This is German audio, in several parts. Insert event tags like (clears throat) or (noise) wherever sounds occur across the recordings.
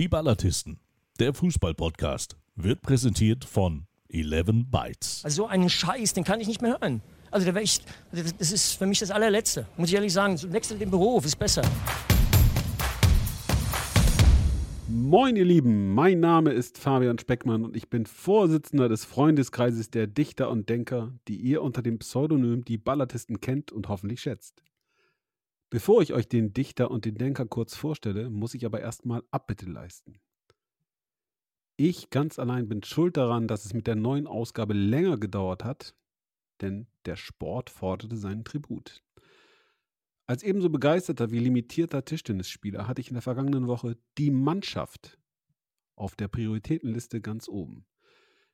Die Ballatisten, der Fußball-Podcast, wird präsentiert von 11 Bytes. Also so einen Scheiß, den kann ich nicht mehr hören. Also da wäre ich, also das ist für mich das allerletzte. Muss ich ehrlich sagen, so wechsel den Beruf, ist besser. Moin ihr Lieben, mein Name ist Fabian Speckmann und ich bin Vorsitzender des Freundeskreises der Dichter und Denker, die ihr unter dem Pseudonym die Ballatisten kennt und hoffentlich schätzt. Bevor ich euch den Dichter und den Denker kurz vorstelle, muss ich aber erstmal Abbitte leisten. Ich ganz allein bin schuld daran, dass es mit der neuen Ausgabe länger gedauert hat, denn der Sport forderte seinen Tribut. Als ebenso begeisterter wie limitierter Tischtennisspieler hatte ich in der vergangenen Woche die Mannschaft auf der Prioritätenliste ganz oben.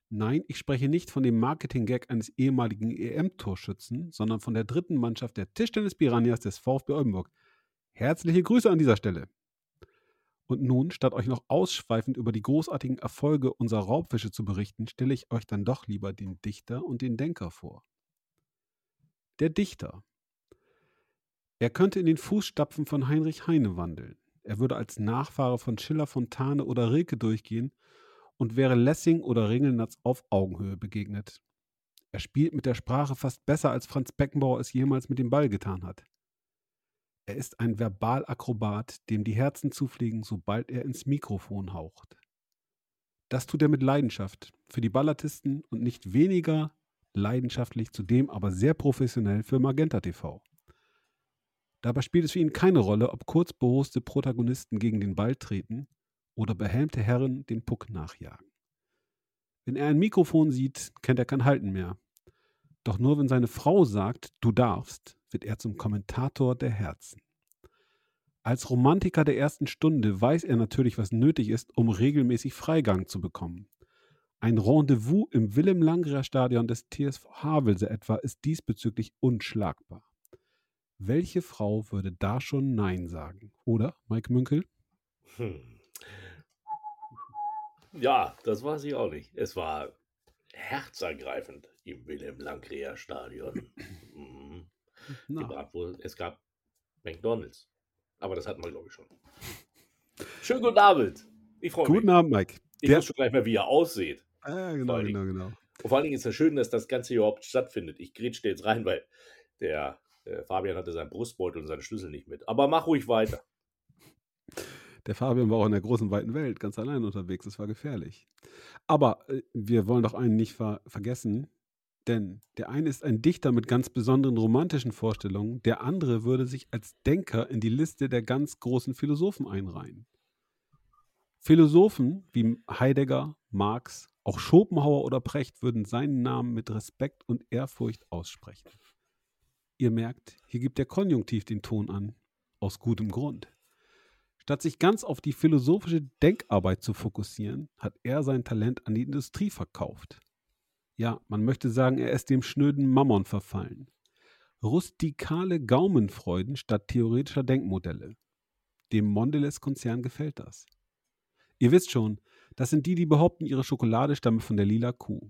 Nein, ich spreche nicht von dem Marketing-Gag eines ehemaligen EM-Torschützen, sondern von der dritten Mannschaft der Tischtennis-Piranhas des VfB Oldenburg. Herzliche Grüße an dieser Stelle. Und nun, statt euch noch ausschweifend über die großartigen Erfolge unserer Raubfische zu berichten, stelle ich euch dann doch lieber den Dichter und den Denker vor. Der Dichter. Er könnte in den Fußstapfen von Heinrich Heine wandeln. Er würde als Nachfahre von Schiller, Fontane oder Rilke durchgehen und wäre Lessing oder Ringelnatz auf Augenhöhe begegnet. Er spielt mit der Sprache fast besser, als Franz Beckenbauer es jemals mit dem Ball getan hat. Er ist ein Verbalakrobat, dem die Herzen zufliegen, sobald er ins Mikrofon haucht. Das tut er mit Leidenschaft für die Ballatisten und nicht weniger leidenschaftlich, zudem aber sehr professionell für Magenta TV. Dabei spielt es für ihn keine Rolle, ob kurzbehoste Protagonisten gegen den Ball treten oder behelmte Herren dem Puck nachjagen. Wenn er ein Mikrofon sieht, kennt er kein Halten mehr. Doch nur wenn seine Frau sagt, du darfst, wird er zum Kommentator der Herzen. Als Romantiker der ersten Stunde weiß er natürlich, was nötig ist, um regelmäßig Freigang zu bekommen. Ein Rendezvous im Willem Langrer Stadion des TSV Havelse etwa ist diesbezüglich unschlagbar. Welche Frau würde da schon Nein sagen? Oder, Mike Münkel? Hm. Ja, das weiß ich auch nicht. Es war herzergreifend im Wilhelm Langkreer Stadion. Mhm. Wohl, es gab McDonalds. Aber das hatten wir, glaube ich, schon. Schönen guten Abend. Ich freue mich. Guten Abend, Mike. Ich Der... weiß schon gleich mal, wie er aussieht. Ah, genau, genau, genau. Und vor allen Dingen ist es schön, dass das Ganze überhaupt stattfindet. Ich grätsche jetzt rein, weil der, der Fabian hatte seinen Brustbeutel und seine Schlüssel nicht mit. Aber mach ruhig weiter. Der Fabian war auch in der großen, weiten Welt ganz allein unterwegs. Es war gefährlich. Aber äh, wir wollen doch einen nicht ver vergessen, denn der eine ist ein Dichter mit ganz besonderen romantischen Vorstellungen, der andere würde sich als Denker in die Liste der ganz großen Philosophen einreihen. Philosophen wie Heidegger, Marx, auch Schopenhauer oder Precht würden seinen Namen mit Respekt und Ehrfurcht aussprechen. Ihr merkt, hier gibt der Konjunktiv den Ton an, aus gutem Grund. Statt sich ganz auf die philosophische Denkarbeit zu fokussieren, hat er sein Talent an die Industrie verkauft. Ja, man möchte sagen, er ist dem schnöden Mammon verfallen. Rustikale Gaumenfreuden statt theoretischer Denkmodelle. Dem Mondelez-Konzern gefällt das. Ihr wisst schon, das sind die, die behaupten, ihre Schokolade stamme von der lila Kuh.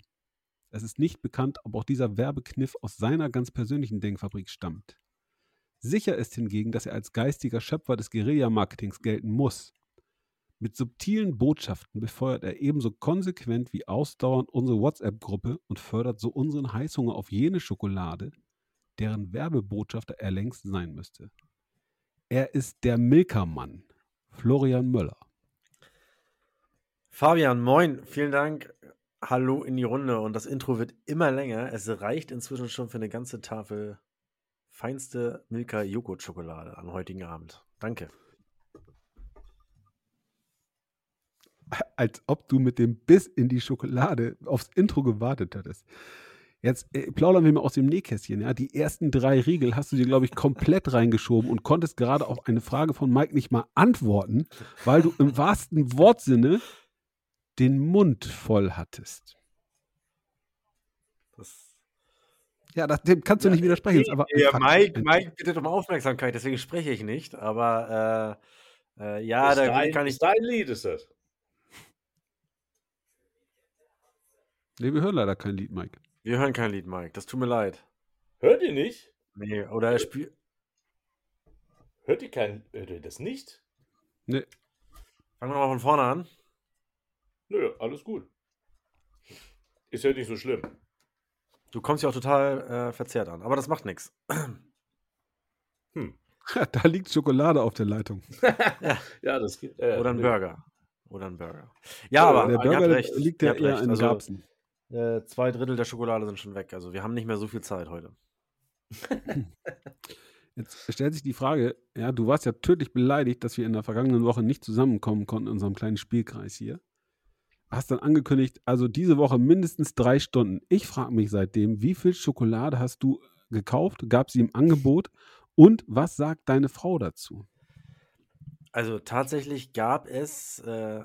Es ist nicht bekannt, ob auch dieser Werbekniff aus seiner ganz persönlichen Denkfabrik stammt. Sicher ist hingegen, dass er als geistiger Schöpfer des Guerilla-Marketings gelten muss. Mit subtilen Botschaften befeuert er ebenso konsequent wie ausdauernd unsere WhatsApp-Gruppe und fördert so unseren Heißhunger auf jene Schokolade, deren Werbebotschafter er längst sein müsste. Er ist der Milkermann, Florian Möller. Fabian, moin, vielen Dank. Hallo in die Runde und das Intro wird immer länger. Es reicht inzwischen schon für eine ganze Tafel feinste Milka Joghurt-Schokolade am heutigen Abend. Danke. Als ob du mit dem Biss in die Schokolade aufs Intro gewartet hättest. Jetzt äh, plaudern wir mal aus dem Nähkästchen. Ja? Die ersten drei Riegel hast du dir, glaube ich, komplett (laughs) reingeschoben und konntest gerade auf eine Frage von Mike nicht mal antworten, weil du im wahrsten Wortsinne den Mund voll hattest. Ja, das, dem kannst du ja, nicht widersprechen. Nee, aber ja, Mike, Mike bittet um Aufmerksamkeit, deswegen spreche ich nicht. Aber äh, äh, ja, ist da dein, kann ich. Dein Lied ist das. Nee, wir hören leider kein Lied, Mike. Wir hören kein Lied, Mike. Das tut mir leid. Hört ihr nicht? Nee, oder er spielt. Hört ihr kein. Hört ihr das nicht? Nee. Fangen wir mal von vorne an. Nö, alles gut. Ist ja nicht so schlimm. Du kommst ja auch total äh, verzerrt an, aber das macht nichts. (clears throat) Hm. da liegt Schokolade auf der Leitung. ja. (laughs) ja, das geht. Äh, Oder ein Burger. Oder ein Burger. Ja, aber der Burger recht, liegt ja eher in also, Rapsen. Äh, zwei Drittel der Schokolade sind schon weg. Also wir haben nicht mehr so viel Zeit heute. (laughs) Jetzt stellt sich die Frage, ja, du warst ja tödlich beleidigt, dass wir in der vergangenen Woche nicht zusammenkommen konnten in unserem kleinen Spielkreis hier. Hast dann angekündigt, also diese Woche mindestens drei Stunden. Ich frage mich seitdem, wie viel Schokolade hast du gekauft? Gab sie im Angebot? Und was sagt deine Frau dazu? Also tatsächlich gab es äh,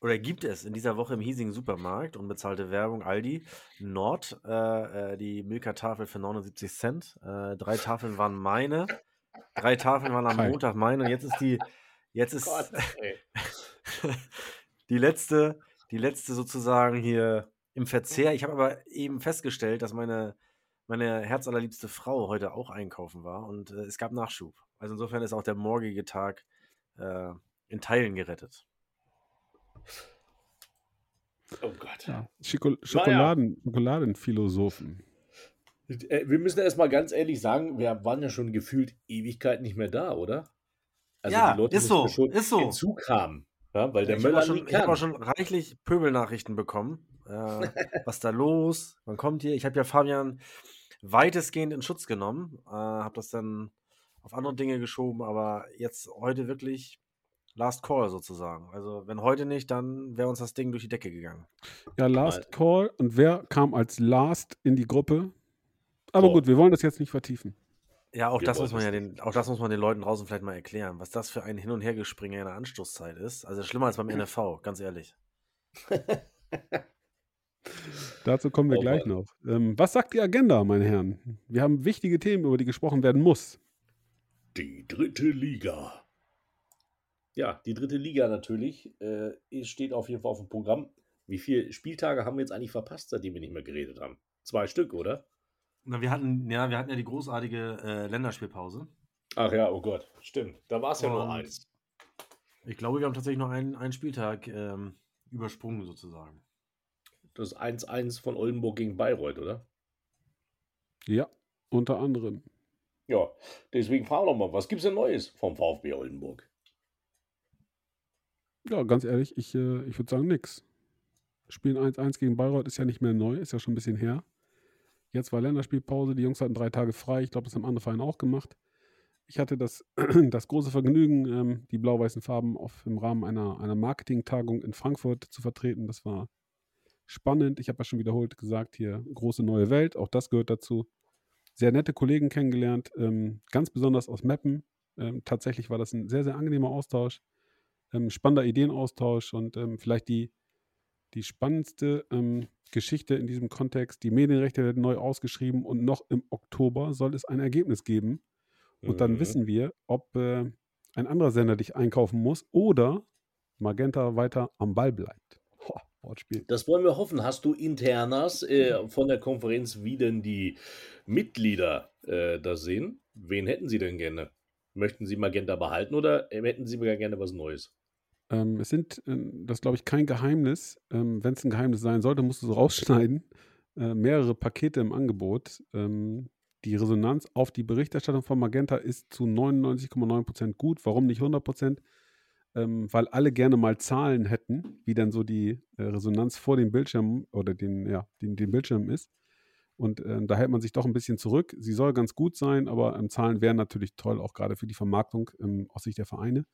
oder gibt es in dieser Woche im hiesigen Supermarkt, unbezahlte Werbung, Aldi, Nord, äh, äh die Milka-Tafel für 79 Cent. Äh, drei Tafeln waren meine. Drei Tafeln waren am Montag meine. Und jetzt ist die, jetzt ist Gott, (laughs) die letzte, die letzte sozusagen hier im Verzehr. Ich habe aber eben festgestellt, dass meine, meine herzallerliebste Frau heute auch einkaufen war und äh, es gab Nachschub. Also insofern ist auch der morgige Tag äh, in Teilen gerettet. Oh Gott. Ja. Schoko Schokoladen. Schokoladenphilosophen. Äh, wir müssen erstmal ganz ehrlich sagen, wir waren ja schon gefühlt Ewigkeit nicht mehr da, oder? Also ja, die Leute ist so, schon ist so. Zug haben. Ja, weil der ich Möller schon, Ich habe auch schon reichlich Pöbelnachrichten bekommen. Äh, was da los? Wann kommt ihr? Ich habe ja Fabian weitestgehend in Schutz genommen, äh, habe das dann auf andere Dinge geschoben, aber jetzt heute wirklich Last Call sozusagen. Also wenn heute nicht, dann wäre uns das Ding durch die Decke gegangen. Ja, Last Call. Und wer kam als Last in die Gruppe? Aber oh. gut, wir wollen das jetzt nicht vertiefen. Ja, auch das muss man ja den, auch das muss man den Leuten draußen vielleicht mal erklären, was das für ein Hin- und Hergespringe in der Anstoßzeit ist. Also schlimmer als beim (laughs) NFV, ganz ehrlich. (laughs) Dazu kommen wir oh, gleich noch. Ähm, was sagt die Agenda, meine Herren? Wir haben wichtige Themen, über die gesprochen werden muss. Die dritte Liga. Ja, die dritte Liga natürlich äh, steht auf jeden Fall auf dem Programm. Wie viele Spieltage haben wir jetzt eigentlich verpasst, seitdem wir nicht mehr geredet haben? Zwei Stück, oder? Na, wir hatten, ja, wir hatten ja die großartige äh, Länderspielpause. Ach ja, oh Gott, stimmt. Da war es ja nur eins. Ich glaube, wir haben tatsächlich noch einen, einen Spieltag ähm, übersprungen, sozusagen. Das 1-1 von Oldenburg gegen Bayreuth, oder? Ja, unter anderem. Ja, deswegen fragen wir mal, was gibt es denn Neues vom VfB Oldenburg? Ja, ganz ehrlich, ich, äh, ich würde sagen, nix. Spielen 1-1 gegen Bayreuth ist ja nicht mehr neu, ist ja schon ein bisschen her. Jetzt war Länderspielpause, die Jungs hatten drei Tage frei. Ich glaube, das haben andere Vereine auch gemacht. Ich hatte das, (clears throat) das große Vergnügen, ähm, die blau-weißen Farben auf, im Rahmen einer, einer Marketing-Tagung in Frankfurt zu vertreten. Das war spannend. Ich habe ja schon wiederholt gesagt, hier große neue Welt, auch das gehört dazu. Sehr nette Kollegen kennengelernt, ähm, ganz besonders aus Meppen. Ähm, tatsächlich war das ein sehr, sehr angenehmer Austausch ähm, spannender Ideenaustausch und ähm, vielleicht die, die spannendste ähm, Geschichte in diesem Kontext. Die Medienrechte werden neu ausgeschrieben und noch im Oktober soll es ein Ergebnis geben. Und mhm. dann wissen wir, ob äh, ein anderer Sender dich einkaufen muss oder Magenta weiter am Ball bleibt. Boah, Wortspiel. Das wollen wir hoffen. Hast du internas äh, von der Konferenz, wie denn die Mitglieder äh, das sehen? Wen hätten sie denn gerne? Möchten Sie Magenta behalten oder hätten Sie gerne was Neues? Ähm, es sind, äh, das glaube ich, kein Geheimnis. Ähm, Wenn es ein Geheimnis sein sollte, musst du es (laughs) rausschneiden. Äh, mehrere Pakete im Angebot. Ähm, die Resonanz auf die Berichterstattung von Magenta ist zu 99,9% gut. Warum nicht 100%? Ähm, weil alle gerne mal Zahlen hätten, wie dann so die äh, Resonanz vor dem Bildschirm oder den, ja, den, den Bildschirm ist. Und äh, da hält man sich doch ein bisschen zurück. Sie soll ganz gut sein, aber ähm, Zahlen wären natürlich toll, auch gerade für die Vermarktung ähm, aus Sicht der Vereine.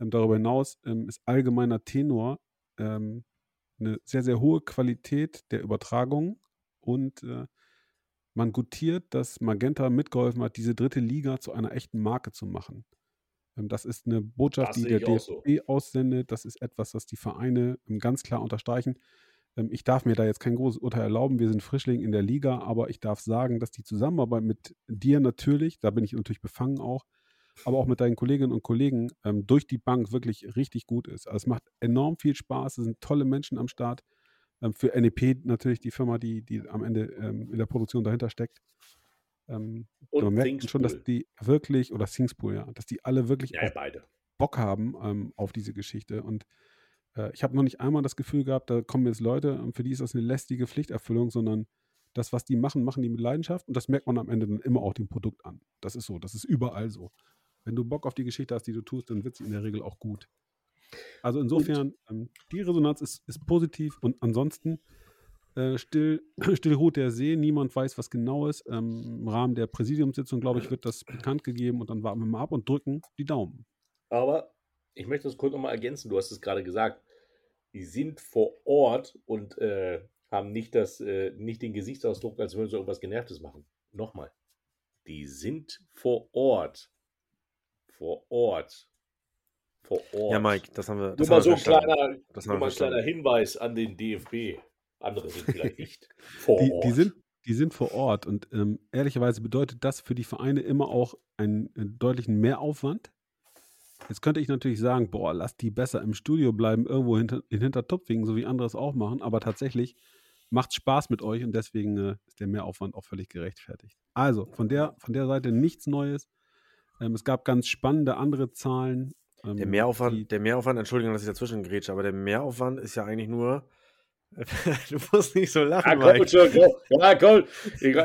Ähm, darüber hinaus ähm, ist allgemeiner Tenor ähm, eine sehr, sehr hohe Qualität der Übertragung und äh, man gutiert, dass Magenta mitgeholfen hat, diese dritte Liga zu einer echten Marke zu machen. Ähm, das ist eine Botschaft, das die der DFB so. aussendet. Das ist etwas, was die Vereine ganz klar unterstreichen. Ähm, ich darf mir da jetzt kein großes Urteil erlauben. Wir sind Frischling in der Liga, aber ich darf sagen, dass die Zusammenarbeit mit dir natürlich, da bin ich natürlich befangen auch, aber auch mit deinen Kolleginnen und Kollegen ähm, durch die Bank wirklich richtig gut ist. Also es macht enorm viel Spaß, es sind tolle Menschen am Start. Ähm, für NEP natürlich die Firma, die, die am Ende ähm, in der Produktion dahinter steckt. Ähm, und man merkt schon, dass die wirklich, oder Thingspool, ja, dass die alle wirklich ja. Bock haben ähm, auf diese Geschichte. Und äh, ich habe noch nicht einmal das Gefühl gehabt, da kommen jetzt Leute, für die ist das eine lästige Pflichterfüllung, sondern das, was die machen, machen die mit Leidenschaft und das merkt man am Ende dann immer auch dem Produkt an. Das ist so, das ist überall so. Wenn du Bock auf die Geschichte hast, die du tust, dann wird sie in der Regel auch gut. Also insofern, ähm, die Resonanz ist, ist positiv und ansonsten äh, still, (clears throat) still ruht der See, niemand weiß, was genau ist. Ähm, Im Rahmen der Präsidiumssitzung, glaube ich, wird das bekannt gegeben und dann warten wir mal ab und drücken die Daumen. Aber ich möchte das kurz nochmal ergänzen, du hast es gerade gesagt, die sind vor Ort und äh, haben nicht, das, äh, nicht den Gesichtsausdruck, als würden sie irgendwas Genervtes machen. Nochmal, die sind vor Ort. Vor Ort. Vor Ort. Ja, Mike, das haben wir. Nur Das mal haben so wir ein kleiner, Das nur mal ein kleiner. Hinweis an den DFB. Andere sind vielleicht (laughs) nicht vor Die, Ort. die, sind, die sind vor Ort und ähm, ehrlicherweise bedeutet das für die Vereine immer auch einen, äh, deutlichen Mehraufwand. Jetzt könnte ich natürlich sagen, boah, lass die besser im Studio bleiben, irgendwo hinter, in Hintertupfingen, so wie andere es auch machen, aber tatsächlich macht Spaß mit euch und deswegen äh, ist der Mehraufwand auch völlig gerechtfertigt. Also, von der, von der Seite nichts Neues. Ähm, es gab ganz spannende andere Zahlen. Ähm, Der Mehraufwand, die, der Mehraufwand, Entschuldigung, dass ich dazwischen grätsche, aber der Mehraufwand ist ja eigentlich nur. (laughs) du musst nicht so Ja, lachen, komm, Mike. schon, komm. Ja, komm.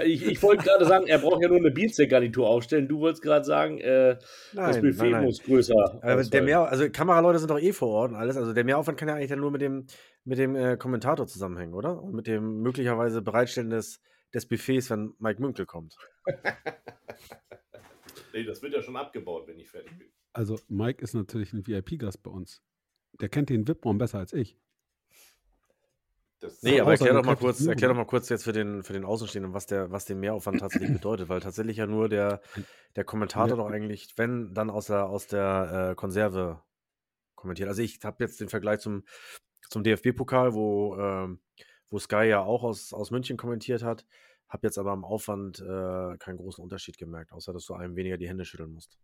Ich, ich wollte gerade sagen, er braucht ja nur eine Bierzegarnitur aufstellen. Du wolltest gerade sagen, äh, das Nein, Buffet nein, nein. muss größer Aber der ausfallen. Mehr, also Kameraleute sind doch eh vor Ort und alles. Also der Mehraufwand kann ja eigentlich dann nur mit dem, mit dem äh, Kommentator zusammenhängen, oder? Und mit dem möglicherweise Bereitstellen des, des Buffets, wenn Mike Münkel kommt. (laughs) Nee, das wird ja schon abgebaut, wenn ich fertig bin. also, Mike ist natürlich ein VIP-Gast bei uns. Der kennt den VIP-Raum besser als ich. Das Nee, aber erklär doch mal kurz, erklär doch mal kurz jetzt für den, für den Außenstehenden, was der, was den Mehraufwand tatsächlich (clears throat) bedeutet, weil tatsächlich ja nur der, der Kommentator Ja. doch eigentlich, wenn, dann aus der, aus der äh, Konserve kommentiert. Also ich habe jetzt den Vergleich zum, zum DFB-Pokal, wo, ähm, wo Sky ja auch aus, aus München kommentiert hat, habe jetzt aber am Aufwand äh, keinen großen Unterschied gemerkt, außer dass du einem weniger die Hände schütteln musst.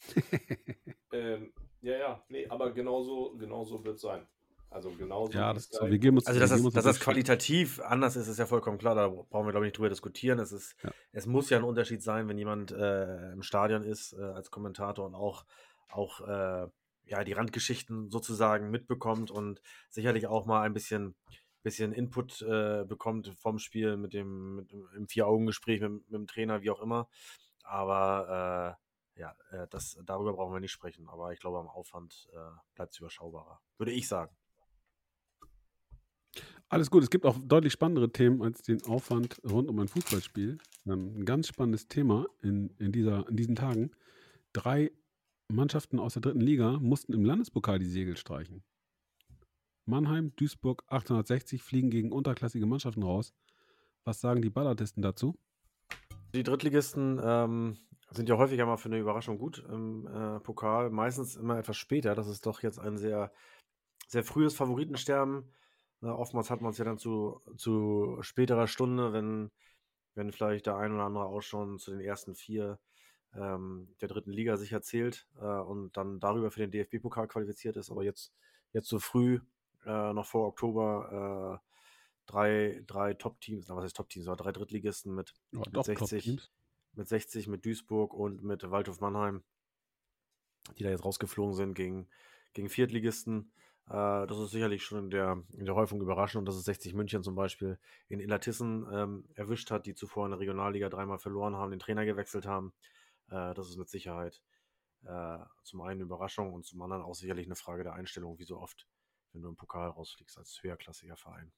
(laughs) Ähm, ja, ja, nee, aber genauso, genauso wird es sein. Also genauso. Ja, das, Sky- wir geben uns Also, dass das, dass das qualitativ anders ist, ist ja vollkommen klar. Da brauchen wir, glaube ich, nicht drüber diskutieren. Es, ist, Ja. es muss ja ein Unterschied sein, wenn jemand äh, im Stadion ist äh, als Kommentator und auch, auch äh, ja, die Randgeschichten sozusagen mitbekommt und sicherlich auch mal ein bisschen, bisschen Input äh, bekommt vom Spiel mit dem, mit, im Vier-Augen-Gespräch mit, mit dem Trainer, wie auch immer. Aber äh, ja, äh, das, darüber brauchen wir nicht sprechen. Aber ich glaube, am Aufwand äh, bleibt es überschaubarer. Würde ich sagen. Alles gut, es gibt auch deutlich spannendere Themen als den Aufwand rund um ein Fußballspiel. Ähm, Ein ganz spannendes Thema in, in, dieser, in diesen Tagen. Drei Mannschaften aus der dritten Liga mussten im Landespokal die Segel streichen. Mannheim, Duisburg 860 fliegen gegen unterklassige Mannschaften raus. Was sagen die Ballartisten dazu? Die Drittligisten ähm, sind ja häufiger mal für eine Überraschung gut im äh, Pokal, meistens immer etwas später. Das ist doch jetzt ein sehr, sehr frühes Favoritensterben. Äh, oftmals hat man es ja dann zu, zu späterer Stunde, wenn, wenn vielleicht der ein oder andere auch schon zu den ersten vier ähm, der dritten Liga sich erzählt äh, und dann darüber für den DFB-Pokal qualifiziert ist. Aber jetzt, jetzt so früh, äh, noch vor Oktober, äh, drei, drei Top-Teams, was heißt Top-Teams, aber drei Drittligisten mit Ja, Mit doch, 60. Top-Teams. mit 60, mit Duisburg und mit Waldhof Mannheim, die da jetzt rausgeflogen sind gegen, gegen Viertligisten. Äh, das ist sicherlich schon in der, in der Häufung überraschend und dass es 60 München zum Beispiel in Illertissen ähm, erwischt hat, die zuvor in der Regionalliga dreimal verloren haben, den Trainer gewechselt haben. Äh, das ist mit Sicherheit äh, zum einen eine Überraschung und zum anderen auch sicherlich eine Frage der Einstellung, wie so oft, wenn du im Pokal rausfliegst als höherklassiger Verein.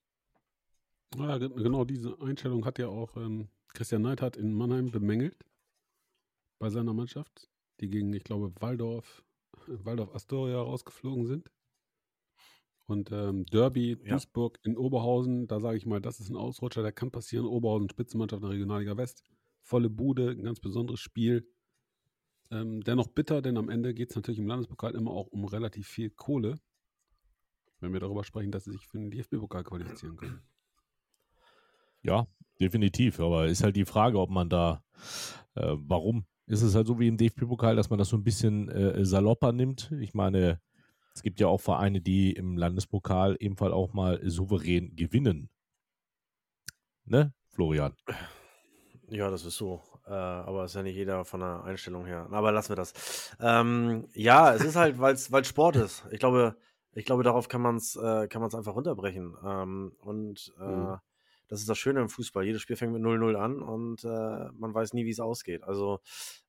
Ja, ge- genau diese Einstellung hat ja auch ähm, Christian Neidhardt in Mannheim bemängelt bei seiner Mannschaft, die gegen, ich glaube, Waldorf, (laughs) Waldorf Astoria rausgeflogen sind. Und ähm, Derby Ja. Duisburg in Oberhausen, da sage ich mal, das ist ein Ausrutscher, der kann passieren. Oberhausen, Spitzenmannschaft in der Regionalliga West. Volle Bude, ein ganz besonderes Spiel. Ähm, dennoch bitter, denn am Ende geht es natürlich im Landespokal immer auch um relativ viel Kohle, wenn wir darüber sprechen, dass sie sich für den DFB-Pokal qualifizieren können. Ja, definitiv. Aber ist halt die Frage, ob man da, äh, warum? Ist es halt so wie im DFB-Pokal, dass man das so ein bisschen äh, salopper nimmt? Ich meine, es gibt ja auch Vereine, die im Landespokal ebenfalls auch mal souverän gewinnen. Ne, Florian? Ja, das ist so. äh, aber ist ja nicht jeder von der Einstellung her. Aber lassen wir das. Ähm, ja, es ist halt, weil es Sport ist. Ich glaube, ich glaube, darauf kann man es äh, einfach runterbrechen. Ähm, und äh, mhm. das ist das Schöne im Fußball. Jedes Spiel fängt mit 0-0 an und äh, man weiß nie, wie es ausgeht. Also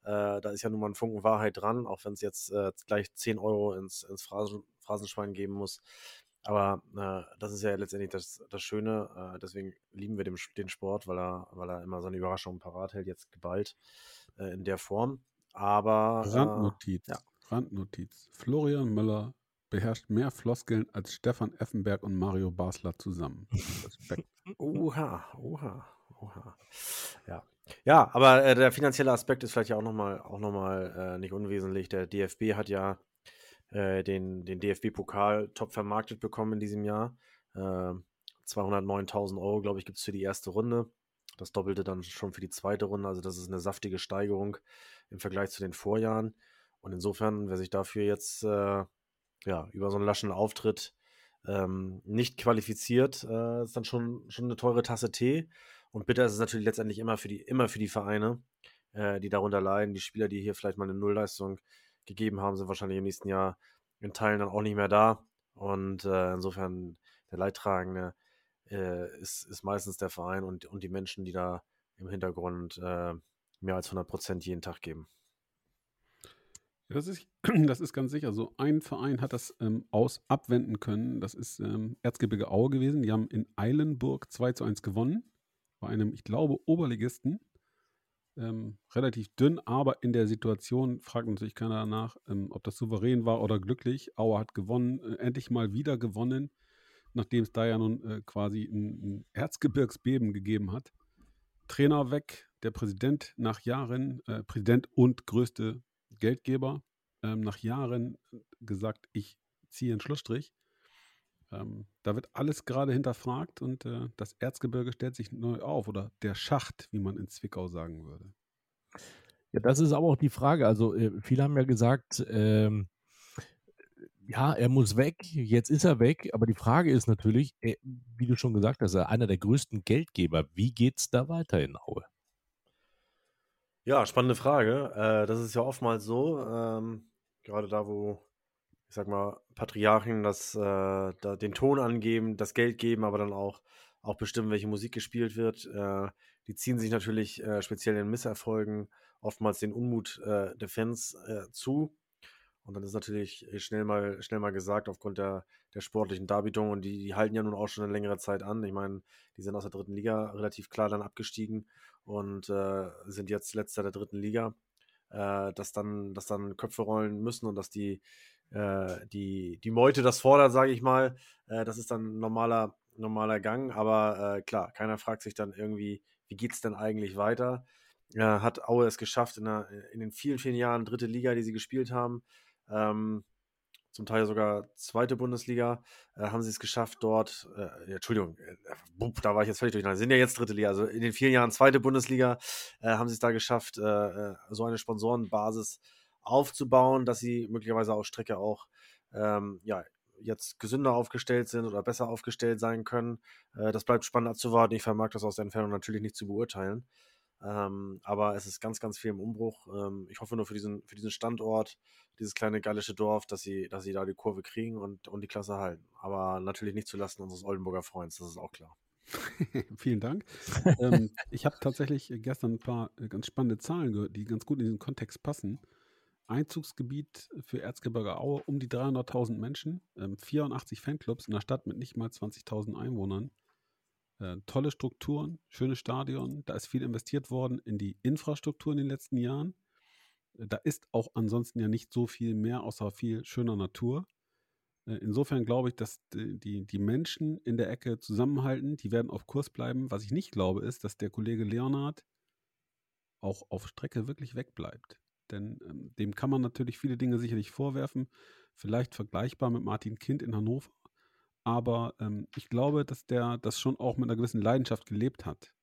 äh, da ist ja nun mal ein Funken Wahrheit dran, auch wenn es jetzt äh, gleich 10 Euro ins, ins Phrasen, Phrasenschwein geben muss. Aber äh, das ist ja letztendlich das, das Schöne. Deswegen lieben wir den, den Sport, weil er, weil er immer so eine Überraschung parat hält, jetzt geballt in der Form. Aber. Randnotiz. Ja. Randnotiz. Florian Müller beherrscht mehr Floskeln als Stefan Effenberg und Mario Basler zusammen. Respekt. (laughs) oha, oha, oha. Ja. Ja, aber äh, der finanzielle Aspekt ist vielleicht ja auch nochmal noch äh, nicht unwesentlich. Der DFB hat ja äh, den, den DFB-Pokal top vermarktet bekommen in diesem Jahr. Äh, 209.000 Euro, glaube ich, gibt es für die erste Runde. Das Doppelte dann schon für die zweite Runde. Also das ist eine saftige Steigerung im Vergleich zu den Vorjahren. Und insofern, wer sich dafür jetzt äh, ja, über so einen laschen Auftritt ähm, nicht qualifiziert, äh, ist dann schon, schon eine teure Tasse Tee. Und bitter ist es natürlich letztendlich immer für die, immer für die Vereine, äh, die darunter leiden. Die Spieler, die hier vielleicht mal eine Nullleistung gegeben haben, sind wahrscheinlich im nächsten Jahr in Teilen dann auch nicht mehr da. Und äh, insofern der Leidtragende äh, ist, ist meistens der Verein und, und die Menschen, die da im Hintergrund äh, mehr als 100 Prozent jeden Tag geben. Das, ist, (clears throat) das ist ganz sicher so. Ein Verein hat das ähm, aus abwenden können. Das ist ähm, Erzgebirge Aue gewesen. Die haben in Eilenburg 2 zu 1 gewonnen. Bei einem, ich glaube, Oberligisten ähm, relativ dünn, aber in der Situation fragt natürlich keiner danach, ähm, ob das souverän war oder glücklich. Auer hat gewonnen, äh, endlich mal wieder gewonnen, nachdem es da ja nun äh, quasi ein, ein, Erzgebirgsbeben gegeben hat. Trainer weg, der Präsident nach Jahren, äh, Präsident und größte Geldgeber, ähm, nach Jahren gesagt, ich ziehe einen Schlussstrich. Ähm, da wird alles gerade hinterfragt und äh, das Erzgebirge stellt sich neu auf oder der Schacht, wie man in Zwickau sagen würde. Ja, das ist aber auch die Frage. Also, äh, viele haben ja gesagt, ähm, ja, er muss weg, jetzt ist er weg, aber die Frage ist natürlich, äh, wie du schon gesagt hast, er einer der größten Geldgeber. Wie geht es da weiter in Aue? Ja, spannende Frage. Äh, das ist ja oftmals so, ähm, gerade da, wo ich sag mal, Patriarchen das, äh, da den Ton angeben, das Geld geben, aber dann auch, auch bestimmen, welche Musik gespielt wird. Äh, die ziehen sich natürlich äh, speziell in Misserfolgen oftmals den Unmut äh, der Fans äh, zu. Und dann ist natürlich schnell mal, schnell mal gesagt, aufgrund der, der sportlichen Darbietung, und die, die halten ja nun auch schon eine längere Zeit an. Ich meine, die sind aus der dritten Liga relativ klar dann abgestiegen und äh, sind jetzt letzter der dritten Liga. dass, dann, dass dann Köpfe rollen müssen und dass die, äh, die, die Meute das fordert, sage ich mal. Äh, das ist dann normaler, normaler Gang, aber äh, klar, keiner fragt sich dann irgendwie, wie geht es denn eigentlich weiter? hat Aue es geschafft, in, der, in, den vielen, vielen Jahren dritte Liga, die sie gespielt haben, ähm, zum Teil sogar zweite Bundesliga, äh, haben sie es geschafft, dort, äh, Entschuldigung, äh, da war ich jetzt völlig durcheinander, sind ja jetzt dritte Liga, also in den vielen Jahren zweite Bundesliga äh, haben sie es da geschafft, äh, so eine Sponsorenbasis aufzubauen, dass sie möglicherweise auf Strecke auch ähm, ja, jetzt gesünder aufgestellt sind oder besser aufgestellt sein können. Äh, das bleibt spannend abzuwarten. Ich vermag das aus der Entfernung natürlich nicht zu beurteilen. Ähm, aber es ist ganz, ganz viel im Umbruch. Ähm, ich hoffe nur für diesen, für diesen Standort, dieses kleine gallische Dorf, dass sie, dass sie da die Kurve kriegen und, und die Klasse halten. Aber natürlich nicht zulasten unseres Oldenburger Freunds, das ist auch klar. (laughs) Vielen Dank. (laughs) ähm, ich habe tatsächlich gestern ein paar äh, ganz spannende Zahlen gehört, die ganz gut in diesen Kontext passen. Einzugsgebiet für Erzgebirge Aue um die 300.000 Menschen, ähm, 84 Fanclubs in einer Stadt mit nicht mal 20.000 Einwohnern. Äh, tolle Strukturen, schönes Stadion, da ist viel investiert worden in die Infrastruktur in den letzten Jahren. Äh, da ist auch ansonsten ja nicht so viel mehr außer viel schöner Natur. Äh, insofern glaube ich, dass die, die, die Menschen in der Ecke zusammenhalten, die werden auf Kurs bleiben. Was ich nicht glaube, ist, dass der Kollege Leonard auch auf Strecke wirklich wegbleibt. Denn ähm, dem kann man natürlich viele Dinge sicherlich vorwerfen, vielleicht vergleichbar mit Martin Kind in Hannover. Aber ähm, ich glaube, dass der das schon auch mit einer gewissen Leidenschaft gelebt hat.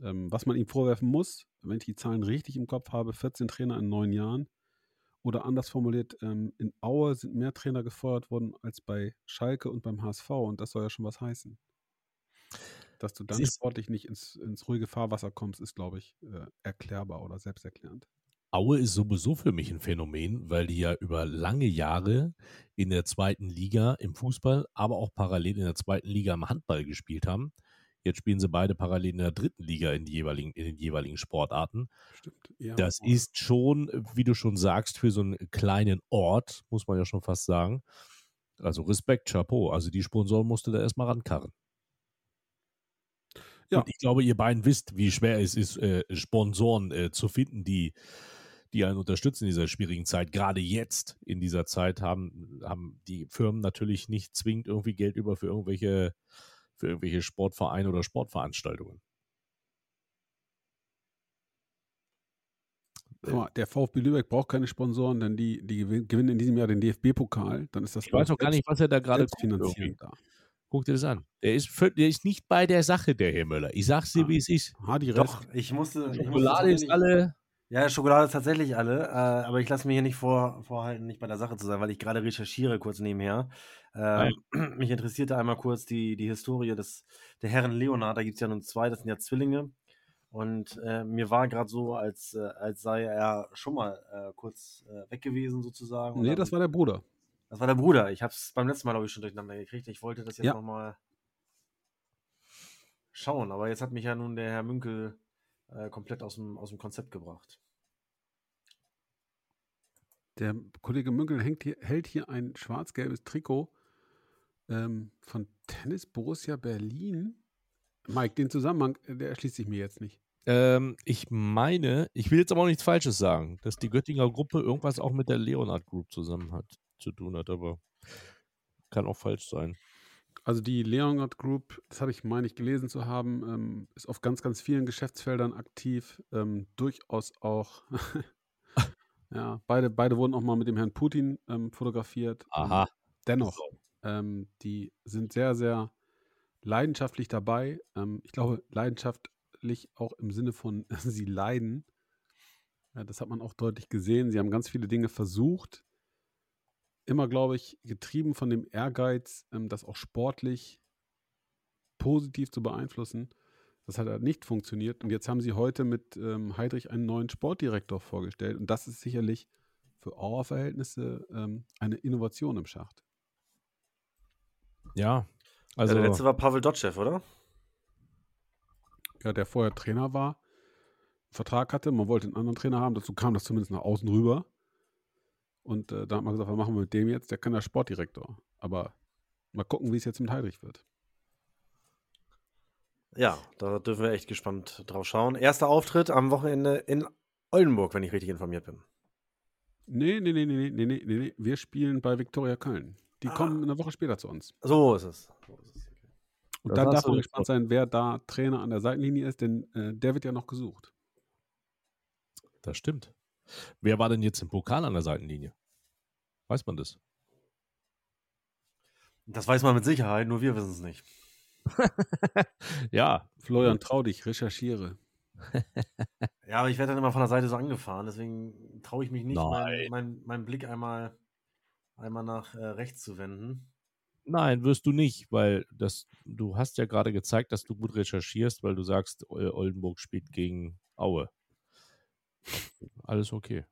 Ähm, was man ihm vorwerfen muss, wenn ich die Zahlen richtig im Kopf habe, 14 Trainer in neun Jahren. Oder anders formuliert, ähm, in Aue sind mehr Trainer gefeuert worden als bei Schalke und beim HSV. Und das soll ja schon was heißen. dass du dann sportlich nicht ins, ins ruhige Fahrwasser kommst, ist, glaube ich, äh, erklärbar oder selbsterklärend. Aue ist sowieso für mich ein Phänomen, weil die ja über lange Jahre in der zweiten Liga im Fußball, aber auch parallel in der zweiten Liga im Handball gespielt haben. Jetzt spielen sie beide parallel in der dritten Liga in, die jeweiligen, in den jeweiligen Sportarten. Stimmt. Ja, Das ist schon, wie du schon sagst, für so einen kleinen Ort, muss man ja schon fast sagen. Also Respekt, Chapeau. Also die Sponsoren musste da erstmal rankarren. Ja. Und ich glaube, ihr beiden wisst, wie schwer es ist, äh, Sponsoren äh, zu finden, die, die einen unterstützen in dieser schwierigen Zeit. Gerade jetzt in dieser Zeit haben, haben die Firmen natürlich nicht zwingend irgendwie Geld über für irgendwelche, für irgendwelche Sportvereine oder Sportveranstaltungen. Guck mal, der VfB Lübeck braucht keine Sponsoren, denn die, die gewin- gewinnen in diesem Jahr den DFB-Pokal. Dann ist das Ich weiß auch gar nicht, was er da gerade da. Guck dir das an. Der ist, der ist nicht bei der Sache, der Herr Müller. Ich sag's dir, Ah. wie es ist. Hadi Rest. Doch, ich musste. Ich musste Schokolade ist alle. Ja, Schokolade ist tatsächlich alle, äh, aber ich lasse mir hier nicht vor, vorhalten, nicht bei der Sache zu sein, weil ich gerade recherchiere kurz nebenher. Ähm, (clears throat) mich interessierte einmal kurz die, die Historie des, der Herren Leonard. Da gibt es ja nun zwei, das sind ja Zwillinge. Und äh, mir war gerade so, als, äh, als sei er schon mal äh, kurz äh, weg gewesen, sozusagen. Nee, dann- das war der Bruder. das war der Bruder. Ich habe es beim letzten Mal, glaube ich, schon durcheinander gekriegt. Ich wollte das jetzt Ja. nochmal schauen, aber jetzt hat mich ja nun der Herr Münkel äh, komplett aus dem, aus dem Konzept gebracht. Der Kollege Münkel hängt hier, hält hier ein schwarz-gelbes Trikot ähm, von Tennis Borussia Berlin. Mike, den Zusammenhang, äh, der erschließt sich mir jetzt nicht. Ähm, ich meine, ich will jetzt aber auch nichts Falsches sagen, dass die Göttinger Gruppe irgendwas auch mit der Leonard Group zusammen hat, zu tun hat, aber kann auch falsch sein. Also die Leonard Group, das habe ich, meine ich, gelesen zu haben, ähm, ist auf ganz, ganz vielen Geschäftsfeldern aktiv. Ähm, durchaus auch, (laughs) ja, beide, beide wurden auch mal mit dem Herrn Putin ähm, fotografiert. Aha. Dennoch, ähm, die sind sehr, sehr leidenschaftlich dabei. Ähm, ich glaube, leidenschaftlich auch im Sinne von, (laughs) sie leiden. Ja, das hat man auch deutlich gesehen. Sie haben ganz viele Dinge versucht. Immer, glaube ich, getrieben von dem Ehrgeiz, ähm, das auch sportlich positiv zu beeinflussen. Das hat halt nicht funktioniert. Und jetzt haben sie heute mit ähm, Heidrich einen neuen Sportdirektor vorgestellt. Und das ist sicherlich für Auer-Verhältnisse ähm, eine Innovation im Schacht. Ja, Also also der letzte war Pavel Dotschew, oder? ja, der vorher Trainer war, einen Vertrag hatte, man wollte einen anderen Trainer haben, dazu kam das zumindest nach außen rüber. Und äh, da hat man gesagt, was machen wir mit dem jetzt? Der kann der Sportdirektor. Aber mal gucken, wie es jetzt mit Heidrich wird. Ja, da dürfen wir echt gespannt drauf schauen. Erster Auftritt am Wochenende in Oldenburg, wenn ich richtig informiert bin. Nee, nee, nee, nee, nee, nee, nee, nee. Wir spielen bei Viktoria Köln. Die Ah. kommen eine Woche später zu uns. So ist es. So ist es. Und Das dann darf man gespannt sein, wer da Trainer an der Seitenlinie ist, denn äh, der wird ja noch gesucht. das stimmt. Wer war denn jetzt im Pokal an der Seitenlinie? Weiß man das? Das weiß man mit Sicherheit, nur wir wissen es nicht. (laughs) ja, Florian, trau dich, recherchiere. (laughs) Ja, aber ich werde dann immer von der Seite so angefahren, deswegen traue ich mich nicht, meinen mein, mein Blick einmal, einmal nach äh, rechts zu wenden. Nein, wirst du nicht, weil das, du hast ja gerade gezeigt, dass du gut recherchierst, weil du sagst, Oldenburg spielt gegen Aue. Alles okay.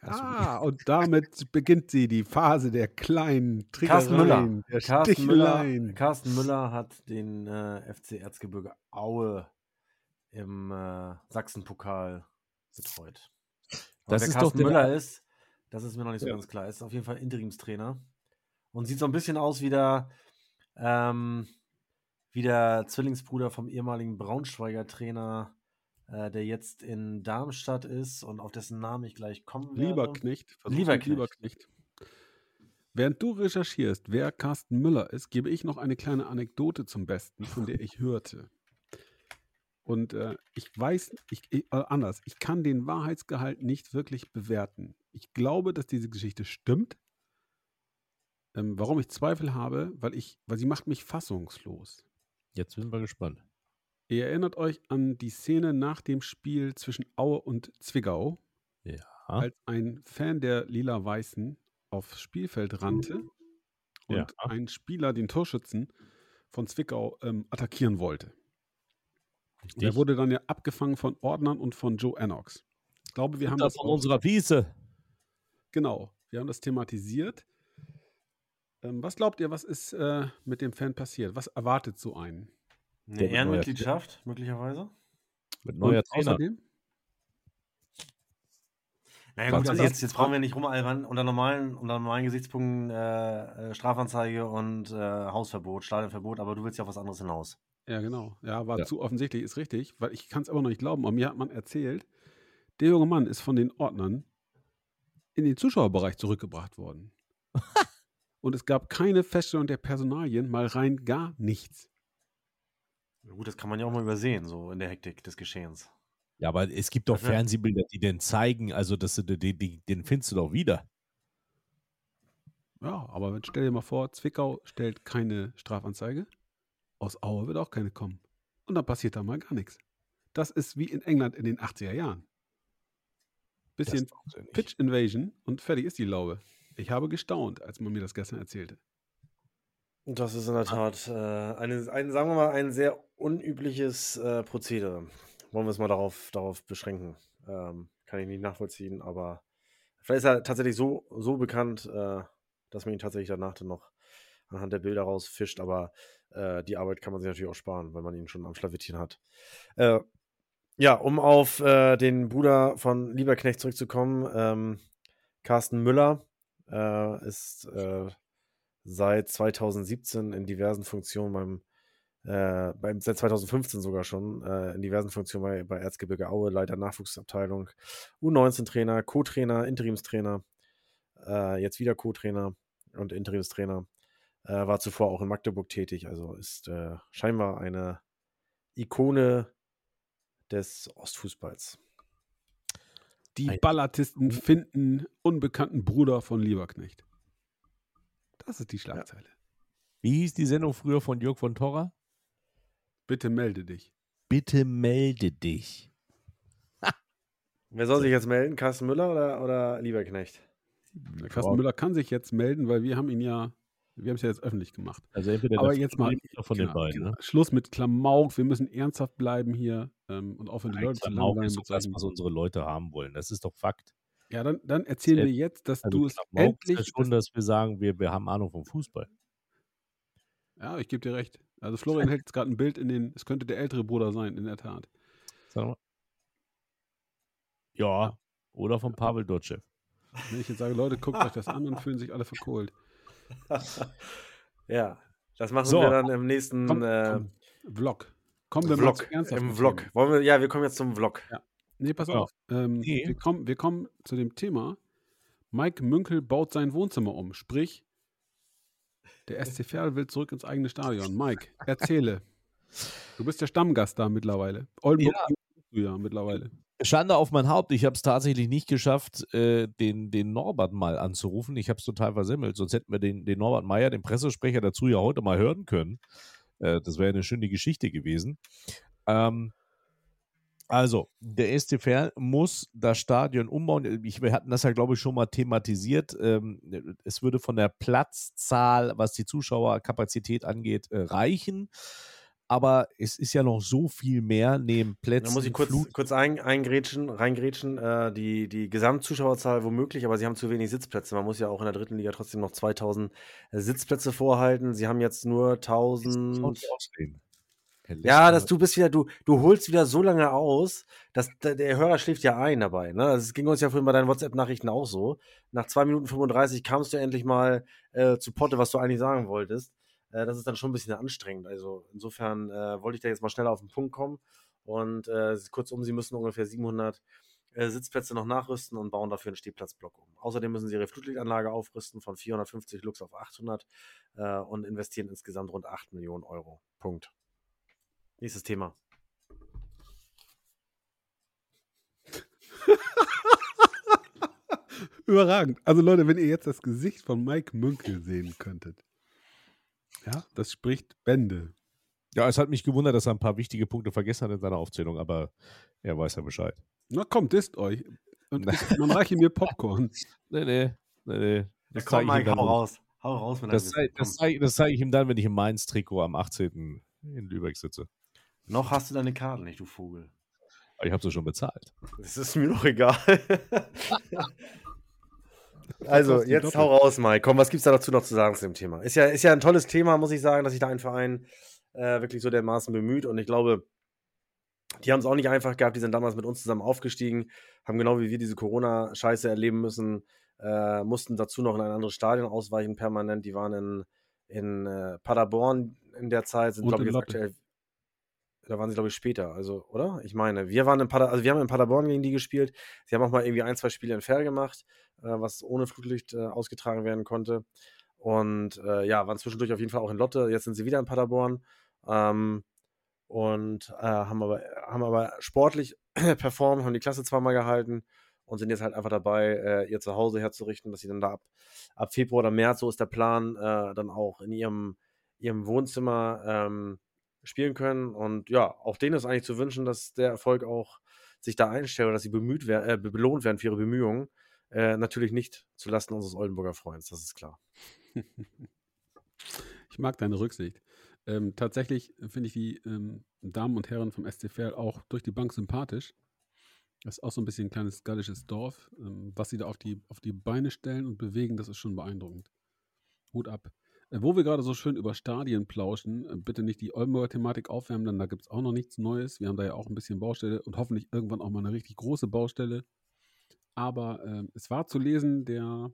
Ah, (laughs) und damit beginnt sie, die Phase der kleinen Carsten Müller. Trickereien, der Carsten Müller. Carsten Müller hat den äh, FC Erzgebirge Aue im äh, Sachsenpokal betreut. Aber Das wer ist doch Carsten der- Müller ist, das ist mir noch nicht so Ja. ganz klar. Ist auf jeden Fall Interimstrainer und sieht so ein bisschen aus wie der, ähm, wie der Zwillingsbruder vom ehemaligen Braunschweiger Trainer, äh, der jetzt in Darmstadt ist und auf dessen Namen ich gleich kommen werde. Lieberknecht. Lieberknecht. Lieberknecht. Während du recherchierst, wer Carsten Müller ist, gebe ich noch eine kleine Anekdote zum Besten, von der ich hörte. Und äh, ich weiß, ich, ich, äh, anders, ich kann den Wahrheitsgehalt nicht wirklich bewerten. Ich glaube, dass diese Geschichte stimmt. Ähm, warum ich Zweifel habe, weil ich, weil sie macht mich fassungslos. Jetzt sind wir gespannt. Ihr erinnert euch an die Szene nach dem Spiel zwischen Aue und Zwickau, Ja. als ein Fan der Lila-Weißen aufs Spielfeld rannte und Ja. ein Spieler, den Torschützen, von Zwickau ähm, attackieren wollte. Richtig. Der wurde dann ja abgefangen von Ordnern und von Joe Annox. Ich glaube, wir haben das von unserer Wiese. Genau, wir haben das thematisiert. Ähm, was glaubt ihr, was ist äh, mit dem Fan passiert? Was erwartet so einen? Eine Ehrenmitgliedschaft, möglicherweise? Mit neuer Trainer. außerdem? Naja gut, also jetzt, jetzt brauchen wir nicht rumalbern. Unter normalen, unter normalen Gesichtspunkten äh, äh, Strafanzeige und äh, Hausverbot, Stadionverbot, aber du willst ja auf was anderes hinaus. Ja, genau. Ja, war Ja. zu offensichtlich, ist richtig, weil ich kann es aber noch nicht glauben. Aber mir hat man erzählt, der junge Mann ist von den Ordnern in den Zuschauerbereich zurückgebracht worden. (laughs) Und es gab keine Feststellung der Personalien, mal rein gar nichts. Gut, das kann man ja auch mal übersehen, so in der Hektik des Geschehens. Ja, aber es gibt doch Also- Fernsehbilder, die den zeigen, also das, die, die, den findest du doch wieder. Ja, aber stell dir mal vor, Zwickau stellt keine Strafanzeige. Aus Aue wird auch keine kommen. Und dann passiert da mal gar nichts. Das ist wie in England in den 80er Jahren. Bisschen. Pitch Invasion und fertig ist die Laube. Ich habe gestaunt, als man mir das gestern erzählte. Und das ist in der Tat äh, eine, ein, sagen wir mal, ein sehr unübliches äh, Prozedere. Wollen wir es mal darauf, darauf beschränken. Ähm, kann ich nicht nachvollziehen, aber vielleicht ist er tatsächlich so, so bekannt, äh, dass man ihn tatsächlich danach dann noch anhand der Bilder rausfischt, aber äh, die Arbeit kann man sich natürlich auch sparen, wenn man ihn schon am Schlawittchen hat. Äh, ja, um auf äh, den Bruder von Lieberknecht zurückzukommen, ähm, Carsten Müller äh, ist äh, seit 2017 in diversen Funktionen beim, äh, beim seit 2015 sogar schon äh, in diversen Funktionen bei, bei Erzgebirge Aue, Leiter Nachwuchsabteilung, U19-Trainer, Co-Trainer, Interimstrainer, äh, jetzt wieder Co-Trainer und Interimstrainer, äh, war zuvor auch in Magdeburg tätig, also ist äh, scheinbar eine Ikone des Ostfußballs. Die Ein- Ballatisten finden unbekannten Bruder von Lieberknecht. Das ist die Schlagzeile. Wie hieß die Sendung früher von Jörg von Torra? Bitte melde dich. Bitte melde dich. Wer soll sich jetzt melden? Carsten Müller oder, oder Lieberknecht? Der Carsten Müller kann sich jetzt melden, weil wir haben ihn ja, wir haben es ja jetzt öffentlich gemacht. Also entweder Aber jetzt mal von genau, den beiden. genau. Ne? Schluss mit Klamauk. Wir müssen ernsthaft bleiben hier ähm, und aufhören, die Nein, Leute zu Klamauk ist das, was unsere Leute haben wollen. Das ist doch Fakt. Ja, dann, dann erzählen wir jetzt, dass Also du es Klamauk ist ja endlich. schon, dass wir sagen, wir, wir haben Ahnung vom Fußball. ja, ich gebe dir recht. Also Florian hält jetzt gerade ein Bild in den, es könnte der ältere Bruder sein, in der Tat. Sag mal. Ja, oder von Pavel Dotschew. Wenn ich jetzt sage, Leute, guckt euch das an und fühlen sich alle verkohlt. (laughs) ja, das machen So. wir dann im nächsten Komm, äh. Vlog. Kommen wir mal Vlog. zu ernsthaften Im Vlog. Wollen wir, ja, wir kommen jetzt zum Vlog. Nee, pass Ja. auf. Ähm, Nee. wir, kommen, wir kommen zu dem Thema. Mike Münkel baut sein Wohnzimmer um. Sprich, der SC Verl will zurück ins eigene Stadion. Mike, erzähle. Du bist der Stammgast da mittlerweile. Oldenburg du ja mittlerweile. Schande auf mein Haupt. Ich habe es tatsächlich nicht geschafft, äh, den, den Norbert mal anzurufen. Ich habe es total versemmelt. Sonst hätten wir den, den Norbert Meyer, den Pressesprecher, dazu ja heute mal hören können. Äh, das wäre eine schöne Geschichte gewesen. Ähm, also, der Verl muss das Stadion umbauen. Ich, wir hatten das ja, glaube ich, schon mal thematisiert. Ähm, es würde von der Platzzahl, was die Zuschauerkapazität angeht, äh, reichen. Aber es ist ja noch so viel mehr neben Plätzen. Da muss ich kurz, Flut- kurz ein, eingrätschen, reingrätschen. Äh, die, die Gesamtzuschauerzahl womöglich, aber sie haben zu wenig Sitzplätze. Man muss ja auch in der dritten Liga trotzdem noch 2000 Sitzplätze vorhalten. Sie haben jetzt nur Jetzt muss man 1000. Ja, dass du bist wieder, du, du holst wieder so lange aus, dass der, der Hörer schläft ja ein dabei. Ne? Das ging uns ja vorhin bei deinen WhatsApp-Nachrichten auch so. Nach 2 Minuten 35 kamst du endlich mal äh, zu Potte, was du eigentlich sagen wolltest. Äh, das ist dann schon ein bisschen anstrengend. Also insofern äh, wollte ich da jetzt mal schneller auf den Punkt kommen. Und äh, kurzum, sie müssen ungefähr 700 äh, Sitzplätze noch nachrüsten und bauen dafür einen Stehplatzblock um. Außerdem müssen sie ihre Flutlichtanlage aufrüsten von 450 Lux auf 800 äh, und investieren insgesamt rund 8 Millionen Euro. Punkt. Nächstes Thema. (laughs) Überragend. Also Leute, wenn ihr jetzt das Gesicht von Mike Münkel sehen könntet. Ja, das spricht Bände. Ja, es hat mich gewundert, dass er ein paar wichtige Punkte vergessen hat in seiner Aufzählung, aber er weiß ja Bescheid. Na komm, disst euch. Und ich, (laughs) man reiche mir Popcorn. Nee, nee, nee, nee. Ja, Das komm, zeige ich ihm Mike, dann hau raus. Hau raus, wenn das, zeige, das, zeige, das zeige ich ihm dann, wenn ich im Mainz-Trikot am 18. in Lübeck sitze. Noch hast du deine Karten nicht, du Vogel. Ich habe sie schon bezahlt. Das ist mir doch egal. (laughs) also, jetzt hau raus, Mike. Komm, was gibt es da dazu noch zu sagen zu dem Thema? Ist ja, ist ja ein tolles Thema, muss ich sagen, dass sich da ein Verein äh, wirklich so dermaßen bemüht. Und ich glaube, die haben es auch nicht einfach gehabt. Die sind damals mit uns zusammen aufgestiegen, haben genau wie wir diese Corona-Scheiße erleben müssen, äh, mussten dazu noch in ein anderes Stadion ausweichen permanent. Die waren in, in äh, Paderborn in der Zeit, sind, glaube ich, jetzt aktuell da waren sie, glaube ich, später, also, oder? Ich meine, wir waren in Pader also wir haben in Paderborn gegen die gespielt. Sie haben auch mal irgendwie ein, zwei Spiele in Fair gemacht, äh, was ohne Flutlicht äh, ausgetragen werden konnte. Und äh, ja, waren zwischendurch auf jeden Fall auch in Lotte. Jetzt sind sie wieder in Paderborn. Ähm, und äh, haben, aber, haben aber sportlich (clears throat) performt, haben die Klasse zweimal gehalten und sind jetzt halt einfach dabei, äh, ihr Zuhause herzurichten, dass sie dann da ab, ab Februar oder März, so ist der Plan, äh, dann auch in ihrem, ihrem Wohnzimmer ähm, spielen können. Und ja, auch denen ist eigentlich zu wünschen, dass der Erfolg auch sich da einstellt oder dass sie bemüht werden, äh, belohnt werden für ihre Bemühungen. Äh, natürlich nicht zulasten unseres Oldenburger Freunds, das ist klar. (laughs) ich mag deine Rücksicht. Ähm, tatsächlich finde ich die ähm, Damen und Herren vom SCFL auch durch die Bank sympathisch. Das ist auch so ein bisschen ein kleines gallisches Dorf. Ähm, was sie da auf die, auf die Beine stellen und bewegen, das ist schon beeindruckend. Hut ab. Wo wir gerade so schön über Stadien plauschen, äh, bitte nicht die Oldenburger Thematik aufwärmen, denn da gibt es auch noch nichts Neues. Wir haben da ja auch ein bisschen Baustelle und hoffentlich irgendwann auch mal eine richtig große Baustelle. Aber äh, es war zu lesen, der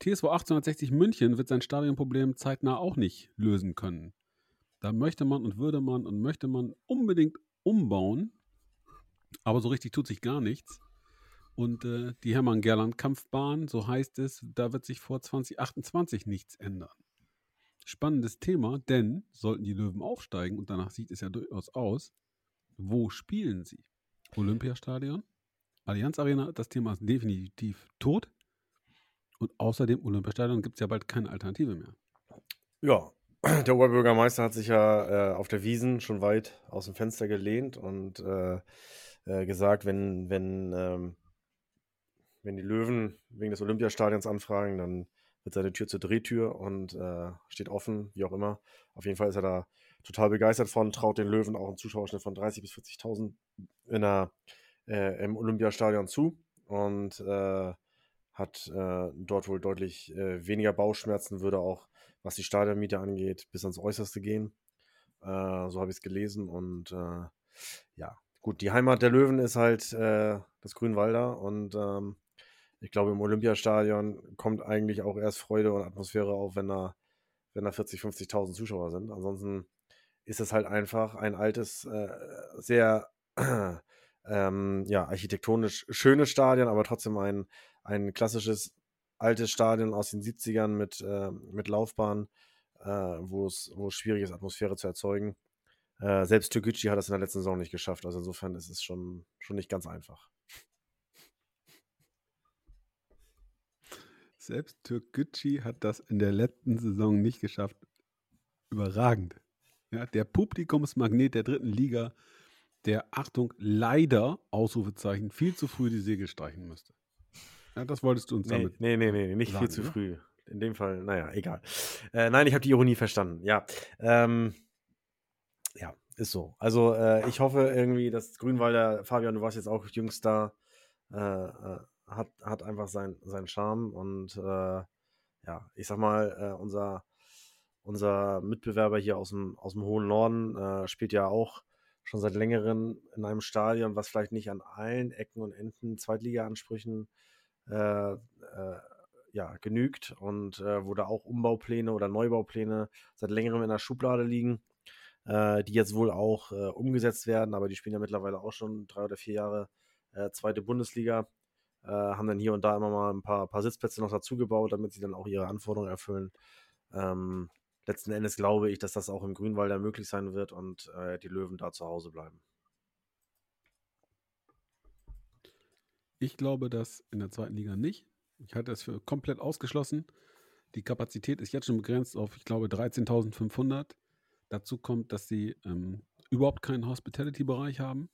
TSV 1860 München wird sein Stadionproblem zeitnah auch nicht lösen können. Da möchte man und würde man und möchte man unbedingt umbauen, aber so richtig tut sich gar nichts. Und äh, die Hermann-Gerland-Kampfbahn, so heißt es, da wird sich vor 2028 nichts ändern. Spannendes Thema, denn sollten die Löwen aufsteigen, und danach sieht es ja durchaus aus, wo spielen sie? Olympiastadion? Allianz Arena, das Thema ist definitiv tot. Und außerdem, Olympiastadion gibt es ja bald keine Alternative mehr. Ja, (clears throat) der Oberbürgermeister hat sich ja äh, auf der Wiesen schon weit aus dem Fenster gelehnt und äh, äh, gesagt, wenn, wenn, ähm, wenn die Löwen wegen des Olympiastadions anfragen, dann wird seine Tür zur Drehtür und äh, steht offen, wie auch immer. Auf jeden Fall ist er da total begeistert von, traut den Löwen auch einen Zuschauerschnitt von 30.000 bis 40.000 in der, äh, im Olympiastadion zu und äh, hat äh, dort wohl deutlich äh, weniger Bauchschmerzen, würde auch, was die Stadionmiete angeht, bis ans Äußerste gehen. Äh, so habe ich es gelesen und ja, gut, die Heimat der Löwen ist halt das Grünwalder und ähm, ich glaube, im Olympiastadion kommt eigentlich auch erst Freude und Atmosphäre auf, wenn da, wenn da 40, 50.000 Zuschauer sind. Ansonsten ist es halt einfach ein altes, äh, sehr (clears throat) ähm, ja, architektonisch schönes Stadion, aber trotzdem ein, ein klassisches altes Stadion aus den 70ern mit, äh, mit Laufbahn, äh, wo es schwierig ist, Atmosphäre zu erzeugen. Äh, selbst Türkgücü hat das in der letzten Saison nicht geschafft. Also insofern ist es schon, schon nicht ganz einfach. Selbst Türkgücü hat das in der letzten Saison nicht geschafft. Überragend. Ja, der Publikumsmagnet der dritten Liga, der, Achtung, leider, Ausrufezeichen, viel zu früh die Segel streichen müsste. Ja, das wolltest du uns nee, damit. Nee, nee, nee, nicht sagen, viel zu oder? früh. In dem Fall, naja, egal. Äh, nein, ich habe die Ironie verstanden. Ja. Ähm, ja, ist so. Also, äh, ich hoffe irgendwie, dass Grünwalder, Fabian, du warst jetzt auch jüngst da, äh, äh hat, hat einfach sein, seinen Charme und äh, ja, ich sag mal, äh, unser, unser Mitbewerber hier aus dem, aus dem hohen Norden äh, spielt ja auch schon seit längerem in einem Stadion, was vielleicht nicht an allen Ecken und Enden Zweitliga-Ansprüchen äh, äh, ja, genügt und äh, wo da auch Umbaupläne oder Neubaupläne seit längerem in der Schublade liegen, die jetzt wohl auch umgesetzt werden, aber die spielen ja mittlerweile auch schon drei oder vier Jahre zweite Bundesliga äh, haben dann hier und da immer mal ein paar, paar Sitzplätze noch dazugebaut, damit sie dann auch ihre Anforderungen erfüllen. Ähm, letzten Endes glaube ich, dass das auch im Grünwalder möglich sein wird und äh, die Löwen da zu Hause bleiben. Ich glaube das in der zweiten Liga nicht. Ich halte es für komplett ausgeschlossen. Die Kapazität ist jetzt schon begrenzt auf, ich glaube, 13.500. Dazu kommt, dass sie ähm, überhaupt keinen Hospitality-Bereich haben.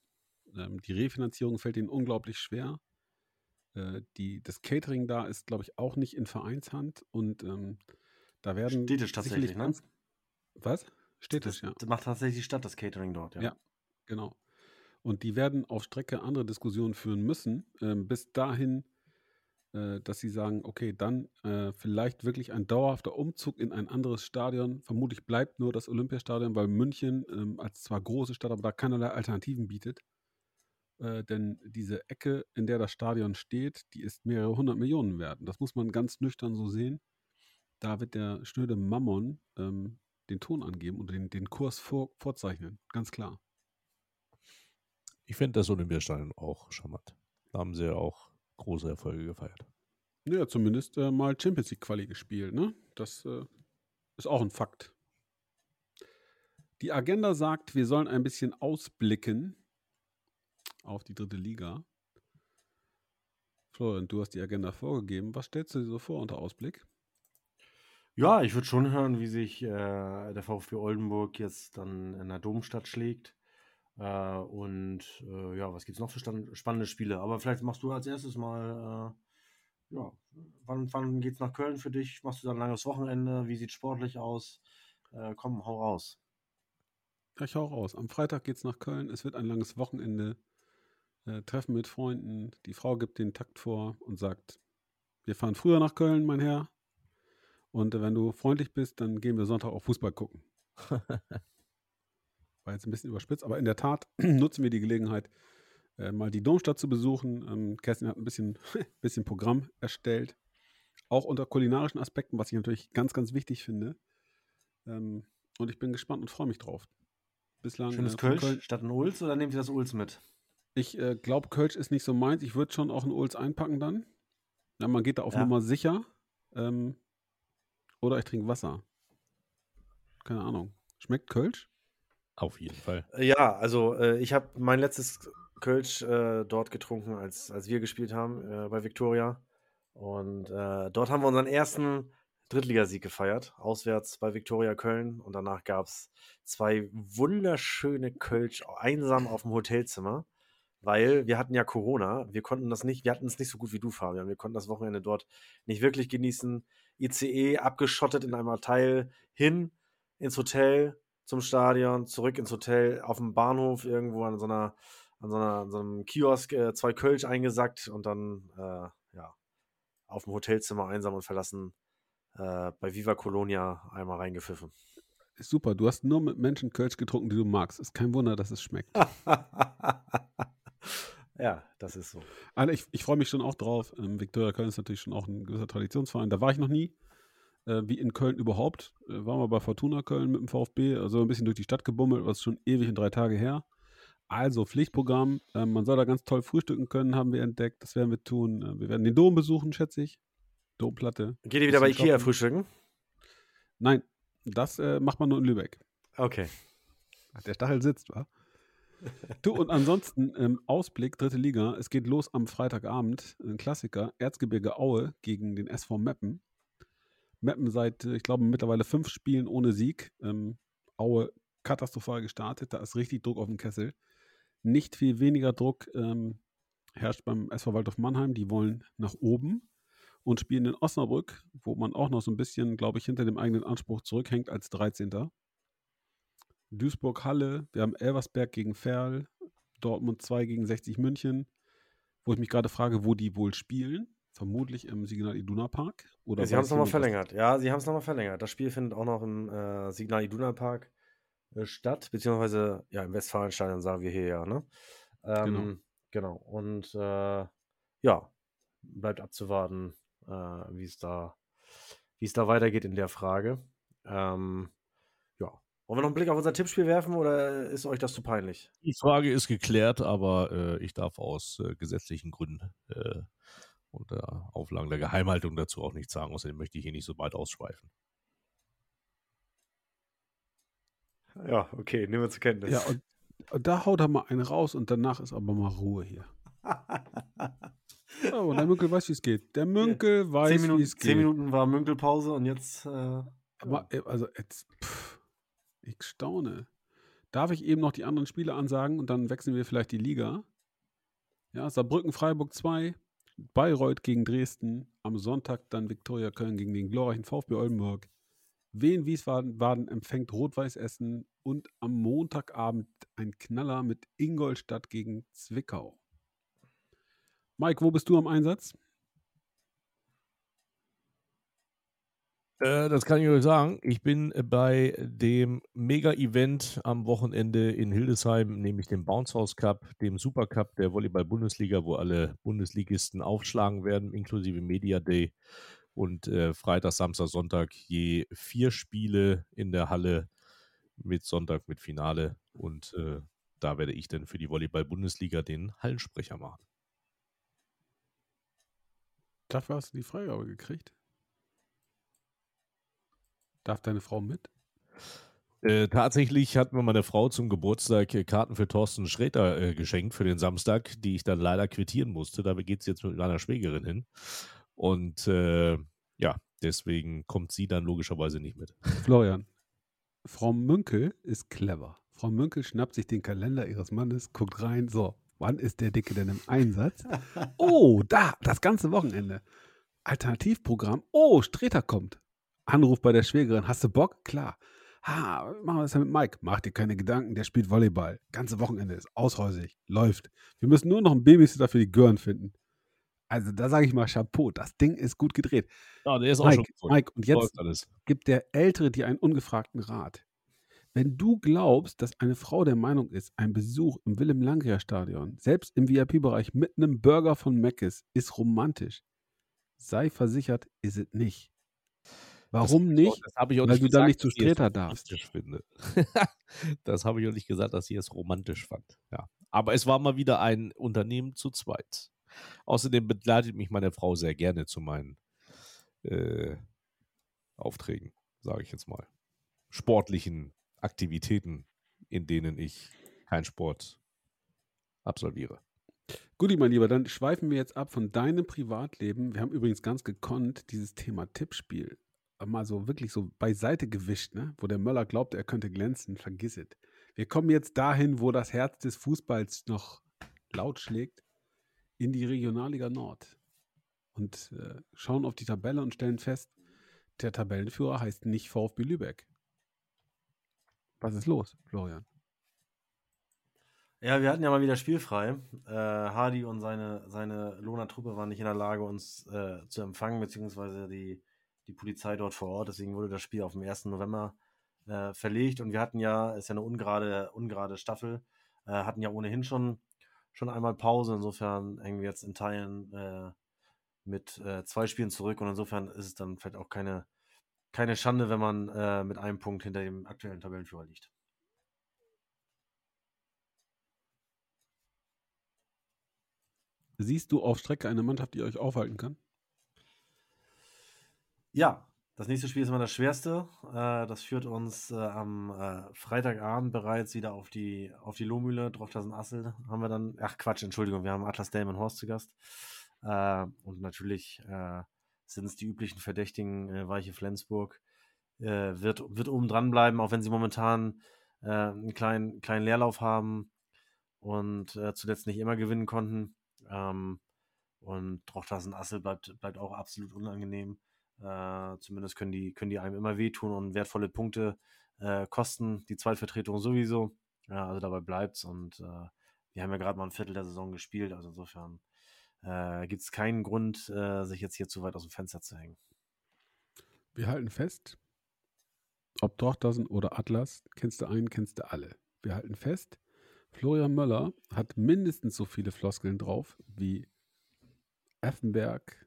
Ähm, die Refinanzierung fällt ihnen unglaublich schwer. Äh, die, das Catering da ist, glaube ich, auch nicht in Vereinshand und ähm, Da werden Städtisch tatsächlich, ne? Ganz, was? Städtisch, das, ja. Das macht tatsächlich die Stadt das Catering dort, ja. Ja, genau. Und die werden auf Strecke andere Diskussionen führen müssen, ähm, bis dahin, äh, dass sie sagen, okay, dann äh, vielleicht wirklich ein dauerhafter Umzug in ein anderes Stadion. Vermutlich bleibt nur das Olympiastadion, weil München ähm, als zwar große Stadt, aber da keinerlei Alternativen bietet. Äh, denn diese Ecke, in der das Stadion steht, die ist mehrere hundert Millionen wert. Und das muss man ganz nüchtern so sehen. Da wird der schnöde Mammon ähm, den Ton angeben und den, den Kurs vor, vorzeichnen. Ganz klar. Ich finde das Olympiastadion auch charmant. Da haben sie ja auch große Erfolge gefeiert. Ja, zumindest äh, mal Champions League Quali gespielt, ne? Das äh, ist auch ein Fakt. Die Agenda sagt, wir sollen ein bisschen ausblicken auf die dritte Liga. Florian, du hast die Agenda vorgegeben. Was stellst du dir so vor unter Ausblick? Ja, ich würde schon hören, wie sich äh, der VfB Oldenburg jetzt dann in der Domstadt schlägt. Äh, und äh, ja, was gibt es noch für spannende Spiele? Aber vielleicht machst du als erstes mal, äh, ja, wann, wann geht es nach Köln für dich? Machst du dann ein langes Wochenende? Wie sieht sportlich aus? Äh, komm, hau raus. Ja, ich hau raus. Am Freitag geht es nach Köln. Es wird ein langes Wochenende. Äh, Treffen mit Freunden. Die Frau gibt den Takt vor und sagt, wir fahren früher nach Köln, mein Herr. Und wenn du freundlich bist, dann gehen wir Sonntag auch Fußball gucken. (laughs) War jetzt ein bisschen überspitzt, aber in der Tat (clears throat) nutzen wir die Gelegenheit, äh, mal die Domstadt zu besuchen. Ähm, Kerstin hat ein bisschen, (laughs) bisschen Programm erstellt. Auch unter kulinarischen Aspekten, was ich natürlich ganz, ganz wichtig finde. Ähm, und ich bin gespannt und freue mich drauf. Bislang. Schönes äh, Kölsch Köln. statt ein Ulz oder nehmt ihr das Ulz mit? Ich äh, glaube, Kölsch ist nicht so meins. Ich würde schon auch ein Ulz einpacken dann. Ja, man geht da auf ja. Nummer sicher. Ähm, oder ich trinke Wasser. Keine Ahnung. Schmeckt Kölsch? Auf jeden Fall. Äh, ja, also äh, ich habe mein letztes Kölsch äh, dort getrunken, als, als wir gespielt haben äh, bei Viktoria. Und äh, dort haben wir unseren ersten Drittligasieg gefeiert, auswärts bei Viktoria Köln. Und danach gab es zwei wunderschöne Kölsch einsam auf dem Hotelzimmer weil wir hatten ja Corona. Wir konnten das nicht, wir hatten es nicht so gut wie du, Fabian. Wir konnten das Wochenende dort nicht wirklich genießen. ICE abgeschottet in einem Abteil hin ins Hotel, zum Stadion, zurück ins Hotel, auf dem Bahnhof irgendwo an so einer, an so, einer, an so einem Kiosk äh, zwei Kölsch eingesackt und dann äh, ja auf dem Hotelzimmer einsam und verlassen äh, bei Viva Colonia einmal reingepfiffen. Super, du hast nur mit Menschen Kölsch getrunken, die du magst. Ist kein Wunder, dass es schmeckt. (laughs) Ja, das ist so. Also ich, ich freue mich schon auch drauf. Ähm, Viktoria Köln ist natürlich schon auch ein gewisser Traditionsverein. Da war ich noch nie. Äh, wie in Köln überhaupt. Äh, waren wir bei Fortuna Köln mit dem VfB, also ein bisschen durch die Stadt gebummelt, was schon ewig und drei Tage her. Also Pflichtprogramm. Äh, man soll da ganz toll frühstücken können, haben wir entdeckt. Das werden wir tun. Äh, wir werden den Dom besuchen, schätze ich. Domplatte. Geht ihr wieder bei Ikea frühstücken? Nein, das äh, macht man nur in Lübeck. Okay. Der Stachel sitzt, wa? Du, und ansonsten ähm, Ausblick, dritte Liga. Es geht los am Freitagabend. Ein Klassiker. Erzgebirge Aue gegen den SV Meppen. Meppen seit, äh, ich glaube, mittlerweile fünf Spielen ohne Sieg. Ähm, Aue katastrophal gestartet. Da ist richtig Druck auf dem Kessel. Nicht viel weniger Druck ähm, herrscht beim SV Waldorf Mannheim. Die wollen nach oben und spielen in Osnabrück, wo man auch noch so ein bisschen, glaube ich, hinter dem eigenen Anspruch zurückhängt als 13. Duisburg-Halle, wir haben Elversberg gegen Ferl, Dortmund 2 gegen 60 München, wo ich mich gerade frage, wo die wohl spielen. Vermutlich im Signal Iduna Park. Oder ja, sie haben es nochmal verlängert. Ja, sie haben es nochmal verlängert. Das Spiel findet auch noch im äh, Signal Iduna Park äh, statt, beziehungsweise ja, im Westfalenstadion sagen wir hier ja, ne? Ähm, genau. genau. Und äh, ja, bleibt abzuwarten, äh, wie es da, wie es da weitergeht in der Frage. Ähm, wollen wir noch einen Blick auf unser Tippspiel werfen oder ist euch das zu peinlich? Die Frage ist geklärt, aber äh, ich darf aus äh, gesetzlichen Gründen äh, unter Auflagen der Geheimhaltung dazu auch nichts sagen. Außerdem möchte ich hier nicht so weit ausschweifen. Ja, okay, nehmen wir zur Kenntnis. Ja, und, und da haut er mal einen raus und danach ist aber mal Ruhe hier. (laughs) oh, der Münkel weiß, wie es geht. Der Münkel ja. weiß, wie es geht. Zehn Minuten war Münkelpause und jetzt. Äh, aber, äh, also, jetzt. Pff. Ich staune. Darf ich eben noch die anderen Spiele ansagen und dann wechseln wir vielleicht die Liga? Ja, Saarbrücken, Freiburg 2, Bayreuth gegen Dresden, am Sonntag dann Viktoria Köln gegen den glorreichen VfB Oldenburg, Wien Wiesbaden empfängt Rot-Weiß Essen und am Montagabend ein Knaller mit Ingolstadt gegen Zwickau. Mike, wo bist du am Einsatz? Äh, das kann ich euch sagen. Ich bin bei dem Mega-Event am Wochenende in Hildesheim, nämlich dem Bounce House Cup, dem Supercup der Volleyball-Bundesliga, wo alle Bundesligisten aufschlagen werden, inklusive Media Day. Und äh, Freitag, Samstag, Sonntag je vier Spiele in der Halle mit Sonntag mit Finale. Und äh, da werde ich dann für die Volleyball-Bundesliga den Hallensprecher machen. Dafür hast du die Freigabe gekriegt? Darf deine Frau mit? Äh, tatsächlich hat mir meine Frau zum Geburtstag äh, Karten für Thorsten Schräter äh, geschenkt für den Samstag, die ich dann leider quittieren musste. Da geht es jetzt mit meiner Schwägerin hin. Und äh, ja, deswegen kommt sie dann logischerweise nicht mit. Florian, Frau Münkel ist clever. Frau Münkel schnappt sich den Kalender ihres Mannes, guckt rein, so, wann ist der Dicke denn im Einsatz? (laughs) Oh, da, das ganze Wochenende. Alternativprogramm. Oh, Streter kommt. Anruf bei der Schwägerin. Hast du Bock? Klar. Ha, machen wir das ja mit Mike. Mach dir keine Gedanken, der spielt Volleyball. Ganze Wochenende ist aushäusig. Läuft. Wir müssen nur noch einen Babysitter für die Gören finden. Also da sage ich mal Chapeau, das Ding ist gut gedreht. Ja, der ist Mike, auch schon Mike, und jetzt gibt der Ältere dir einen ungefragten Rat. Wenn du glaubst, dass eine Frau der Meinung ist, ein Besuch im Willem Langria Stadion, selbst im VIP-Bereich mit einem Burger von Meckes, ist romantisch, sei versichert, ist es nicht. Warum das, nicht? Das habe ich auch Weil nicht du gesagt, da nicht zu Streter darfst. Finde. (laughs) das habe ich auch nicht gesagt, dass ich es romantisch fand. Ja. Aber es war mal wieder ein Unternehmen zu zweit. Außerdem begleitet mich meine Frau sehr gerne zu meinen äh, Aufträgen, sage ich jetzt mal. Sportlichen Aktivitäten, in denen ich keinen Sport absolviere. Guti, mein Lieber, dann schweifen wir jetzt ab von deinem Privatleben. Wir haben übrigens ganz gekonnt dieses Thema Tippspiel mal so wirklich so beiseite gewischt, ne? wo der Möller glaubt, er könnte glänzen. Vergiss es. Wir kommen jetzt dahin, wo das Herz des Fußballs noch laut schlägt, in die Regionalliga Nord. Und äh, schauen auf die Tabelle und stellen fest, der Tabellenführer heißt nicht VfB Lübeck. Was ist los, Florian? Ja, wir hatten ja mal wieder spielfrei. Äh, Hardy und seine, seine Lohner Truppe waren nicht in der Lage, uns äh, zu empfangen, beziehungsweise die, die Polizei dort vor Ort. Deswegen wurde das Spiel auf den 1. November äh, verlegt. Und wir hatten ja, ist ja eine ungerade, ungerade Staffel, äh, hatten ja ohnehin schon, schon einmal Pause. Insofern hängen wir jetzt in Teilen äh, mit äh, zwei Spielen zurück. Und insofern ist es dann vielleicht auch keine, keine Schande, wenn man äh, mit einem Punkt hinter dem aktuellen Tabellenführer liegt. Siehst du auf Strecke eine Mannschaft, die euch aufhalten kann? Ja, das nächste Spiel ist immer das schwerste. Äh, das führt uns äh, am äh, Freitagabend bereits wieder auf die, auf die Lohmühle. Drochtersen Assel haben wir dann. Ach Quatsch, Entschuldigung, wir haben Atlas Delmen Horst zu Gast. Und natürlich sind es die üblichen Verdächtigen, Weiche Flensburg. wird, wird oben dran bleiben, auch wenn sie momentan einen kleinen, kleinen Leerlauf haben und zuletzt nicht immer gewinnen konnten. Ähm, und Drochtersen Assel bleibt, bleibt auch absolut unangenehm. Äh, zumindest können die, können die einem immer wehtun und wertvolle Punkte äh, kosten. Die Zweitvertretung sowieso. Ja, also dabei bleibt's. Und äh, wir haben ja gerade mal ein Viertel der Saison gespielt. Also insofern äh, gibt es keinen Grund, äh, sich jetzt hier zu weit aus dem Fenster zu hängen. Wir halten fest, ob Dorchtersen oder Atlas, kennst du einen, kennst du alle. Wir halten fest, Florian Möller hat mindestens so viele Floskeln drauf wie Effenberg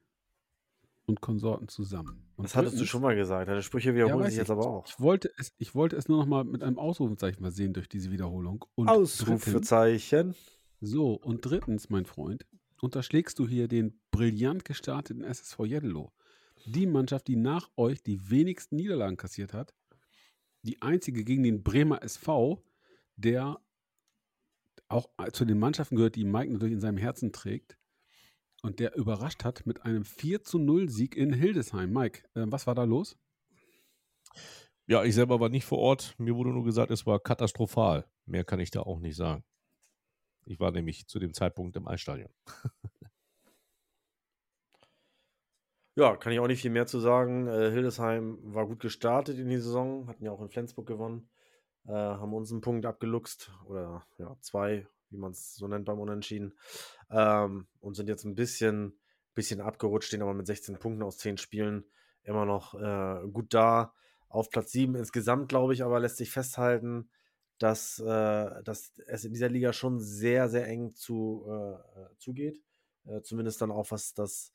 und Konsorten zusammen. Und das hattest du schon mal gesagt. Deine Sprüche wiederholen ja, sich jetzt aber auch. Ich wollte, es, ich wollte es nur noch mal mit einem Ausrufezeichen mal sehen durch diese Wiederholung. Und Ausrufezeichen. Drittens, so, und drittens, mein Freund, unterschlägst du hier den brillant gestarteten SSV Jeddelo. Die Mannschaft, die nach euch die wenigsten Niederlagen kassiert hat. Die einzige gegen den Bremer SV, der auch zu den Mannschaften gehört, die Mike natürlich in seinem Herzen trägt und der überrascht hat mit einem 4 zu 0 Sieg in Hildesheim. Mike, äh, was war da los? Ja, ich selber war nicht vor Ort. Mir wurde nur gesagt, es war katastrophal. Mehr kann ich da auch nicht sagen. Ich war nämlich zu dem Zeitpunkt im Eisstadion. (laughs) Ja, kann ich auch nicht viel mehr zu sagen. Äh, Hildesheim war gut gestartet in die Saison, hatten ja auch in Flensburg gewonnen, äh, haben uns einen Punkt abgeluchst oder ja, zwei, wie man es so nennt beim Unentschieden, ähm, und sind jetzt ein bisschen, bisschen abgerutscht, stehen aber mit 16 Punkten aus 10 Spielen immer noch äh, gut da. Auf Platz 7 insgesamt, glaube ich, aber lässt sich festhalten, dass, äh, dass es in dieser Liga schon sehr, sehr eng zu, äh, zugeht. Äh, zumindest dann auch, was das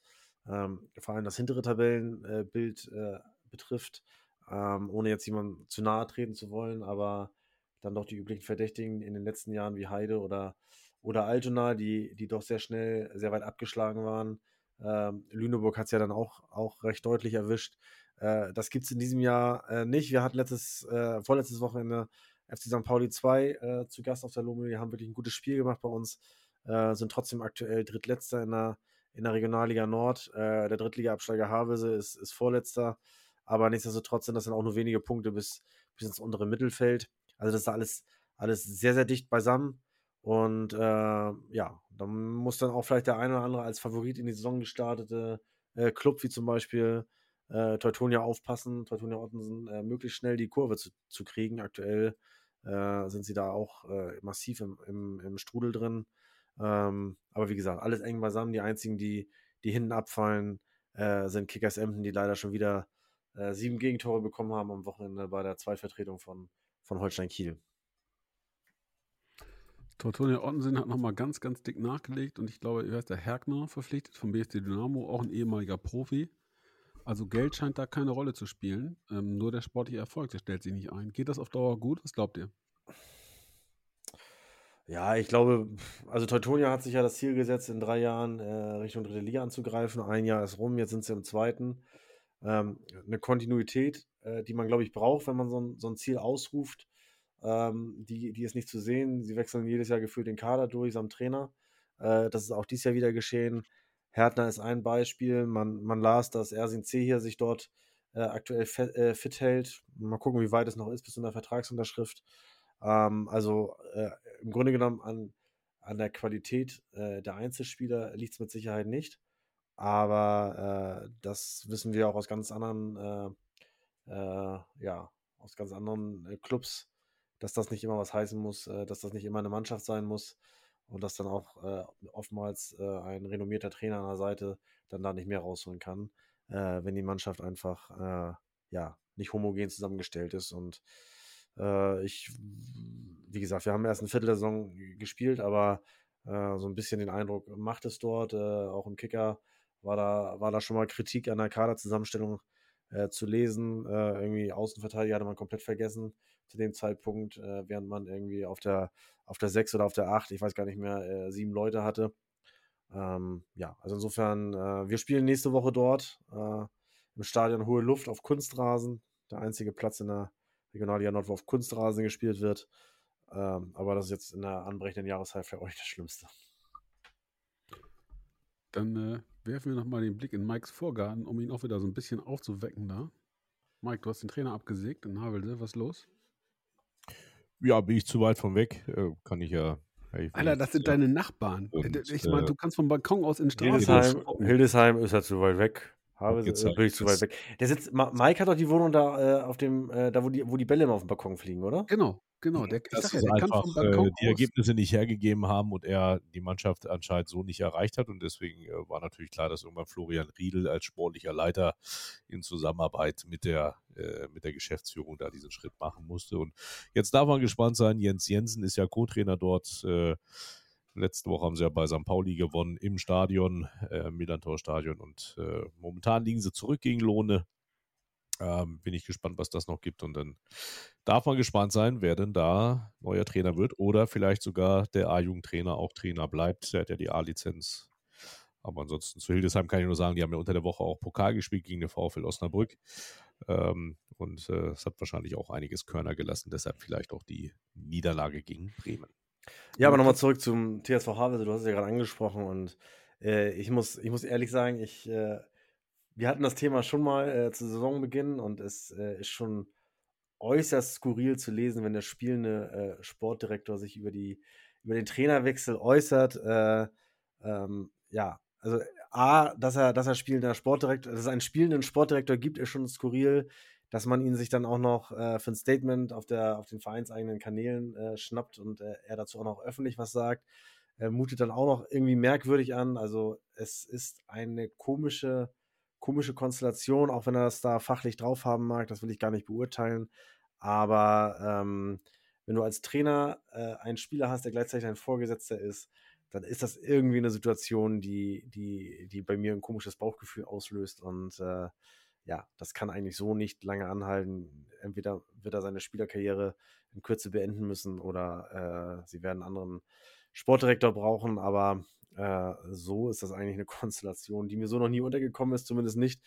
ähm, vor allem das hintere Tabellenbild äh, betrifft, ähm, ohne jetzt jemandem zu nahe treten zu wollen, aber dann doch die üblichen Verdächtigen in den letzten Jahren wie Heide oder, oder Altona, die, die doch sehr schnell, sehr weit abgeschlagen waren. Ähm, Lüneburg hat es ja dann auch, auch recht deutlich erwischt. Äh, das gibt es in diesem Jahr äh, nicht. Wir hatten letztes, äh, vorletztes Wochenende FC St. Pauli 2 äh, zu Gast auf der Lomo. Die haben wirklich ein gutes Spiel gemacht bei uns, äh, sind trotzdem aktuell Drittletzter in der in der Regionalliga Nord. Äh, der Drittliga-Absteiger Havelse ist, ist Vorletzter, aber nichtsdestotrotz sind das dann auch nur wenige Punkte bis, bis ins untere Mittelfeld. Also das ist alles, alles sehr, sehr dicht beisammen. Und äh, ja, da muss dann auch vielleicht der eine oder andere als Favorit in die Saison gestartete äh, Club, wie zum Beispiel äh, Teutonia, aufpassen, Teutonia Ottensen äh, möglichst schnell die Kurve zu, zu kriegen. Aktuell äh, sind sie da auch äh, massiv im, im, im Strudel drin. Ähm, aber wie gesagt, alles eng beisammen. Die einzigen, die, die hinten abfallen, äh, sind Kickers Emden, die leider schon wieder sieben Gegentore bekommen haben am Wochenende bei der Zweitvertretung von, von Holstein Kiel. Tortonia Ottensen hat nochmal ganz, ganz dick nachgelegt und ich glaube, er ist der Hergner verpflichtet vom BSD Dynamo, auch ein ehemaliger Profi. Also Geld scheint da keine Rolle zu spielen. Ähm, nur der sportliche Erfolg, der stellt sich nicht ein. Geht das auf Dauer gut? Was glaubt ihr? Ja, ich glaube, also Teutonia hat sich ja das Ziel gesetzt, in drei Jahren äh, Richtung dritte Liga anzugreifen. Ein Jahr ist rum, jetzt sind sie im zweiten. Ähm, eine Kontinuität, äh, die man, glaube ich, braucht, wenn man so ein, so ein Ziel ausruft, ähm, die, die ist nicht zu sehen. Sie wechseln jedes Jahr gefühlt den Kader durch samt Trainer. Äh, das ist auch dieses Jahr wieder geschehen. Härtner ist ein Beispiel. Man, man las, dass Ersin C. hier sich dort äh, aktuell fit, äh, fit hält. Mal gucken, wie weit es noch ist bis zu einer Vertragsunterschrift. Ähm, also äh, im Grunde genommen an, an der Qualität äh, der Einzelspieler liegt es mit Sicherheit nicht. Aber äh, das wissen wir auch aus ganz anderen, äh, ja, aus ganz anderen äh, Clubs, dass das nicht immer was heißen muss, dass das nicht immer eine Mannschaft sein muss und dass dann auch oftmals ein renommierter Trainer an der Seite dann da nicht mehr rausholen kann, wenn die Mannschaft einfach ja nicht homogen zusammengestellt ist und äh, ich, wie gesagt, wir haben erst ein Viertel der Saison gespielt, aber äh, so ein bisschen den Eindruck macht es dort. Äh, auch im Kicker war da, war da schon mal Kritik an der Kaderzusammenstellung äh, zu lesen. Äh, irgendwie Außenverteidiger hatte man komplett vergessen zu dem Zeitpunkt, äh, während man irgendwie auf der, auf der 6 oder auf der 8, ich weiß gar nicht mehr, sieben Leute hatte. Ähm, ja, also insofern, wir spielen nächste Woche dort im Stadion Hohe Luft auf Kunstrasen. Der einzige Platz in der Regionalliga Nord, wo auf Kunstrasen gespielt wird. Ähm, aber das ist jetzt in der anbrechenden Jahreszeit für euch das Schlimmste. Dann äh, werfen wir nochmal den Blick in Mikes Vorgarten, um ihn auch wieder so ein bisschen aufzuwecken da. Mike, du hast den Trainer abgesägt in Havelse. Was ist los? Ja, bin ich zu weit von weg. Äh, kann ich ja. Ich Alter, das sind ja. deine Nachbarn. Und, ich meine, äh, du kannst vom Balkon aus in Straße. Hildesheim, Hildesheim ist ja zu weit weg. Habe sie, äh, bin ich zu weit weg. Der sitzt, Mike hat doch die Wohnung da äh, auf dem, äh, da wo die, wo die Bälle immer auf dem Balkon fliegen, oder? Genau, genau. Der, das ist ja, der einfach, äh, die Ergebnisse nicht hergegeben haben und er die Mannschaft anscheinend so nicht erreicht hat und deswegen äh, war natürlich klar, dass irgendwann Florian Riedel als sportlicher Leiter in Zusammenarbeit mit der, äh, mit der Geschäftsführung da diesen Schritt machen musste und jetzt darf man gespannt sein. Jens Jensen ist ja Co-Trainer dort. Äh, Letzte Woche haben sie ja bei St. Pauli gewonnen im Stadion, äh, Millantor-Stadion. Und äh, momentan liegen sie zurück gegen Lohne. Ähm, bin ich gespannt, was das noch gibt. Und dann darf man gespannt sein, wer denn da neuer Trainer wird. Oder vielleicht sogar der A-Jugendtrainer auch Trainer bleibt. Der hat ja die A-Lizenz. Aber ansonsten zu Hildesheim kann ich nur sagen, die haben ja unter der Woche auch Pokal gespielt gegen den VfL Osnabrück. Ähm, und äh, es hat wahrscheinlich auch einiges Körner gelassen. Deshalb vielleicht auch die Niederlage gegen Bremen. Ja, aber nochmal zurück zum TSV Havelse. Du hast es ja gerade angesprochen und äh, ich, muss, ich muss ehrlich sagen, ich, äh, wir hatten das Thema schon mal äh, zu Saisonbeginn und es äh, ist schon äußerst skurril zu lesen, wenn der spielende äh, Sportdirektor sich über, die, über den Trainerwechsel äußert. Äh, ähm, ja, also A, dass er, dass er spielender Sportdirektor, dass es einen spielenden Sportdirektor gibt, ist schon skurril. Dass man ihn sich dann auch noch äh, für ein Statement auf, der, auf den vereinseigenen Kanälen äh, schnappt und äh, er dazu auch noch öffentlich was sagt, äh, mutet dann auch noch irgendwie merkwürdig an. Also es ist eine komische, komische Konstellation, auch wenn er das da fachlich drauf haben mag, das will ich gar nicht beurteilen. Aber ähm, wenn du als Trainer äh, einen Spieler hast, der gleichzeitig ein Vorgesetzter ist, dann ist das irgendwie eine Situation, die, die, die bei mir ein komisches Bauchgefühl auslöst. Und äh, ja, das kann eigentlich so nicht lange anhalten. Entweder wird er seine Spielerkarriere in Kürze beenden müssen oder äh, sie werden einen anderen Sportdirektor brauchen. Aber äh, so ist das eigentlich eine (laughs) Konstellation, die mir so noch nie untergekommen ist, zumindest nicht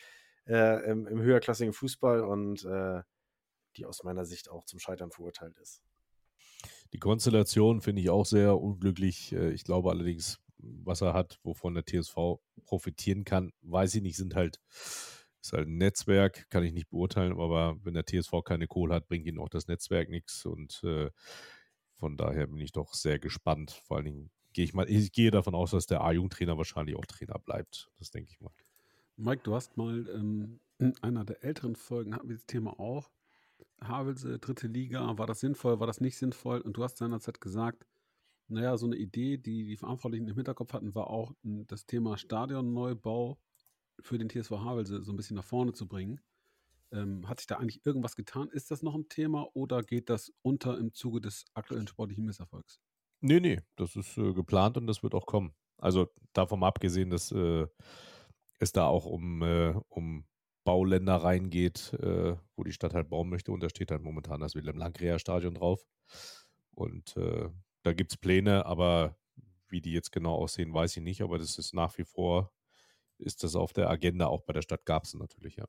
äh, im, im, höherklassigen Fußball und äh, die aus meiner Sicht auch zum Scheitern verurteilt ist. Die Konstellation finde ich auch sehr unglücklich. Äh, ich glaube allerdings, was er hat, wovon der TSV profitieren kann, weiß ich nicht, sind halt, ist halt ein Netzwerk, kann ich nicht beurteilen, aber wenn der TSV keine Kohle hat, bringt ihnen auch das Netzwerk nichts und äh, von daher bin ich doch sehr gespannt. Vor allen Dingen gehe ich mal, ich gehe davon aus, dass der A-Jugendtrainer wahrscheinlich auch Trainer bleibt. Das denke ich mal. Mike, du hast mal ähm, in einer der älteren Folgen hatten wir das Thema auch Havelse, dritte Liga, war das sinnvoll, war das nicht sinnvoll? Und du hast seinerzeit gesagt, naja, so eine Idee, die die Verantwortlichen im Hinterkopf hatten, war auch das Thema Stadionneubau für den TSV Havelse so ein bisschen nach vorne zu bringen. Ähm, hat sich da eigentlich irgendwas getan? Ist das noch ein Thema oder geht das unter im Zuge des aktuellen sportlichen Misserfolgs? Nee, nee, das ist äh, geplant und das wird auch kommen. Also davon abgesehen, dass äh, es da auch um, äh, um Bauländer reingeht, äh, wo die Stadt halt bauen möchte. Und da steht halt momentan das Wilhelm-Langkrea-Stadion drauf. Und äh, da gibt es Pläne, aber wie die jetzt genau aussehen, weiß ich nicht. Aber das ist nach wie vor, ist das auf der Agenda, auch bei der Stadt Garbsen natürlich, ja.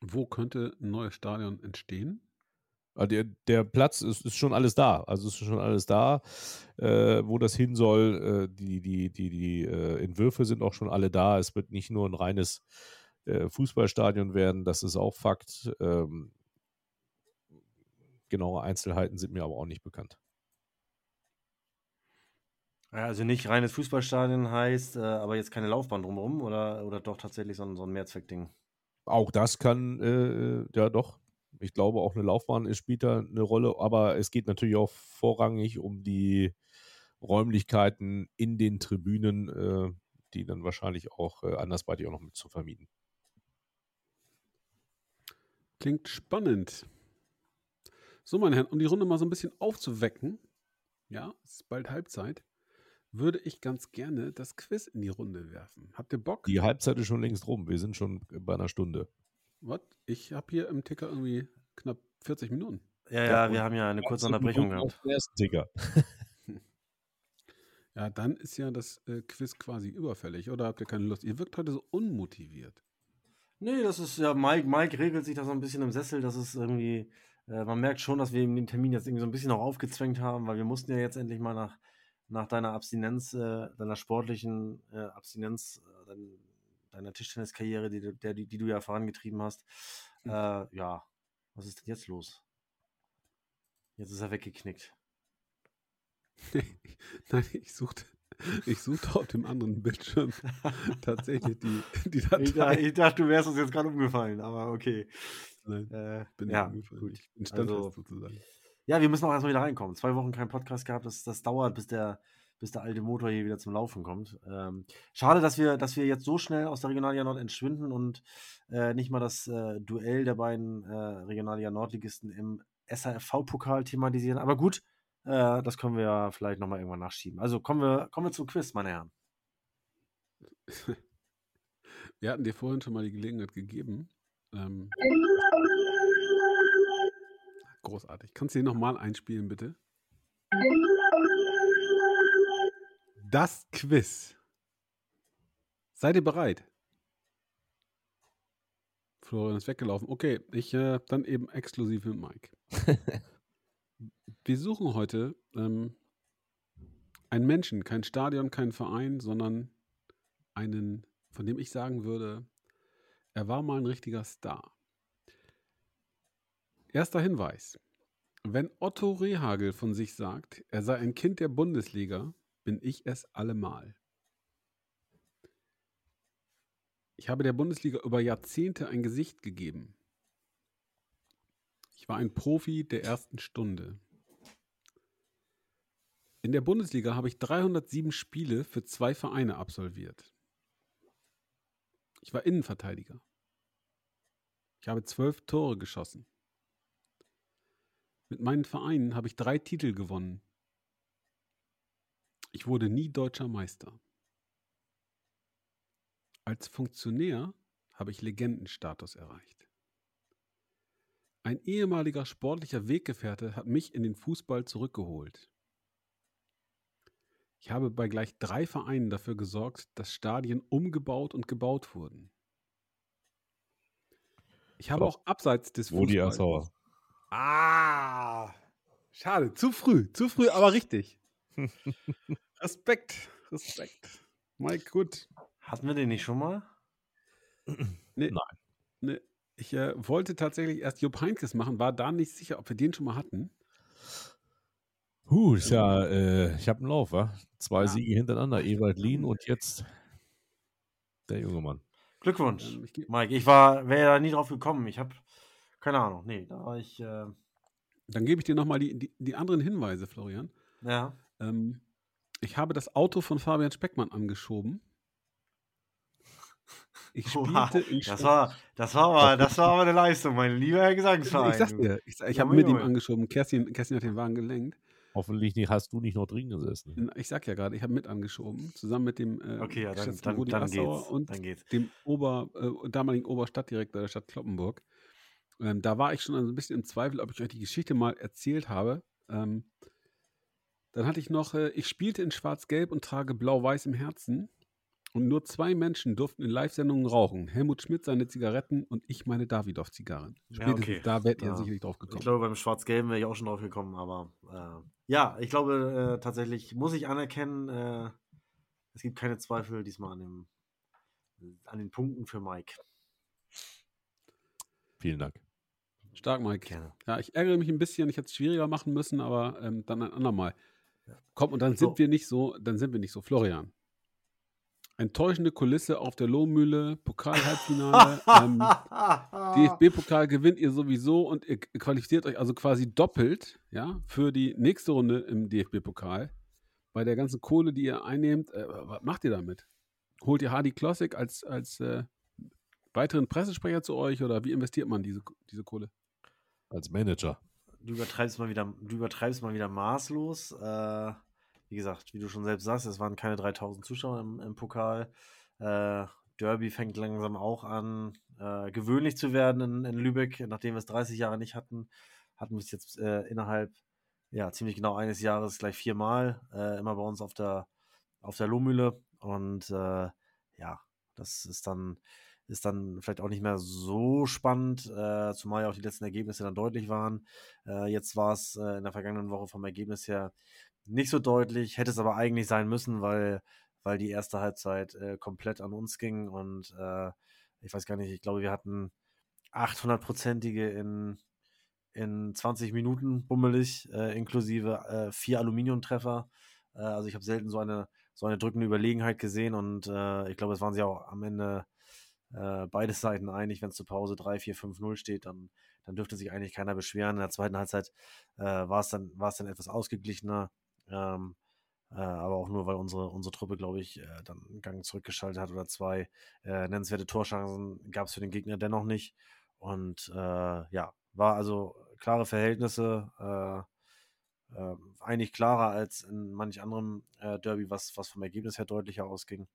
Wo könnte ein neues Stadion entstehen? Ah, der, der Platz ist, ist, schon alles da. Also ist schon alles da, äh, wo das hin soll. Äh, die die, die, die äh, Entwürfe sind auch schon alle da. Es wird nicht nur ein reines äh, Fußballstadion werden, das ist auch Fakt. Ähm, genaue Einzelheiten sind mir aber auch nicht bekannt. Also nicht reines Fußballstadion heißt, äh, aber jetzt keine Laufbahn drumherum oder, oder doch tatsächlich so ein, so ein Mehrzweckding? Auch das kann, äh, ja doch. Ich glaube, auch eine Laufbahn ist, spielt da eine Rolle, aber es geht natürlich auch vorrangig um die Räumlichkeiten in den Tribünen, äh, die dann wahrscheinlich auch äh, andersweitig auch noch mit zu vermieten. Klingt spannend. So, meine Herren, um die Runde mal so ein bisschen aufzuwecken, ja, es ist bald Halbzeit, würde ich ganz gerne das Quiz in die Runde werfen. Habt ihr Bock? Die Halbzeit ist schon längst rum. Wir sind schon bei einer Stunde. Was? Ich habe hier im Ticker irgendwie knapp 40 Minuten. Ja, ja, wir haben ja eine kurze Unterbrechung gehabt. Ersten Ticker. (laughs) ja, dann ist ja das äh, Quiz quasi überfällig. Oder habt ihr keine Lust? Ihr wirkt heute so unmotiviert. Nee, das ist ja, Mike, Mike regelt sich da so ein bisschen im Sessel. Das ist irgendwie, äh, man merkt schon, dass wir ihm den Termin jetzt irgendwie so ein bisschen noch aufgezwängt haben, weil wir mussten ja jetzt endlich mal nach, nach deiner Abstinenz, äh, deiner sportlichen äh, Abstinenz, äh, dein, deiner Tischtenniskarriere, die, der, die, die du ja vorangetrieben hast. Mhm. ja, was ist denn jetzt los? Jetzt ist er weggeknickt. (laughs) Nein, ich suchte, ich suchte auf dem anderen Bildschirm (laughs) tatsächlich die, die Datei. Ich, dachte, ich dachte, du wärst uns jetzt gerade umgefallen, aber okay. Nein, äh, bin ja, umgefallen. Gut. Ich bin also, sozusagen. Ja, wir müssen auch erstmal wieder reinkommen. Zwei Wochen kein Podcast gehabt, das, das dauert, bis der, bis der alte Motor hier wieder zum Laufen kommt. Ähm, schade, dass wir, dass wir jetzt so schnell aus der Regionalliga Nord entschwinden und äh, nicht mal das äh, Duell der beiden äh, Regionalliga Nordligisten im SAFV-Pokal thematisieren. Aber gut, äh, das können wir ja vielleicht nochmal irgendwann nachschieben. Also kommen wir, kommen wir zum Quiz, meine Herren. (laughs) Wir hatten dir vorhin schon mal die Gelegenheit gegeben. Ähm, (laughs) großartig. Kannst du den nochmal einspielen, bitte? Das Quiz. Seid ihr bereit? Florian ist weggelaufen. Okay, ich äh, dann eben exklusiv mit Mike. (laughs) Wir suchen heute ähm, einen Menschen, kein Stadion, kein Verein, sondern einen, von dem ich sagen würde, er war mal ein richtiger Star. Erster Hinweis. Wenn Otto Rehagel von sich sagt, er sei ein Kind der Bundesliga, bin ich es allemal. Ich habe der Bundesliga über Jahrzehnte ein Gesicht gegeben. Ich war ein Profi der ersten Stunde. In der Bundesliga habe ich 307 Spiele für zwei Vereine absolviert. Ich war Innenverteidiger. Ich habe zwölf Tore geschossen. Mit meinen Vereinen habe ich drei Titel gewonnen. Ich wurde nie deutscher Meister. Als Funktionär habe ich Legendenstatus erreicht. Ein ehemaliger sportlicher Weggefährte hat mich in den Fußball zurückgeholt. Ich habe bei gleich drei Vereinen dafür gesorgt, dass Stadien umgebaut und gebaut wurden. Ich habe auch abseits des Fußballs. Ah, schade, zu früh, zu früh, aber richtig. (laughs) Respekt, Respekt. Mike, gut. Hatten wir den nicht schon mal? Nee, Nein. Nee, ich äh, wollte tatsächlich erst Jupp Heynckes machen, war da nicht sicher, ob wir den schon mal hatten. Huh, ist ja, äh, ich habe einen Lauf, wa? Zwei Ja. Siege hintereinander, Ewald Lien und jetzt der junge Mann. Glückwunsch, Ähm, ich Mike. Ich war, wäre da nie drauf gekommen. Ich habe keine Ahnung. Nee, da war ich, äh, Dann gebe ich dir nochmal die, die, die anderen Hinweise, Florian. ja. Ähm, ich habe das Auto von Fabian Speckmann angeschoben. Ich spielte Oha, in das war, das war aber, das war aber eine Leistung, mein lieber Herr Ich Gesangsverein. sag's du. dir, ich, ich Ja, habe mit ihm angeschoben. Kerstin, Kerstin hat den Wagen gelenkt. Hoffentlich nicht, hast du nicht noch drin gesessen. Ich sag ja gerade, ich habe mit angeschoben, zusammen mit dem äh, Okay, ja, dann, dann, dann Assauer geht's. und Dann geht's. dem Ober, äh, damaligen Oberstadtdirektor der Stadt Kloppenburg. Ähm, da war ich schon ein bisschen im Zweifel, ob ich euch die Geschichte mal erzählt habe. Ähm, dann hatte ich noch, äh, ich spielte in Schwarz-Gelb und trage Blau-Weiß im Herzen. Und nur zwei Menschen durften in Live-Sendungen rauchen. Helmut Schmidt seine Zigaretten und ich meine Davidoff-Zigarren. Ja, Spätestens okay. da werdet ihr Ja. sicherlich drauf Ich gekommen. glaube, beim Schwarz-Gelben wäre ich auch schon drauf gekommen, aber äh, ja, ich glaube äh, tatsächlich, muss ich anerkennen, äh, es gibt keine Zweifel diesmal an, dem, an den Punkten für Mike. Vielen Dank. Stark, Mike. Gerne. Ja, ich ärgere mich ein bisschen, ich hätte es schwieriger machen müssen, aber ähm, dann ein andermal. Komm, und dann So. sind wir nicht so, dann sind wir nicht so. Florian. Enttäuschende Kulisse auf der Lohmühle, Pokal-Halbfinale. (laughs) ähm, DFB-Pokal gewinnt ihr sowieso und ihr qualifiziert euch also quasi doppelt, ja, für die nächste Runde im DFB-Pokal. Bei der ganzen Kohle, die ihr einnehmt, äh, was macht ihr damit? Holt ihr Hardy Klossek als, als äh, weiteren Pressesprecher zu euch oder wie investiert man diese, diese Kohle? Als Manager. du übertreibst mal wieder, du übertreibst mal wieder maßlos. Äh, wie gesagt, wie du schon selbst sagst, es waren keine 3000 Zuschauer im, im Pokal. Äh, Derby fängt langsam auch an, äh, gewöhnlich zu werden in, in Lübeck, nachdem wir es 30 Jahre nicht hatten. Hatten wir es jetzt äh, innerhalb ja, ziemlich genau eines Jahres gleich viermal, äh, immer bei uns auf der, auf der Lohmühle. Und äh, ja, das ist dann, ist dann vielleicht auch nicht mehr so spannend, äh, zumal ja auch die letzten Ergebnisse dann deutlich waren. Äh, jetzt war es äh, in der vergangenen Woche vom Ergebnis her nicht so deutlich, hätte es aber eigentlich sein müssen, weil, weil die erste Halbzeit äh, komplett an uns ging und äh, ich weiß gar nicht, ich glaube, wir hatten 800-prozentige in, in 20 Minuten bummelig, äh, inklusive vier Aluminiumtreffer. Also ich habe selten so eine, so eine drückende Überlegenheit gesehen und ich glaube, es waren sich auch am Ende äh, beide Seiten einig, wenn es zur Pause 3, 4, 5, 0 steht, dann, dann dürfte sich eigentlich keiner beschweren. In der zweiten Halbzeit äh, war es dann, dann etwas ausgeglichener. Ähm, äh, aber auch nur, weil unsere, unsere Truppe, glaube ich, äh, dann einen Gang zurückgeschaltet hat oder zwei. Äh, nennenswerte Torchancen gab es für den Gegner dennoch nicht. Und äh, ja, war also klare Verhältnisse, äh, äh, eigentlich klarer als in manch anderem Derby, was, was vom Ergebnis her deutlicher ausging.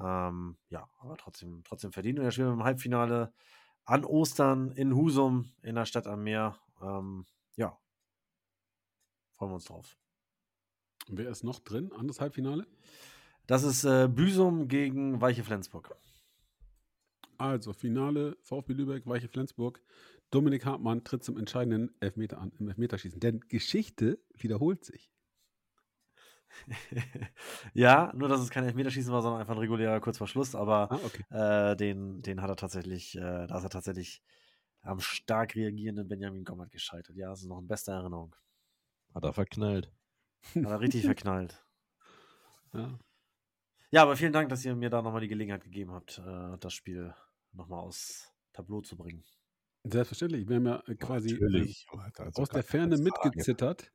Ähm, ja, aber trotzdem, trotzdem verdient. Und jetzt spielen wir im Halbfinale an Ostern in Husum in der Stadt am Meer. Ähm, ja, freuen wir uns drauf. Wer ist noch drin? Anderes Halbfinale? Das ist äh, Büsum gegen Weiche Flensburg. Also, Finale VfB Lübeck, Weiche Flensburg. Dominik Hartmann tritt zum entscheidenden Elfmeter an im Elfmeterschießen. Denn Geschichte wiederholt sich. (laughs) ja, nur dass es kein Elfmeterschießen war, sondern einfach ein regulärer Kurzverschluss. Aber Ah, okay. äh, den, den hat er tatsächlich, äh, da ist er tatsächlich am stark reagierenden Benjamin Gommert gescheitert. Ja, das ist noch in bester Erinnerung. Hat er verknallt. Hat er richtig verknallt. (laughs) Ja. Ja, aber vielen Dank, dass ihr mir da nochmal die Gelegenheit gegeben habt, äh, das Spiel nochmal aus Tableau zu bringen. Selbstverständlich. Wir haben ja äh, quasi Natürlich. Aus der Ferne mitgezittert.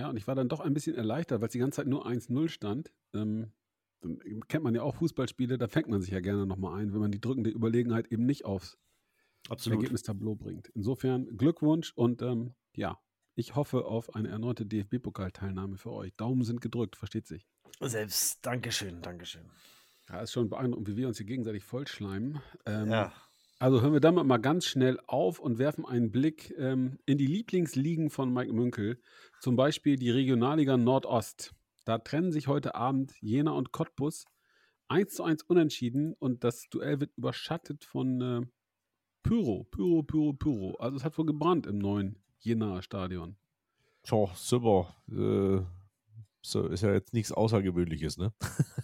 Ja, und ich war dann doch ein bisschen erleichtert, weil es die ganze Zeit nur 1-0 stand. Ähm, dann kennt man ja auch Fußballspiele, da fängt man sich ja gerne nochmal ein, wenn man die drückende Überlegenheit eben nicht aufs Absolut. Ergebnistableau bringt. Insofern Glückwunsch und ähm, ja, ich hoffe auf eine erneute DFB-Pokalteilnahme für euch. Daumen sind gedrückt, versteht sich. Selbst, Dankeschön, Dankeschön. Ja, ist schon beeindruckend, wie wir uns hier gegenseitig vollschleimen. Ähm, Ja. Also hören wir damit mal ganz schnell auf und werfen einen Blick ähm, in die Lieblingsligen von Mike Münkel. Zum Beispiel die Regionalliga Nordost. Da trennen sich heute Abend Jena und Cottbus 1 zu 1 unentschieden und das Duell wird überschattet von äh, Pyro, Pyro, Pyro, Pyro. Also es hat wohl gebrannt im neuen Jena Stadion. Tja, super. Äh, so ist ja jetzt nichts Außergewöhnliches, ne? (laughs)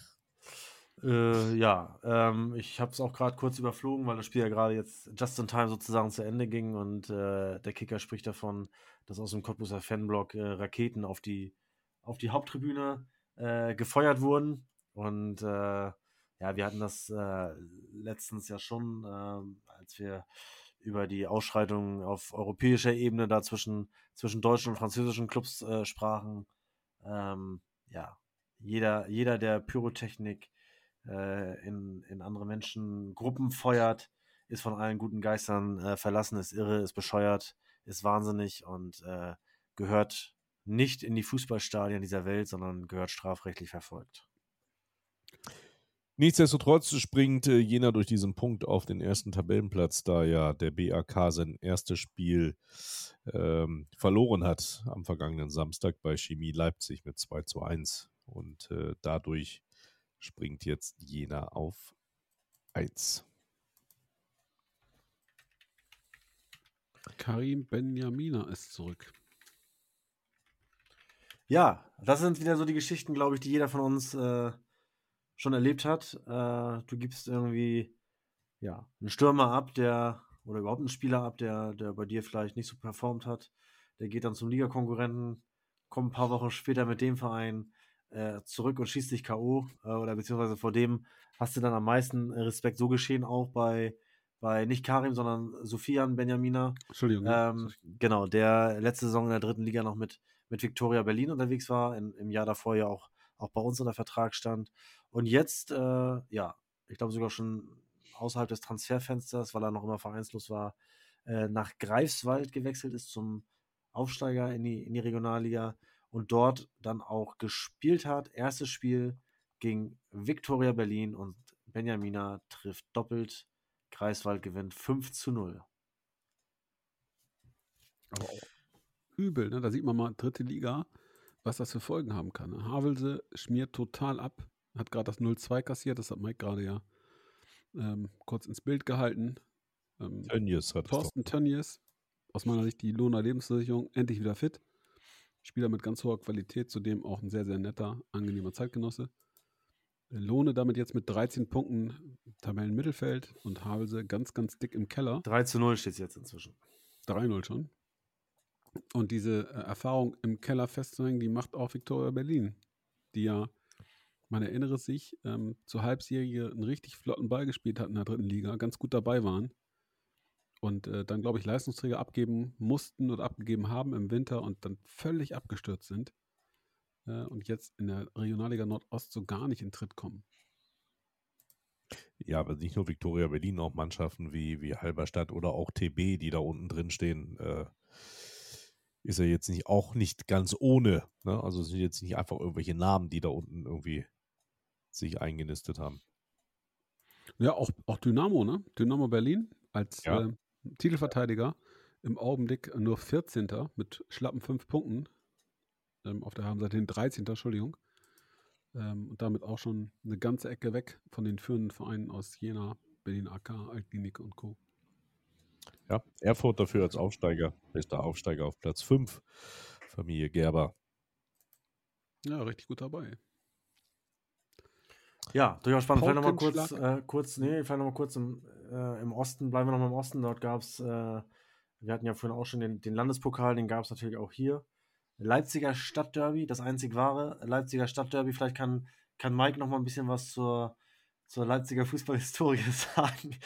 Äh, ja, ähm, ich habe es auch gerade kurz überflogen, weil das Spiel ja gerade jetzt just in time sozusagen zu Ende ging und äh, der Kicker spricht davon, dass aus dem Cottbuser Fanblock äh, Raketen auf die, auf die Haupttribüne äh, gefeuert wurden. Und äh, ja, wir hatten das äh, letztens ja schon, ähm, als wir über die Ausschreitungen auf europäischer Ebene da zwischen, zwischen deutschen und französischen Clubs sprachen. Ähm, ja, jeder, jeder, der Pyrotechnik äh, in, in andere Menschengruppen feuert, ist von allen guten Geistern äh, verlassen, ist irre, ist bescheuert, ist wahnsinnig und äh, gehört nicht in die Fußballstadien dieser Welt, sondern gehört strafrechtlich verfolgt. Nichtsdestotrotz springt äh, Jena durch diesen Punkt auf den ersten Tabellenplatz, da ja der BAK sein erstes Spiel ähm, verloren hat am vergangenen Samstag bei Chemie Leipzig mit 2 zu 1. Und äh, dadurch springt jetzt Jena auf 1. Karim Benjamina ist zurück. Ja, das sind wieder so die Geschichten, glaube ich, die jeder von uns äh, schon erlebt hat. Äh, du gibst irgendwie ja, einen Stürmer ab, der oder überhaupt einen Spieler ab, der, der bei dir vielleicht nicht so performt hat. Der geht dann zum Ligakonkurrenten, kommt ein paar Wochen später mit dem Verein äh, zurück und schießt dich K.O. Äh, oder beziehungsweise vor dem hast du dann am meisten Respekt. So geschehen auch bei, bei nicht Karim, sondern Sofian Benjamina. Entschuldigung. ja. Ähm, genau, der letzte Saison in der dritten Liga noch mit, mit Victoria Berlin unterwegs war, in, im Jahr davor ja auch, auch bei uns unter Vertrag stand. Und jetzt, äh, ja, ich glaube sogar schon außerhalb des Transferfensters, weil er noch immer vereinslos war, äh, nach Greifswald gewechselt ist zum Aufsteiger in die, in die Regionalliga und dort dann auch gespielt hat. Erstes Spiel gegen Victoria Berlin und Benjamina trifft doppelt. Greifswald gewinnt 5 zu 0. Aber auch übel, ne? Da sieht man mal dritte Liga, was das für Folgen haben kann. Ne? Havelse schmiert total ab, hat gerade das 0-2 kassiert, das hat Mike gerade ja ähm, kurz ins Bild gehalten. Ähm, Tönnies hat. Thorsten Tönnies, aus meiner Sicht die Lohner Lebensversicherung, endlich wieder fit. Spieler mit ganz hoher Qualität, zudem auch ein sehr, sehr netter, angenehmer Zeitgenosse. Lohne damit jetzt mit 13 Punkten Tabellenmittelfeld und Havelse ganz, ganz dick im Keller. 3 zu 0 steht es jetzt inzwischen. 3-0 schon. Und diese äh, Erfahrung im Keller festzuhängen, die macht auch Viktoria Berlin, die ja, man erinnere sich, ähm, zur Halbserie einen richtig flotten Ball gespielt hat in der dritten Liga, ganz gut dabei waren. Und äh, dann, glaube ich, Leistungsträger abgeben mussten oder abgegeben haben im Winter und dann völlig abgestürzt sind. Äh, und jetzt in der Regionalliga Nordost so gar nicht in Tritt kommen. Ja, aber nicht nur Viktoria Berlin, auch Mannschaften wie, wie Halberstadt oder auch TB, die da unten drin stehen, äh, ist ja jetzt nicht auch nicht ganz ohne. Ne? Also es sind jetzt nicht einfach irgendwelche Namen, die da unten irgendwie sich eingenistet haben. Ja, auch, auch Dynamo, ne? Dynamo Berlin als Ja. äh, Titelverteidiger im Augenblick nur 14. mit schlappen 5 Punkten. Ähm, auf der Habenseite den 13. Entschuldigung. Ähm, und damit auch schon eine ganze Ecke weg von den führenden Vereinen aus Jena, Berlin AK, Altklinik und Co. Ja, Erfurt dafür als Aufsteiger, bester Aufsteiger auf Platz 5. Familie Gerber. Ja, richtig gut dabei. Ja, durchaus spannend. Vielleicht nochmal kurz, äh, kurz, nee, vielleicht nochmal kurz im, äh, im Osten, bleiben wir nochmal im Osten. Dort gab es, äh, wir hatten ja vorhin auch schon den, den Landespokal, den gab es natürlich auch hier. Leipziger Stadtderby, das einzig wahre Leipziger Stadtderby. Vielleicht kann, kann Mike noch mal ein bisschen was zur, zur Leipziger Fußballhistorie (laughs) sagen.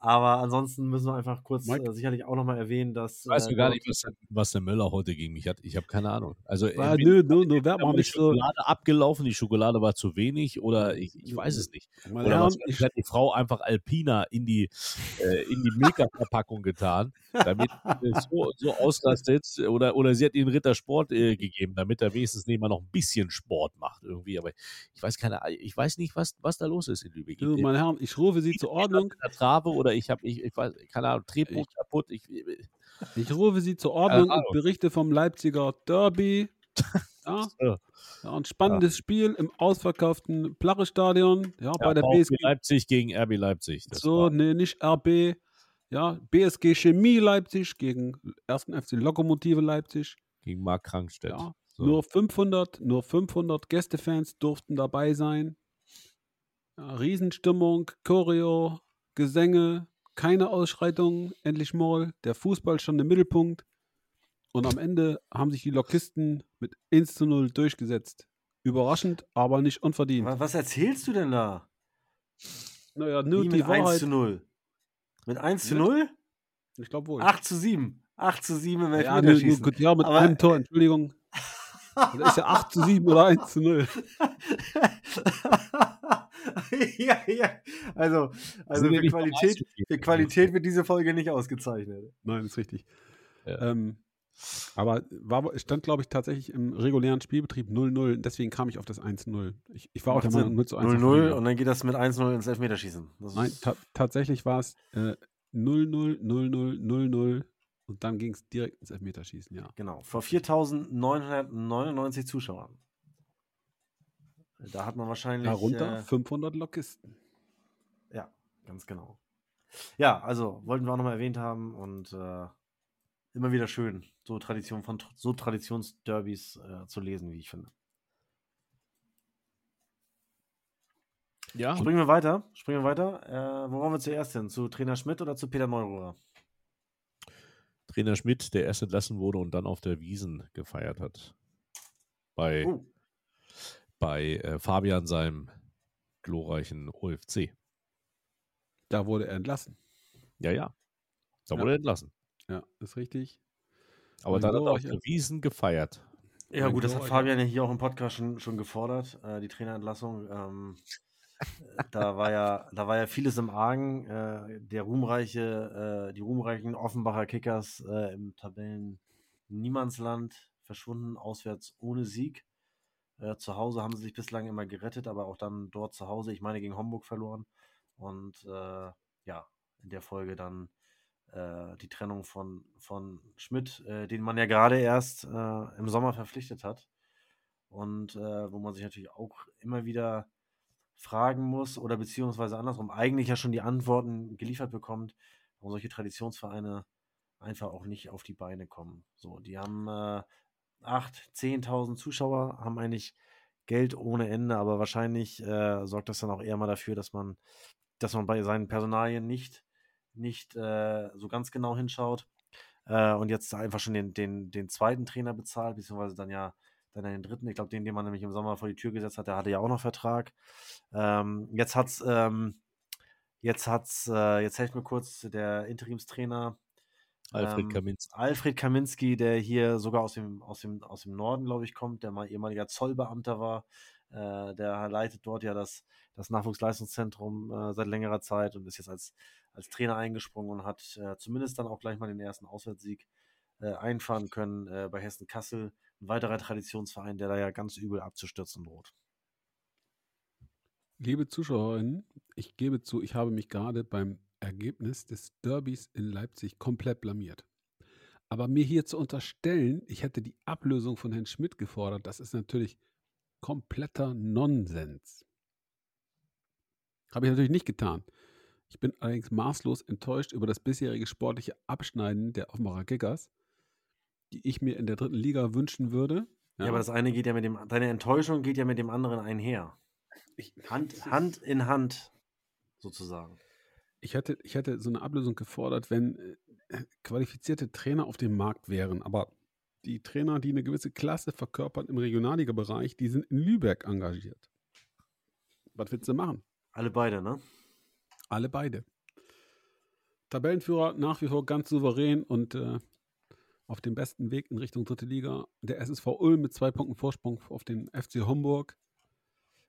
Äh, aber ansonsten müssen wir einfach kurz äh, sicherlich auch nochmal erwähnen, dass. Ich weiß äh, gar nicht, was, was, der Müller heute gegen mich hat. Ich habe keine Ahnung. Also, ah, nö, nö, nö, wird man nicht die Schokolade so. abgelaufen, die Schokolade war zu wenig oder ich, ich weiß es nicht. Meine oder was, ich, hat die Frau einfach Alpina in die, äh, in die Milka-Verpackung getan, damit so, so ausrastet oder, oder sie hat ihm Ritter Sport äh, gegeben, damit er wenigstens nicht mal noch ein bisschen Sport macht irgendwie. Aber ich weiß keine, ich weiß nicht, was, was da los ist in Lübeck. So, meine Herren, ich rufe Sie zur Ordnung. Trave oder ich habe, ich, ich weiß, keine Ahnung, Drehpunkt kaputt. Ich, ich rufe Sie zur Ordnung und berichte vom Leipziger Derby. (laughs) Ja, ja ein spannendes ja. Spiel im ausverkauften Plache-Stadion. Ja, bei der BSG Leipzig gegen RB Leipzig. so, nee, nicht RB. Ja, BSG Chemie Leipzig gegen 1. FC Lokomotive Leipzig. Gegen Mark Krankstedt. Ja, so. Nur 500, nur 500 Gästefans durften dabei sein. Ja, Riesenstimmung, Choreo, Gesänge, keine Ausschreitungen, endlich mal. Der Fußball stand im Mittelpunkt. Und am Ende haben sich die Lokisten mit 1 zu 0 durchgesetzt. Überraschend, aber nicht unverdient. Was erzählst du denn da? Naja, nur Wie die mit Wahrheit. 1 zu 0. Mit 1 zu 0? Ich glaube wohl. 8 zu 7. 8 zu 7 im ja, nur, ja, mit Aber- einem Tor, Entschuldigung. (laughs) Das ist ja 8 zu 7 oder 1 zu 0. (laughs) (laughs) ja, ja. Also, also für Qualität, für Qualität wird diese Folge nicht ausgezeichnet. Nein, ist richtig. Ja. Ähm, aber war, stand, glaube ich, tatsächlich im regulären Spielbetrieb 0-0. Deswegen kam ich auf das 1-0. Ich, ich war auch der Meinung, 0 zu 1. 0-0 und dann geht das mit 1-0 ins Elfmeterschießen. Das Nein, ta tatsächlich war es äh, 0-0, 0-0, 0-0 und dann ging es direkt ins Elfmeterschießen, ja. Genau, vor 4.999 Zuschauern. Da hat man wahrscheinlich. Darunter Äh, 500 Lokisten. ja, ganz genau. Ja, also wollten wir auch nochmal erwähnt haben und äh, immer wieder schön, so Tradition von so Traditionsderbys äh, zu lesen, wie ich finde. Ja, Springen wir weiter. Springen wir weiter. Äh, wo wollen wir zuerst hin? Zu Trainer Schmidt oder zu Peter Neururer? Trainer Schmidt, der erst entlassen wurde und dann auf der Wiesen gefeiert hat. Bei, Oh, bei äh, Fabian, seinem glorreichen OFC. Da wurde er entlassen. Ja, ja. Da Ja. wurde er entlassen. Ja, ist richtig. Aber Ein dann hat er der Wiesen gefeiert. Ja, gut, das hat Fabian ja hier auch im Podcast schon, schon gefordert, äh, die Trainerentlassung. Ähm, äh, (laughs) da, war ja, da war ja vieles im Argen. Äh, der ruhmreiche, äh, die ruhmreichen Offenbacher Kickers äh, im Tabellen Niemandsland verschwunden, auswärts ohne Sieg. Äh, zu Hause haben sie sich bislang immer gerettet, aber auch dann dort zu Hause, ich meine, gegen Homburg verloren. Und äh, ja, in der Folge dann äh, die Trennung von, von Schmidt, äh, den man ja gerade erst äh, im Sommer verpflichtet hat. Und wo man sich natürlich auch immer wieder fragen muss oder beziehungsweise andersrum eigentlich ja schon die Antworten geliefert bekommt, warum solche Traditionsvereine einfach auch nicht auf die Beine kommen. So, die haben äh, 8.000, 10.000 Zuschauer, haben eigentlich Geld ohne Ende, aber wahrscheinlich äh, sorgt das dann auch eher mal dafür, dass man, dass man bei seinen Personalien nicht, nicht äh, so ganz genau hinschaut äh, und jetzt einfach schon den, den, den zweiten Trainer bezahlt, beziehungsweise dann ja dann den dritten. Ich glaube, den, den man nämlich im Sommer vor die Tür gesetzt hat, der hatte ja auch noch Vertrag. Ähm, jetzt hat's, ähm, jetzt hat's, äh, jetzt helft mir kurz der Interimstrainer Alfred ähm, Kaminski. Alfred Kaminski, der hier sogar aus dem, aus dem, aus dem Norden, glaube ich, kommt, der mal ehemaliger Zollbeamter war. Äh, der leitet dort ja das, das Nachwuchsleistungszentrum äh, seit längerer Zeit und ist jetzt als, als Trainer eingesprungen und hat äh, zumindest dann auch gleich mal den ersten Auswärtssieg äh, einfahren können äh, bei Hessen Kassel. Ein weiterer Traditionsverein, der da ja ganz übel abzustürzen droht. Liebe Zuschauerinnen, ich gebe zu, ich habe mich gerade beim Ergebnis des Derbys in Leipzig komplett blamiert. Aber mir hier zu unterstellen, ich hätte die Ablösung von Herrn Schmidt gefordert, das ist natürlich kompletter Nonsens. Habe ich natürlich nicht getan. Ich bin allerdings maßlos enttäuscht über das bisherige sportliche Abschneiden der Offenbacher Kickers, die ich mir in der dritten Liga wünschen würde. Ja. aber das eine geht ja mit dem, deine Enttäuschung geht ja mit dem anderen einher. ich, Hand, (laughs) Hand in Hand, sozusagen. Ich hätte, ich hätte so eine Ablösung gefordert, wenn äh, qualifizierte Trainer auf dem Markt wären. Aber die Trainer, die eine gewisse Klasse verkörpern im Regionalliga-Bereich, die sind in Lübeck engagiert. Was willst du machen? Alle beide, ne? Alle beide. Tabellenführer nach wie vor ganz souverän und äh, auf dem besten Weg in Richtung dritte Liga. Der SSV Ulm mit zwei Punkten Vorsprung auf den FC Homburg.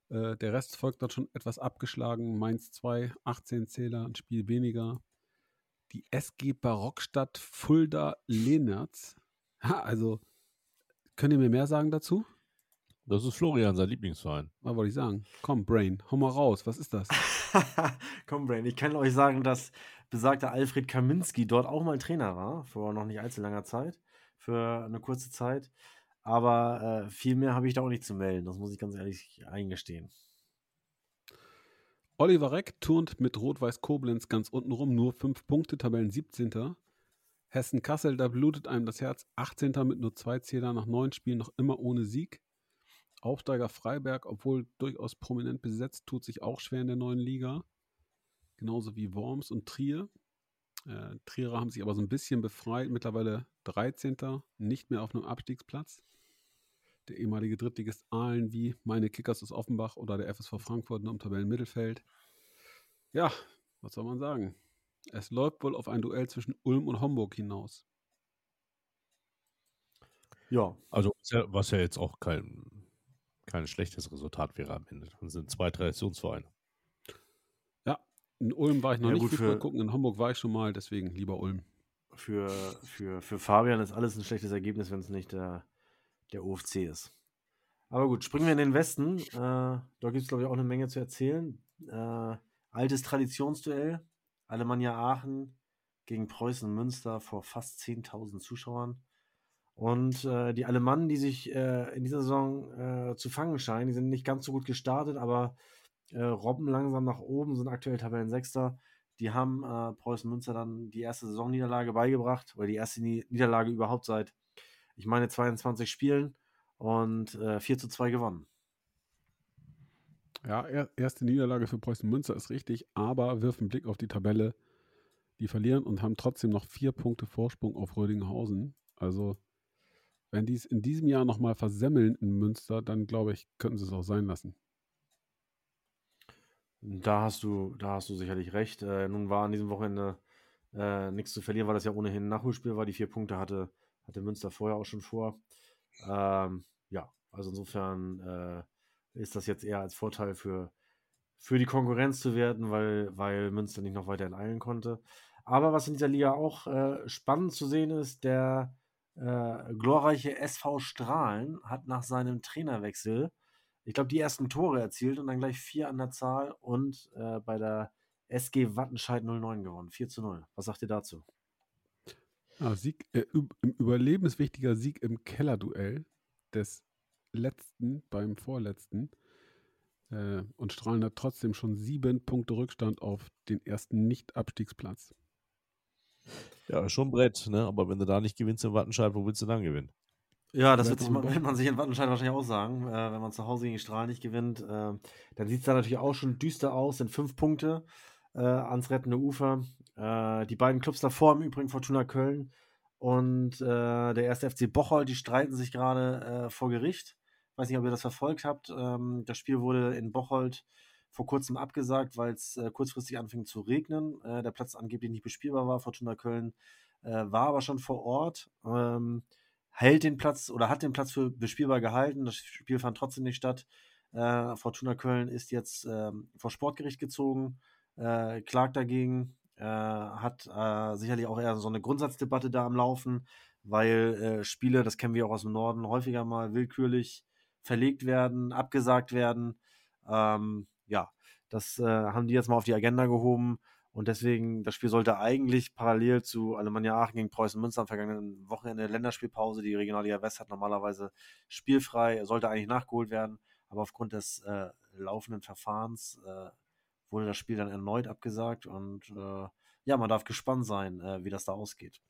Äh, der Rest folgt dort schon etwas abgeschlagen. Mainz 2, 18 Zähler, ein Spiel weniger. Die SG Barockstadt Fulda Lehnertz. Ha, also, könnt ihr mir mehr sagen dazu? Das ist Florian, sein Lieblingsverein. Was wollte ich sagen? Komm, Brain, hau mal raus. Was ist das? (laughs) Komm, Brain, ich kann euch sagen, dass besagter Alfred Kaminski dort auch mal Trainer war, vor noch nicht allzu langer Zeit, für eine kurze Zeit. Aber äh, viel mehr habe ich da auch nicht zu melden, das muss ich ganz ehrlich eingestehen. Oliver Reck turnt mit Rot-Weiß Koblenz ganz unten rum, nur fünf Punkte, Tabellen 17. Hessen Kassel, da blutet einem das Herz, 18. mit nur zwei Zählern nach neun Spielen noch immer ohne Sieg. Aufsteiger Freiberg, obwohl durchaus prominent besetzt, tut sich auch schwer in der neuen Liga. Genauso wie Worms und Trier. Äh, Trierer haben sich aber so ein bisschen befreit, mittlerweile 13. nicht mehr auf einem Abstiegsplatz. Der ehemalige Drittligist Aalen wie meine Kickers aus Offenbach oder der FSV Frankfurt nur im Tabellenmittelfeld. Ja, was soll man sagen? Es läuft wohl auf ein Duell zwischen Ulm und Homburg hinaus. Ja. Also, was ja jetzt auch kein, kein schlechtes Resultat wäre am Ende. Das sind zwei Traditionsvereine. Ja, in Ulm war ich noch ja, nicht gut für, gucken, in Homburg war ich schon mal, deswegen lieber Ulm. Für, für, für Fabian ist alles ein schlechtes Ergebnis, wenn es nicht der, der OFC ist. Aber gut, springen wir in den Westen. Äh, da gibt es, glaube ich, auch eine Menge zu erzählen. Äh, altes Traditionsduell. Alemannia Aachen gegen Preußen Münster vor fast 10.000 Zuschauern. Und äh, die Alemannen, die sich äh, in dieser Saison äh, zu fangen scheinen, die sind nicht ganz so gut gestartet, aber äh, robben langsam nach oben, sind aktuell Tabellensechster. Die haben Preußen Münster dann die erste Saisonniederlage beigebracht, oder die erste Niederlage überhaupt seit, ich meine, 22 Spielen und äh, 4 zu 2 gewonnen. Ja, er, erste Niederlage für Preußen Münster ist richtig, aber wirf einen Blick auf die Tabelle. Die verlieren und haben trotzdem noch vier Punkte Vorsprung auf Rödinghausen. Also, wenn die es in diesem Jahr nochmal versemmeln in Münster, dann glaube ich, könnten sie es auch sein lassen. Da hast du, da hast du sicherlich recht. Äh, nun war an diesem Wochenende äh, nichts zu verlieren, weil das ja ohnehin ein Nachholspiel war. Die vier Punkte hatte, hatte Münster vorher auch schon vor. Ähm, ja, also insofern äh, ist das jetzt eher als Vorteil für, für die Konkurrenz zu werten, weil, weil Münster nicht noch weiter enteilen konnte. Aber was in dieser Liga auch äh, spannend zu sehen ist, der äh, glorreiche SV Strahlen hat nach seinem Trainerwechsel, ich glaube, die ersten Tore erzielt und dann gleich vier an der Zahl und äh, bei der SG Wattenscheid 09 gewonnen. 4 zu 0. Was sagt ihr dazu? Ah, Sieg, äh, überlebenswichtiger Sieg im Kellerduell des letzten beim vorletzten. Äh, und Strahlen hat trotzdem schon sieben Punkte Rückstand auf den ersten Nicht-Abstiegsplatz. Ja, schon Brett, ne? Aber wenn du da nicht gewinnst in Wattenscheid, wo willst du dann gewinnen? Ja, das wird, sich, wird man sich in Wattenscheid wahrscheinlich auch sagen. Äh, wenn man zu Hause gegen Strahlen nicht gewinnt, äh, dann sieht es da natürlich auch schon düster aus. Sind fünf Punkte äh, ans rettende Ufer. Äh, die beiden Clubs davor im Übrigen Fortuna Köln und äh, der erste FC Bocholt, die streiten sich gerade äh, vor Gericht weiß nicht, ob ihr das verfolgt habt. Ähm, das Spiel wurde in Bocholt vor kurzem abgesagt, weil es äh, kurzfristig anfing zu regnen. Äh, der Platz angeblich nicht bespielbar war. Fortuna Köln war aber schon vor Ort, ähm, hält den Platz oder hat den Platz für bespielbar gehalten. Das Spiel fand trotzdem nicht statt. Äh, Fortuna Köln ist jetzt ähm, vor Sportgericht gezogen, äh, klagt dagegen, äh, hat sicherlich auch eher so eine Grundsatzdebatte da am Laufen, weil Spiele, das kennen wir auch aus dem Norden, häufiger mal willkürlich verlegt werden, abgesagt werden. Ähm, ja, das äh, haben die jetzt mal auf die Agenda gehoben. Und deswegen, das Spiel sollte eigentlich parallel zu Alemannia Aachen gegen Preußen Münster am vergangenen Wochenende Länderspielpause. Die Regionalliga West hat normalerweise spielfrei, sollte eigentlich nachgeholt werden. Aber aufgrund des äh, laufenden Verfahrens äh, wurde das Spiel dann erneut abgesagt. Und äh, ja, man darf gespannt sein, äh, wie das da ausgeht.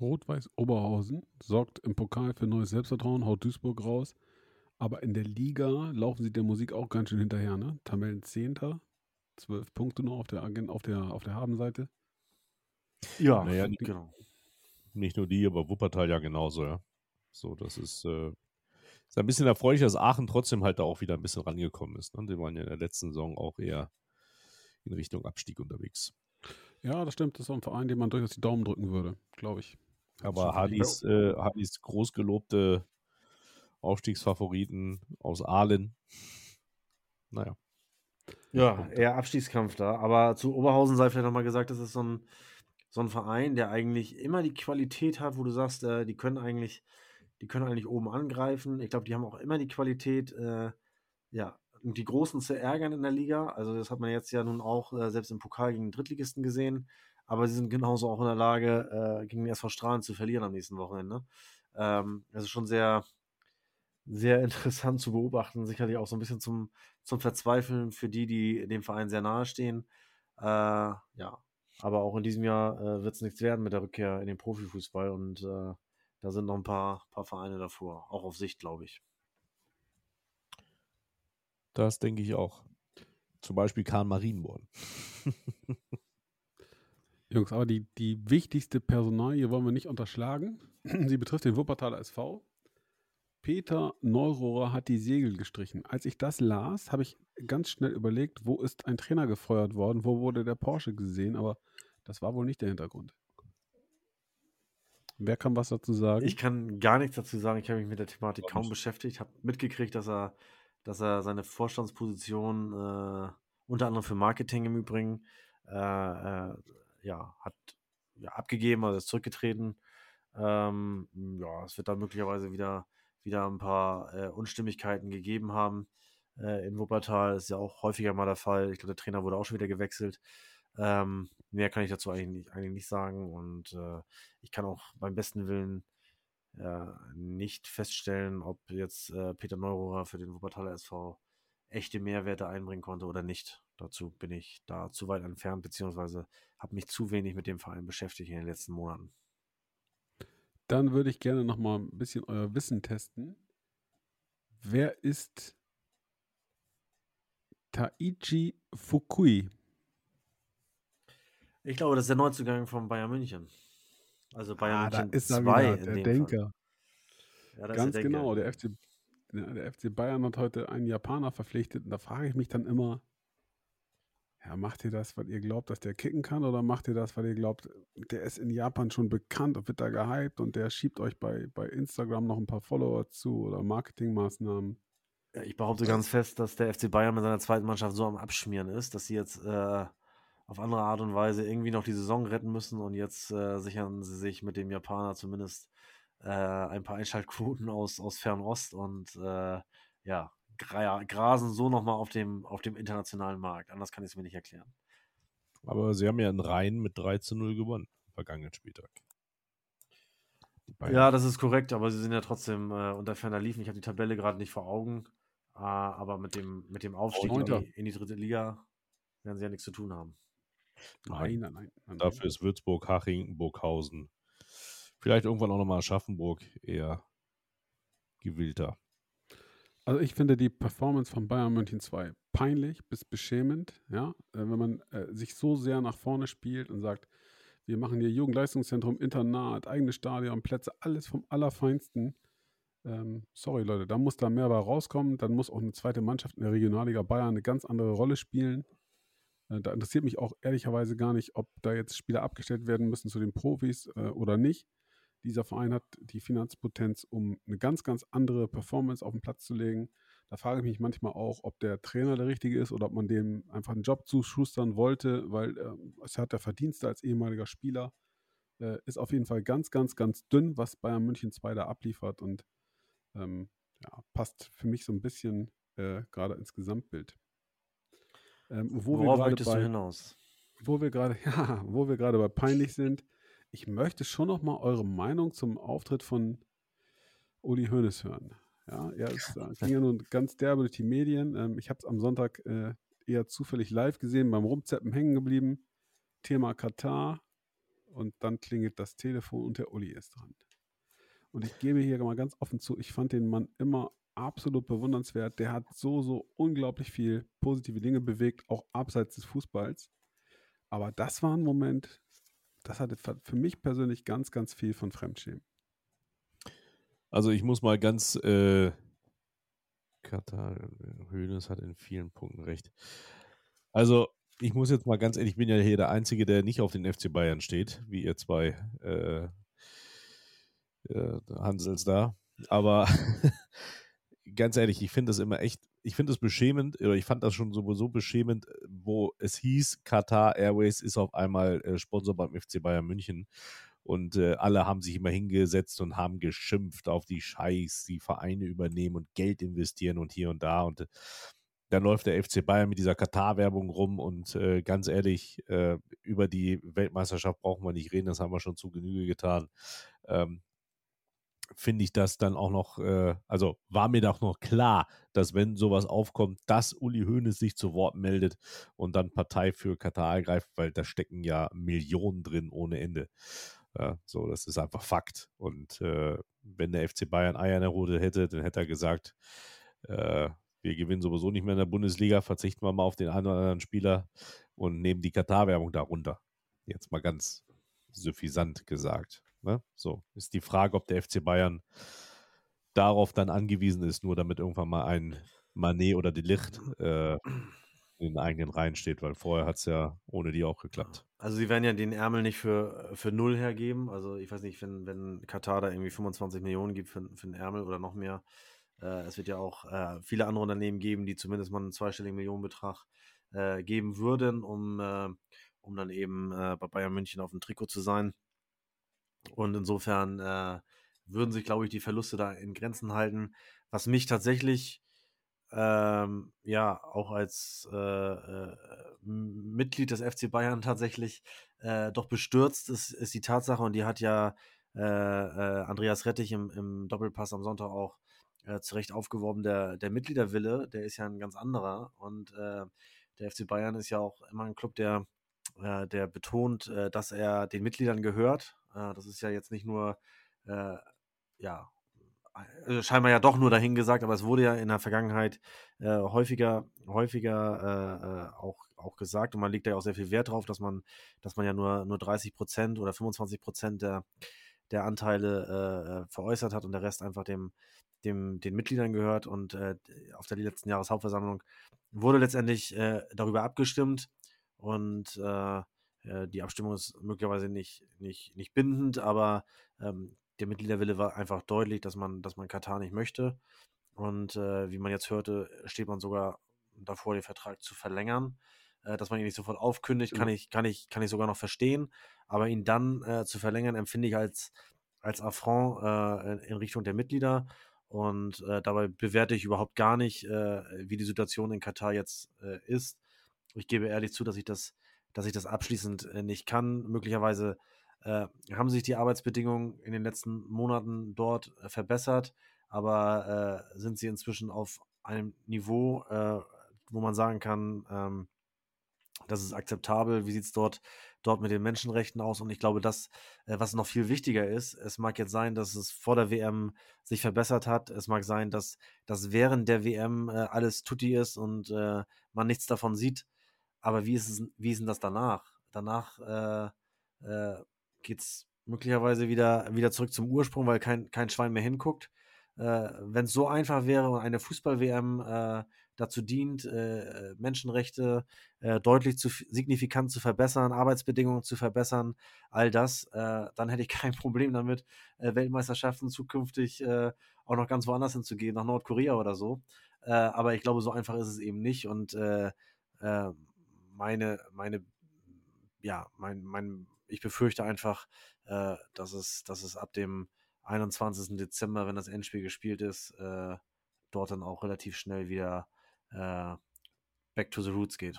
Rot-Weiß Oberhausen sorgt im Pokal für neues Selbstvertrauen, haut Duisburg raus. Aber in der Liga laufen sie der Musik auch ganz schön hinterher, ne? Tabellen 10. zwölf Punkte nur auf der, auf der, auf der Habenseite. Ja, naja, nicht, genau. Nicht nur die, aber Wuppertal ja genauso, ja. So, das ist, äh, ist ein bisschen erfreulich, dass Aachen trotzdem halt da auch wieder ein bisschen rangekommen ist. Ne? Die waren ja in der letzten Saison auch eher in Richtung Abstieg unterwegs. Ja, das stimmt. Das ist ein Verein, dem man durchaus die Daumen drücken würde, glaube ich. Aber Hadis, äh, Hadis großgelobte Aufstiegsfavoriten aus Aalen. Naja. Ja, eher Abstiegskampf da. Aber zu Oberhausen sei vielleicht nochmal gesagt, das ist so ein, so ein Verein, der eigentlich immer die Qualität hat, wo du sagst, äh, die können eigentlich, die können eigentlich oben angreifen. Ich glaube, die haben auch immer die Qualität, äh, ja, die Großen zu ärgern in der Liga. Also das hat man jetzt ja nun auch äh, selbst im Pokal gegen den Drittligisten gesehen. Aber sie sind genauso auch in der Lage, äh, gegen den SV Strahlen zu verlieren am nächsten Wochenende. Ähm, das ist schon sehr, sehr interessant zu beobachten. Sicherlich auch so ein bisschen zum, zum Verzweifeln für die, die dem Verein sehr nahe stehen. Äh, ja, aber auch in diesem Jahr äh, wird es nichts werden mit der Rückkehr in den Profifußball und äh, da sind noch ein paar, paar Vereine davor, auch auf Sicht, glaube ich. Das denke ich auch. Zum Beispiel Karl Marienborn. (laughs) Jungs, aber die, die wichtigste Personalie wollen wir nicht unterschlagen. (clears throat) Sie betrifft den Wuppertaler SV. Peter Neurohrer hat die Segel gestrichen. Als ich das las, habe ich ganz schnell überlegt, wo ist ein Trainer gefeuert worden, wo wurde der Porsche gesehen, aber das war wohl nicht der Hintergrund. Wer kann was dazu sagen? Ich kann gar nichts dazu sagen. Ich habe mich mit der Thematik kaum beschäftigt. Ich habe mitgekriegt, dass er, dass er seine Vorstandsposition äh, unter anderem für Marketing im Übrigen äh, äh, ja, hat ja, abgegeben, also ist zurückgetreten. Ähm, ja, es wird da möglicherweise wieder wieder ein paar äh, Unstimmigkeiten gegeben haben. Äh, in Wuppertal ist ja auch häufiger mal der Fall. Ich glaube, der Trainer wurde auch schon wieder gewechselt. Ähm, mehr kann ich dazu eigentlich nicht, eigentlich nicht sagen. Und äh, ich kann auch beim besten Willen äh, nicht feststellen, ob jetzt äh, Peter Neurohrer für den Wuppertaler SV echte Mehrwerte einbringen konnte oder nicht. Dazu bin ich da zu weit entfernt, beziehungsweise habe mich zu wenig mit dem Verein beschäftigt in den letzten Monaten. Dann würde ich gerne noch mal ein bisschen euer Wissen testen. Wer ist Taichi Fukui? Ich glaube, das ist der Neuzugang von Bayern München. Also Bayern ah, München da ist 2 der Denker. Ja, Ganz der genau, der FC, der FC Bayern hat heute einen Japaner verpflichtet und da frage ich mich dann immer, ja, macht ihr das, weil ihr glaubt, dass der kicken kann oder macht ihr das, weil ihr glaubt, der ist in Japan schon bekannt und wird da gehypt und der schiebt euch bei, bei Instagram noch ein paar Follower zu oder Marketingmaßnahmen? Ich behaupte ganz fest, dass der FC Bayern mit seiner zweiten Mannschaft so am Abschmieren ist, dass sie jetzt äh, auf andere Art und Weise irgendwie noch die Saison retten müssen und jetzt äh, sichern sie sich mit dem Japaner zumindest äh, ein paar Einschaltquoten aus, aus Fernost und äh, ja, grasen so nochmal auf dem, auf dem internationalen Markt. Anders kann ich es mir nicht erklären. Aber sie haben ja in Rhein mit 3 zu 0 gewonnen, vergangenen Spieltag. Ja, das ist korrekt, aber sie sind ja trotzdem äh, unter ferner Liefen. Ich habe die Tabelle gerade nicht vor Augen. Äh, aber mit dem, mit dem Aufstieg in die, in die, dritte Liga werden sie ja nichts zu tun haben. Nein, nein, nein. nein Dafür ist Würzburg, Haching, Burghausen. Vielleicht irgendwann auch nochmal Aschaffenburg eher gewillter. Also ich finde die Performance von Bayern München 2 peinlich bis beschämend, ja, äh, wenn man äh, sich so sehr nach vorne spielt und sagt, wir machen hier Jugendleistungszentrum, Internat, eigene Stadion, Plätze, alles vom Allerfeinsten. Ähm, sorry Leute, da muss da mehr bei rauskommen, dann muss auch eine zweite Mannschaft in der Regionalliga Bayern eine ganz andere Rolle spielen. Äh, da interessiert mich auch ehrlicherweise gar nicht, ob da jetzt Spieler abgestellt werden müssen zu den Profis äh, oder nicht. Dieser Verein hat die Finanzpotenz, um eine ganz, ganz andere Performance auf den Platz zu legen. Da frage ich mich manchmal auch, ob der Trainer der richtige ist oder ob man dem einfach einen Job zuschustern wollte, weil äh, es hat der Verdienste als ehemaliger Spieler. Äh, ist auf jeden Fall ganz, ganz, ganz dünn, was Bayern München 2 da abliefert und ähm, ja, passt für mich so ein bisschen äh, gerade ins Gesamtbild. Ähm, wo Worauf wir möchtest bei, du hinaus? Wo wir gerade, (laughs) ja, wo wir gerade bei peinlich sind, ich möchte schon noch mal eure Meinung zum Auftritt von Uli Hoeneß hören. Ja, er ist, ging ja nun ganz derbe durch die Medien. Ähm, ich habe es am Sonntag äh, eher zufällig live gesehen, beim Rumzeppen hängen geblieben. Thema Katar. Und dann klingelt das Telefon und der Uli ist dran. Und ich gebe hier mal ganz offen zu, ich fand den Mann immer absolut bewundernswert. Der hat so, so unglaublich viel positive Dinge bewegt, auch abseits des Fußballs. Aber das war ein Moment, das hatte für mich persönlich ganz, ganz viel von Fremdschämen. Also ich muss mal ganz äh, Katar, Hönes hat in vielen Punkten recht. Also ich muss jetzt mal ganz ehrlich, ich bin ja hier der Einzige, der nicht auf den FC Bayern steht, wie ihr zwei äh, äh, Hansels da. Aber (laughs) ganz ehrlich, ich finde das immer echt, ich finde das beschämend, oder ich fand das schon sowieso beschämend, wo es hieß, Qatar Airways ist auf einmal äh, Sponsor beim FC Bayern München. Und äh, alle haben sich immer hingesetzt und haben geschimpft auf die Scheiß, die Vereine übernehmen und Geld investieren und hier und da. Und äh, dann läuft der FC Bayern mit dieser Katar-Werbung rum und äh, ganz ehrlich, äh, über die Weltmeisterschaft brauchen wir nicht reden, das haben wir schon zu Genüge getan. Ähm, Finde ich das dann auch noch, äh, also war mir doch noch klar, dass wenn sowas aufkommt, dass Uli Hoeneß sich zu Wort meldet und dann Partei für Katar ergreift, weil da stecken ja Millionen drin ohne Ende. Ja, so, das ist einfach Fakt. Und äh, wenn der FC Bayern Eier in der Rute hätte, dann hätte er gesagt, äh, wir gewinnen sowieso nicht mehr in der Bundesliga, verzichten wir mal auf den einen oder anderen Spieler und nehmen die Katar-Werbung darunter. Jetzt mal ganz suffisant gesagt. Ne? So, ist die Frage, ob der FC Bayern darauf dann angewiesen ist, nur damit irgendwann mal ein Manet oder die Licht äh, in den eigenen Reihen steht, weil vorher hat es ja ohne die auch geklappt. Also sie werden ja den Ärmel nicht für, für null hergeben. Also ich weiß nicht, wenn, wenn Katar da irgendwie 25 Millionen gibt für, für den Ärmel oder noch mehr. Äh, es wird ja auch äh, viele andere Unternehmen geben, die zumindest mal einen zweistelligen Millionenbetrag äh, geben würden, um, äh, um dann eben äh, bei Bayern München auf dem Trikot zu sein. Und insofern äh, würden sich, glaube ich, die Verluste da in Grenzen halten. Was mich tatsächlich ähm, ja auch als äh, äh, Mitglied des FC Bayern tatsächlich äh, doch bestürzt ist, ist die Tatsache und die hat ja äh, äh, Andreas Rettich im, im, Doppelpass am Sonntag auch äh, zu Recht aufgeworben. Der, der Mitgliederwille, der ist ja ein ganz anderer und der FC Bayern ist ja auch immer ein Club, der, der betont, dass er den Mitgliedern gehört. Das ist ja jetzt nicht nur ja, äh, scheinbar ja doch nur dahin gesagt, aber es wurde ja in der Vergangenheit äh, häufiger, häufiger äh, äh, auch, auch gesagt und man legt da ja auch sehr viel Wert drauf, dass man, dass man ja nur, nur 30 Prozent oder 25 Prozent der, der Anteile äh, veräußert hat und der Rest einfach dem, dem, den Mitgliedern gehört. Und äh, auf der letzten Jahreshauptversammlung wurde letztendlich darüber abgestimmt und die Abstimmung ist möglicherweise nicht, nicht, nicht bindend, aber ähm, der Mitgliederwille war einfach deutlich, dass man, dass man Katar nicht möchte. Und äh, wie man jetzt hörte, steht man sogar davor, den Vertrag zu verlängern. Äh, dass man ihn nicht sofort aufkündigt, kann, mhm. ich, kann, ich, kann ich sogar noch verstehen. Aber ihn dann äh, zu verlängern, empfinde ich als, als Affront äh, in Richtung der Mitglieder. Und äh, dabei bewerte ich überhaupt gar nicht, äh, wie die Situation in Katar jetzt ist. Ich gebe ehrlich zu, dass ich das, dass ich das abschließend nicht kann. Möglicherweise äh, haben sich die Arbeitsbedingungen in den letzten Monaten dort äh, verbessert, aber äh, sind sie inzwischen auf einem Niveau, äh, wo man sagen kann, ähm, das ist akzeptabel. Wie sieht es dort, dort mit den Menschenrechten aus? Und ich glaube, das, äh, was noch viel wichtiger ist, es mag jetzt sein, dass es vor der WM sich verbessert hat. Es mag sein, dass, dass während der WM äh, alles tutti ist und man nichts davon sieht. Aber wie ist, es, wie ist denn das danach? Danach äh, geht es möglicherweise wieder, wieder zurück zum Ursprung, weil kein, kein Schwein mehr hinguckt. Äh, Wenn es so einfach wäre und eine Fußball-WM äh, dazu dient, äh, Menschenrechte äh, deutlich zu signifikant zu verbessern, Arbeitsbedingungen zu verbessern, all das, äh, dann hätte ich (laughs) kein Problem damit, äh, Weltmeisterschaften zukünftig auch noch ganz woanders hinzugehen, nach Nordkorea oder so. aber ich glaube, so einfach ist es eben nicht und meine, meine, ja, mein, mein ich befürchte einfach, äh, dass, es, dass es ab dem 21. Dezember, wenn das Endspiel gespielt ist, äh, dort dann auch relativ schnell wieder äh, back to the roots geht.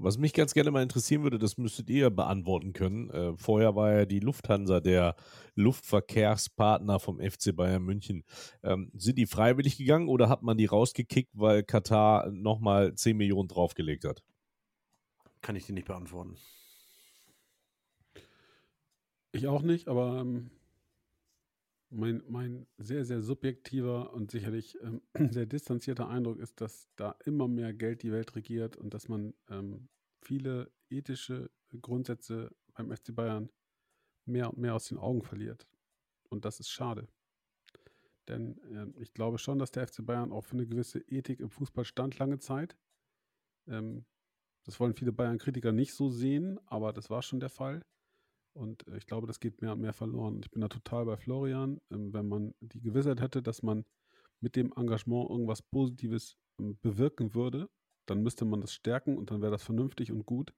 Was mich ganz gerne mal interessieren würde, das müsstet ihr beantworten können. Äh, vorher war ja die Lufthansa der Luftverkehrspartner vom FC Bayern München. Ähm, sind die freiwillig gegangen oder hat man die rausgekickt, weil Katar nochmal 10 Millionen draufgelegt hat? Kann ich dir nicht beantworten. Ich auch nicht, aber ähm, Mein, mein sehr, sehr subjektiver und sicherlich ähm, (clears throat) sehr distanzierter Eindruck ist, dass da immer mehr Geld die Welt regiert und dass man ähm, viele ethische Grundsätze beim FC Bayern mehr und mehr aus den Augen verliert. Und das ist schade. Denn äh, ich glaube schon, dass der FC Bayern auch für eine gewisse Ethik im Fußball stand lange Zeit. Ähm, das wollen viele Bayern-Kritiker nicht so sehen, aber das war schon der Fall. Und äh, ich glaube, das geht mehr und mehr verloren. Ich bin da total bei Florian. Ähm, wenn man die Gewissheit hätte, dass man mit dem Engagement irgendwas Positives ähm, bewirken würde, dann müsste man das stärken und dann wäre das vernünftig und gut.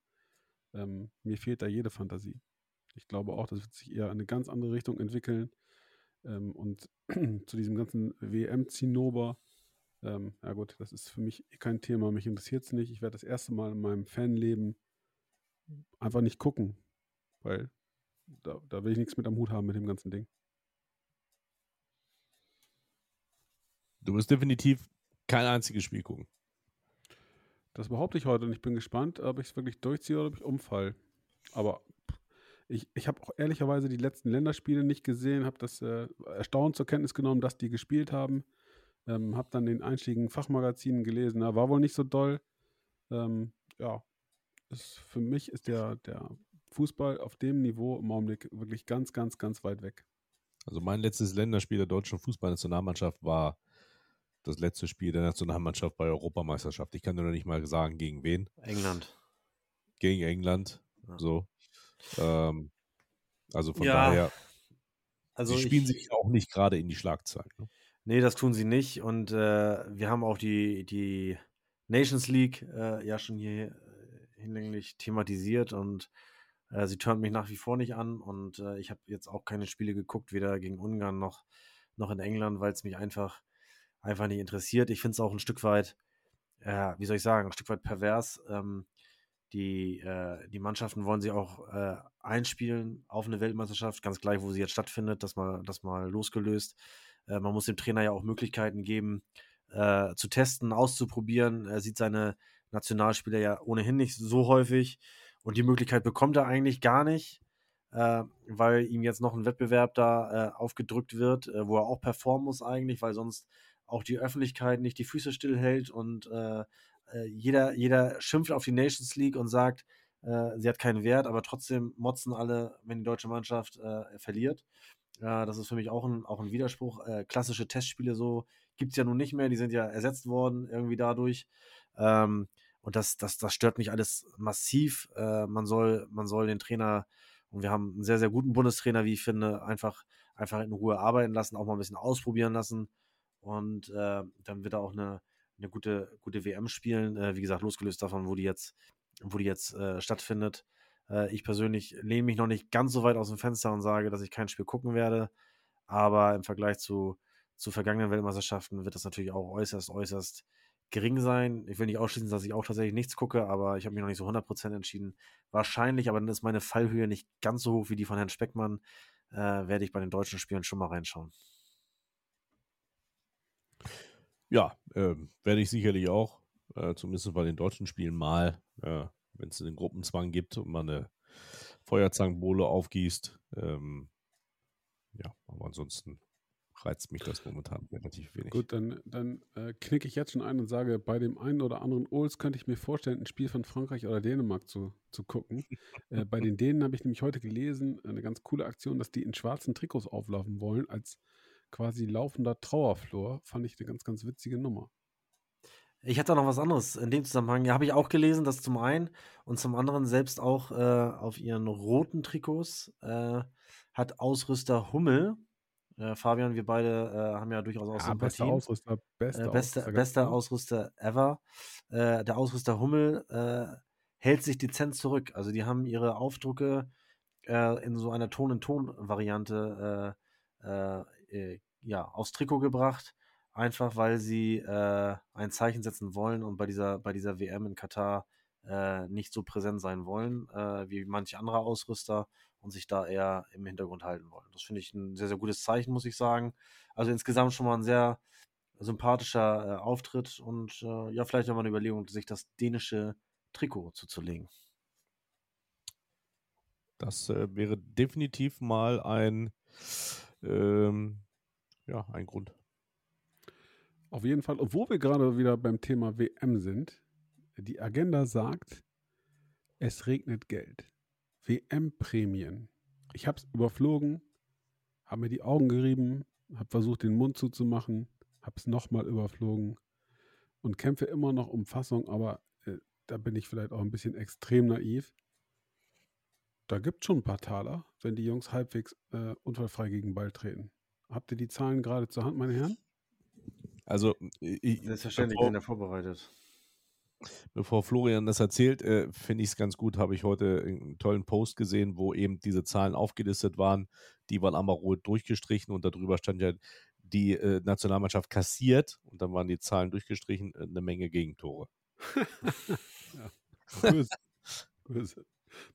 Ähm, mir fehlt da jede Fantasie. Ich glaube auch, das wird sich eher in eine ganz andere Richtung entwickeln. Und (clears throat) zu diesem ganzen WM-Zinnober, ja gut, das ist für mich kein Thema. Mich interessiert es nicht. Ich werde das erste Mal in meinem Fanleben einfach nicht gucken, weil da, da will ich nichts mit am Hut haben mit dem ganzen Ding. Du wirst definitiv kein einziges Spiel gucken. Das behaupte ich heute und ich bin gespannt, ob ich es wirklich durchziehe oder ob ich umfall. Aber ich, ich habe auch ehrlicherweise die letzten Länderspiele nicht gesehen, habe das äh, erstaunt zur Kenntnis genommen, dass die gespielt haben. Ähm, habe dann den einschlägigen Fachmagazinen gelesen, na, war wohl nicht so doll. Ähm, ja, ist, für mich ist der, der Fußball auf dem Niveau im Augenblick wirklich ganz, ganz, ganz weit weg. Also mein letztes Länderspiel der deutschen Fußballnationalmannschaft war das letzte Spiel der Nationalmannschaft bei Europameisterschaft. Ich kann nur noch nicht mal sagen, gegen wen. England. Gegen England. Ja. So. Ähm, also von ja, daher, also sie spielen ich, sich auch nicht gerade in die Schlagzeilen. Ne? Nee, das tun sie nicht. Und äh, wir haben auch die, die Nations League äh, ja schon hier äh, hinlänglich thematisiert und äh, sie turnt mich nach wie vor nicht an. Und äh, ich habe jetzt auch keine Spiele geguckt, weder gegen Ungarn noch, noch in England, weil es mich einfach, einfach nicht interessiert. Ich finde es auch ein Stück weit, wie soll ich sagen, ein Stück weit pervers. Ähm, die, äh, die Mannschaften wollen sie auch äh, einspielen auf eine Weltmeisterschaft, ganz gleich, wo sie jetzt stattfindet, das mal, das mal losgelöst. Äh, man muss dem Trainer ja auch Möglichkeiten geben, äh, zu testen, auszuprobieren. Er sieht seine Nationalspieler ja ohnehin nicht so häufig und die Möglichkeit bekommt er eigentlich gar nicht, äh, weil ihm jetzt noch ein Wettbewerb da äh, aufgedrückt wird, wo er auch performen muss eigentlich, weil sonst auch die Öffentlichkeit nicht die Füße stillhält und äh, jeder, jeder schimpft auf die Nations League und sagt, äh, sie hat keinen Wert, aber trotzdem motzen alle, wenn die deutsche Mannschaft äh, verliert. das ist für mich auch ein, auch ein Widerspruch. Äh, klassische Testspiele so gibt es ja nun nicht mehr, die sind ja ersetzt worden irgendwie dadurch. Ähm, und das, das, das stört mich alles massiv. Äh, man, soll, man soll den Trainer, und wir haben einen sehr, sehr guten Bundestrainer, wie ich finde, einfach, einfach in Ruhe arbeiten lassen, auch mal ein bisschen ausprobieren lassen. Und äh, dann wird er auch eine, eine gute, gute WM spielen. Äh, wie gesagt, losgelöst davon, wo die jetzt, wo die jetzt äh, stattfindet. Äh, ich persönlich lehne mich noch nicht ganz so weit aus dem Fenster und sage, dass ich kein Spiel gucken werde. Aber im Vergleich zu, zu vergangenen Weltmeisterschaften wird das natürlich auch äußerst, äußerst gering sein. Ich will nicht ausschließen, dass ich auch tatsächlich nichts gucke, aber ich habe mich noch nicht so 100% entschieden. Wahrscheinlich, aber dann ist meine Fallhöhe nicht ganz so hoch wie die von Herrn Speckmann, äh, werde ich bei den deutschen Spielen schon mal reinschauen. Ja, äh, werde ich sicherlich auch, äh, zumindest bei den deutschen Spielen mal, äh, wenn es den Gruppenzwang gibt und man eine Feuerzangenbowle aufgießt. Ähm, ja, aber ansonsten reizt mich das momentan relativ wenig. Gut, dann, dann äh, knicke ich jetzt schon ein und sage, bei dem einen oder anderen Ols könnte ich mir vorstellen, ein Spiel von Frankreich oder Dänemark zu, zu gucken. (laughs) äh, bei den Dänen habe ich nämlich heute gelesen, eine ganz coole Aktion, dass die in schwarzen Trikots auflaufen wollen, als quasi laufender Trauerflor. Fand ich eine ganz, ganz witzige Nummer. Ich hatte noch was anderes in dem Zusammenhang. Ja, habe ich auch gelesen, dass zum einen und zum anderen selbst auch äh, auf ihren roten Trikots äh, hat Ausrüster Hummel. Äh, Fabian, wir beide äh, haben ja durchaus auch ja, Bester Ausrüster, bester, äh, bester, Ausrüster, bester Ausrüster ever. Äh, der Ausrüster Hummel hält sich dezent zurück. Also die haben ihre Aufdrucke in so einer Ton-in-Ton-Variante äh, ja, aufs Trikot gebracht, einfach weil sie äh, ein Zeichen setzen wollen und bei dieser, bei dieser WM in Katar äh, nicht so präsent sein wollen äh, wie manche andere Ausrüster und sich da eher im Hintergrund halten wollen. Das finde ich ein sehr, sehr gutes Zeichen, muss ich sagen. Also insgesamt schon mal ein sehr sympathischer äh, Auftritt und äh, ja, vielleicht nochmal eine Überlegung, sich das dänische Trikot zuzulegen. Das äh, wäre definitiv mal ein ähm, ja, ein Grund. Auf jeden Fall, obwohl wir gerade wieder beim Thema WM sind, die Agenda sagt, es regnet Geld. WM-Prämien. Ich habe es überflogen, habe mir die Augen gerieben, habe versucht, den Mund zuzumachen, habe es nochmal überflogen und kämpfe immer noch um Fassung, aber äh, da bin ich vielleicht auch ein bisschen extrem naiv. Da gibt es schon ein paar Taler, wenn die Jungs halbwegs äh, unfallfrei gegen Ball treten. Habt ihr die Zahlen gerade zur Hand, meine Herren? Also, ich, Selbstverständlich, sind ja vorbereitet. Bevor Florian das erzählt, äh, finde ich es ganz gut, habe ich heute einen tollen Post gesehen, wo eben diese Zahlen aufgelistet waren. Die waren einmal rot durchgestrichen und darüber stand ja, die äh, Nationalmannschaft kassiert und dann waren die Zahlen durchgestrichen, äh, eine Menge Gegentore. (laughs) ja. Böse. Böse.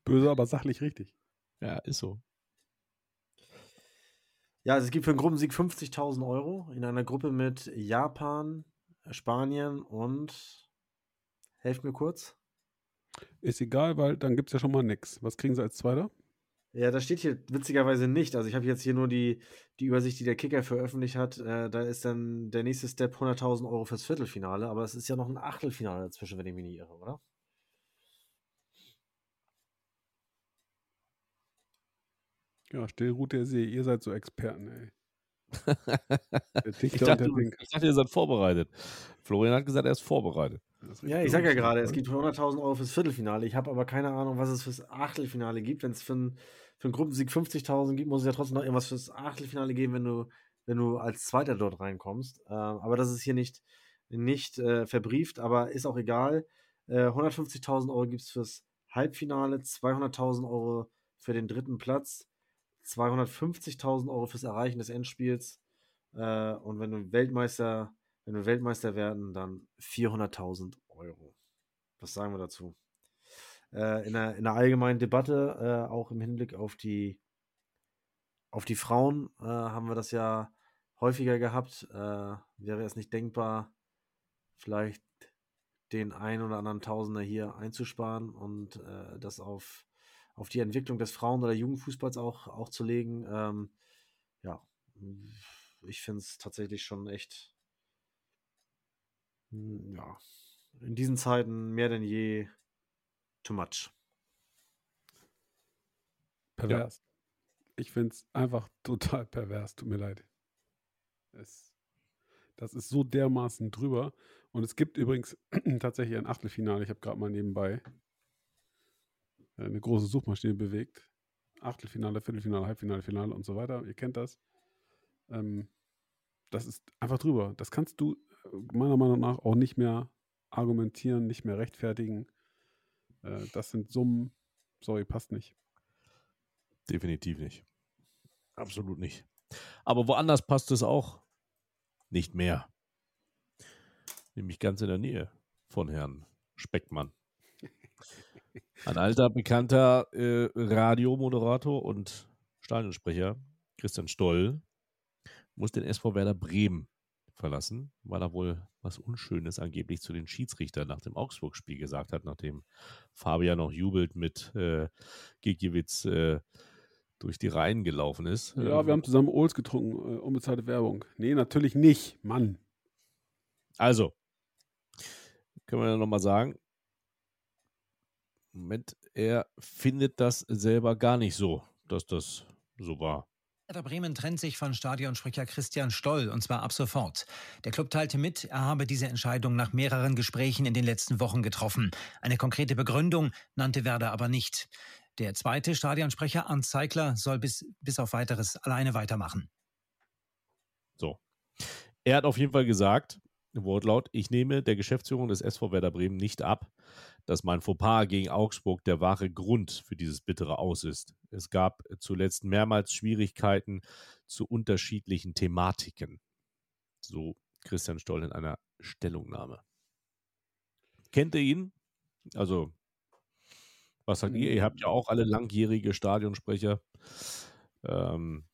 Böse, aber sachlich richtig. Ja, ist so. Ja, also es gibt für einen Gruppensieg 50.000 Euro in einer Gruppe mit Japan, Spanien und helft mir kurz. Ist egal, weil dann gibt es ja schon mal nichts. Was kriegen sie als Zweiter? Ja, das steht hier witzigerweise nicht. Also ich habe jetzt hier nur die, die Übersicht, die der Kicker veröffentlicht hat. Äh, da ist dann der nächste Step 100.000 Euro fürs Viertelfinale, aber es ist ja noch ein Achtelfinale dazwischen, wenn ich mich nicht irre, oder? Ja, Stillroute der See, ihr seid so Experten, ey. (laughs) ich, dachte, ich dachte, ihr seid vorbereitet. Florian hat gesagt, er ist vorbereitet. Ja, ich sage ja gerade, es gibt 100.000 Euro fürs Viertelfinale. Ich habe aber keine Ahnung, was es fürs Achtelfinale gibt. Wenn es für, ein, für einen Gruppensieg 50.000 gibt, muss es ja trotzdem noch irgendwas fürs Achtelfinale geben, wenn du, wenn du als Zweiter dort reinkommst. Äh, aber das ist hier nicht, nicht äh, verbrieft, aber ist auch egal. Äh, 150.000 Euro gibt es fürs Halbfinale, 200.000 Euro für den dritten Platz. 250.000 Euro fürs Erreichen des Endspiels. Äh, und wenn du Weltmeister, wenn wir Weltmeister werden, dann 400.000 Euro. Was sagen wir dazu? Äh, in, der, in der allgemeinen Debatte, äh, auch im Hinblick auf die, auf die Frauen, äh, haben wir das ja häufiger gehabt. Äh, wäre es nicht denkbar, vielleicht den ein oder anderen Tausender hier einzusparen und äh, das auf auf die Entwicklung des Frauen- oder Jugendfußballs auch, auch zu legen. Ähm, ja, ich finde es tatsächlich schon echt, ja, in diesen Zeiten mehr denn je too much. Pervers. Ja. Ich finde es einfach total pervers, tut mir leid. Es, das ist so dermaßen drüber. Und es gibt übrigens (clears throat) tatsächlich ein Achtelfinale, ich habe gerade mal nebenbei eine große Suchmaschine bewegt. Achtelfinale, Viertelfinale, Halbfinale, Finale und so weiter. Ihr kennt das. Ähm, das ist einfach drüber. Das kannst du äh, meiner Meinung nach auch nicht mehr argumentieren, nicht mehr rechtfertigen. Äh, das sind Summen. Sorry, passt nicht. Definitiv nicht. Absolut nicht. Aber woanders passt es auch nicht mehr. Nämlich ganz in der Nähe von Herrn Speckmann. (laughs) Ein alter, bekannter äh, Radiomoderator und Stadionsprecher, Christian Stoll, muss den SV Werder Bremen verlassen, weil er wohl was Unschönes angeblich zu den Schiedsrichtern nach dem Augsburg-Spiel gesagt hat, nachdem Fabian noch jubelt mit äh, Gigiewicz äh, durch die Reihen gelaufen ist. Ja, wir haben zusammen Ols getrunken, äh, unbezahlte Werbung. Nee, natürlich nicht, Mann. Also, können wir nochmal sagen, Moment, er findet das selber gar nicht so, dass das so war. Werder Bremen trennt sich von Stadionsprecher Christian Stoll und zwar ab sofort. Der Club teilte mit, er habe diese Entscheidung nach mehreren Gesprächen in den letzten Wochen getroffen. Eine konkrete Begründung nannte Werder aber nicht. Der zweite Stadionsprecher, Arndt Zeigler, soll bis, bis auf weiteres alleine weitermachen. So. Er hat auf jeden Fall gesagt, Wortlaut, ich nehme der Geschäftsführung des SV Werder Bremen nicht ab, dass mein Fauxpas gegen Augsburg der wahre Grund für dieses bittere Aus ist. Es gab zuletzt mehrmals Schwierigkeiten zu unterschiedlichen Thematiken. So Christian Stoll in einer Stellungnahme. Kennt ihr ihn? Also, was sagt ihr? Ihr habt ja auch alle langjährige Stadionsprecher. Ähm,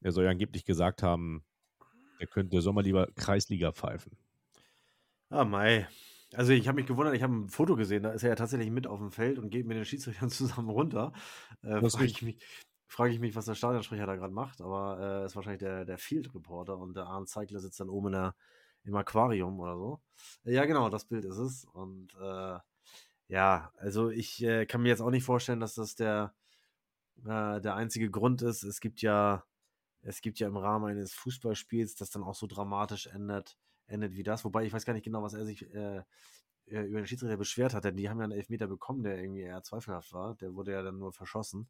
er soll ja angeblich gesagt haben, er könnte Sommer lieber Kreisliga pfeifen. Ah, Mai. Also ich habe mich gewundert, ich habe ein Foto gesehen, da ist er ja tatsächlich mit auf dem Feld und geht mit den Schiedsrichtern (laughs) zusammen runter. Äh, frage ich, mich, frage ich mich, was der Stadionsprecher da gerade macht, aber äh, ist wahrscheinlich der, der Field-Reporter und der Arndt Zeigler sitzt dann oben in der, im Aquarium oder so. Ja, genau, das Bild ist es. Und äh, ja, also ich äh, kann mir jetzt auch nicht vorstellen, dass das der, äh, der einzige Grund ist. Es gibt ja, es gibt ja im Rahmen eines Fußballspiels, das dann auch so dramatisch endet, endet wie das. Wobei ich weiß gar nicht genau, was er sich äh, äh, über den Schiedsrichter beschwert hat, denn die haben ja einen Elfmeter bekommen, der irgendwie eher zweifelhaft war. Der wurde ja dann nur verschossen.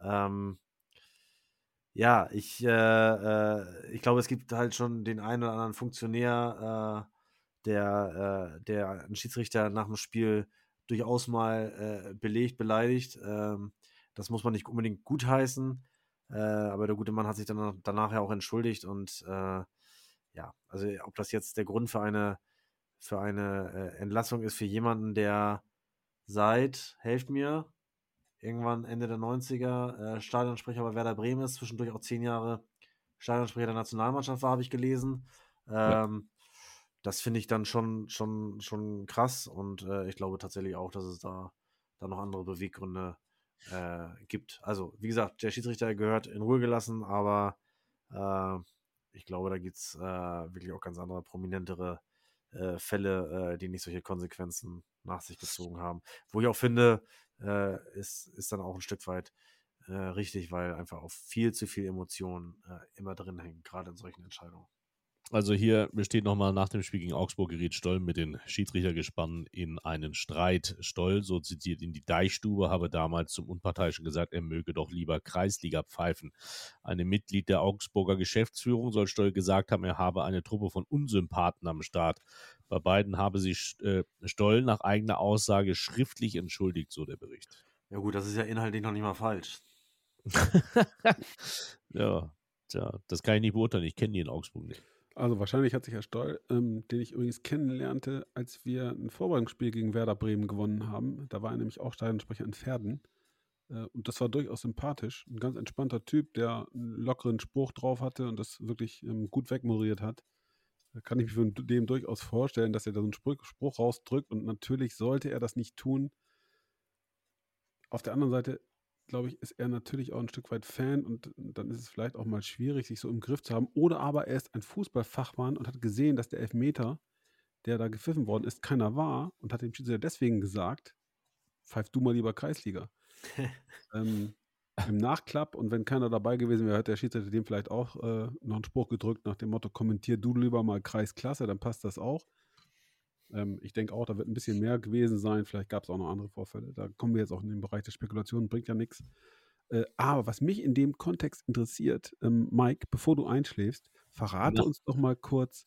Ähm, ja, ich, äh, äh, ich glaube, es gibt halt schon den einen oder anderen Funktionär, äh, der, äh, der einen Schiedsrichter nach dem Spiel durchaus mal äh, belegt, beleidigt. Ähm, das muss man nicht unbedingt gutheißen, aber der gute Mann hat sich dann danach ja auch entschuldigt und ja, also ob das jetzt der Grund für eine für eine Entlassung ist für jemanden, der seit, helft mir, irgendwann Ende der 90er äh, Stadionsprecher bei Werder Bremen ist, zwischendurch auch zehn Jahre Stadionsprecher der Nationalmannschaft war, habe ich gelesen. Ähm, ja. Das finde ich dann schon, schon, schon krass und äh, ich glaube tatsächlich auch, dass es da, da noch andere Beweggründe äh, gibt. Also, wie gesagt, der Schiedsrichter gehört in Ruhe gelassen, aber äh, ich glaube, da gibt es äh, wirklich auch ganz andere, prominentere äh, Fälle, die nicht solche Konsequenzen nach sich gezogen haben. Wo ich auch finde, äh, ist, ist dann auch ein Stück weit äh, richtig, weil einfach auch viel zu viel Emotionen äh, immer drin hängen, gerade in solchen Entscheidungen. Also hier besteht nochmal nach dem Spiel gegen Augsburg geriet Stoll mit den Schiedsrichtergespannen in einen Streit. Stoll, so zitiert in die Deichstube, habe damals zum Unparteiischen gesagt, er möge doch lieber Kreisliga pfeifen. Eine Mitglied der Augsburger Geschäftsführung soll Stoll gesagt haben, er habe eine Truppe von Unsympathen am Start. Bei beiden habe sich äh, Stoll nach eigener Aussage schriftlich entschuldigt, so der Bericht. Ja gut, das ist ja inhaltlich noch nicht mal falsch. (laughs) ja, tja, das kann ich nicht beurteilen. Ich kenne die in Augsburg nicht. Also wahrscheinlich hat sich Herr Stoll, ähm, den ich übrigens kennenlernte, als wir ein Vorbereitungsspiel gegen Werder Bremen gewonnen haben. Da war er nämlich auch Stadionsprecher in Pferden. Äh, und das war durchaus sympathisch. Ein ganz entspannter Typ, der einen lockeren Spruch drauf hatte und das wirklich ähm, gut wegmoderiert hat. Da kann ich mir von dem durchaus vorstellen, dass er da so einen Spruch, Spruch rausdrückt und natürlich sollte er das nicht tun. Auf der anderen Seite glaube ich, ist er natürlich auch ein Stück weit Fan und dann ist es vielleicht auch mal schwierig, sich so im Griff zu haben. Oder aber er ist ein Fußballfachmann und hat gesehen, dass der Elfmeter, der da gepfiffen worden ist, keiner war und hat dem Schiedsrichter deswegen gesagt, pfeif du mal lieber Kreisliga. (laughs) ähm, Im Nachklapp und wenn keiner dabei gewesen wäre, hat der Schiedsrichter dem vielleicht auch äh, noch einen Spruch gedrückt nach dem Motto, kommentier du lieber mal Kreisklasse, dann passt das auch. Ähm, ich denke auch, da wird ein bisschen mehr gewesen sein. Vielleicht gab es auch noch andere Vorfälle. Da kommen wir jetzt auch in den Bereich der Spekulationen, bringt ja nichts. Äh, aber was mich in dem Kontext interessiert, ähm, Mike, bevor du einschläfst, verrate Na. uns doch mal kurz.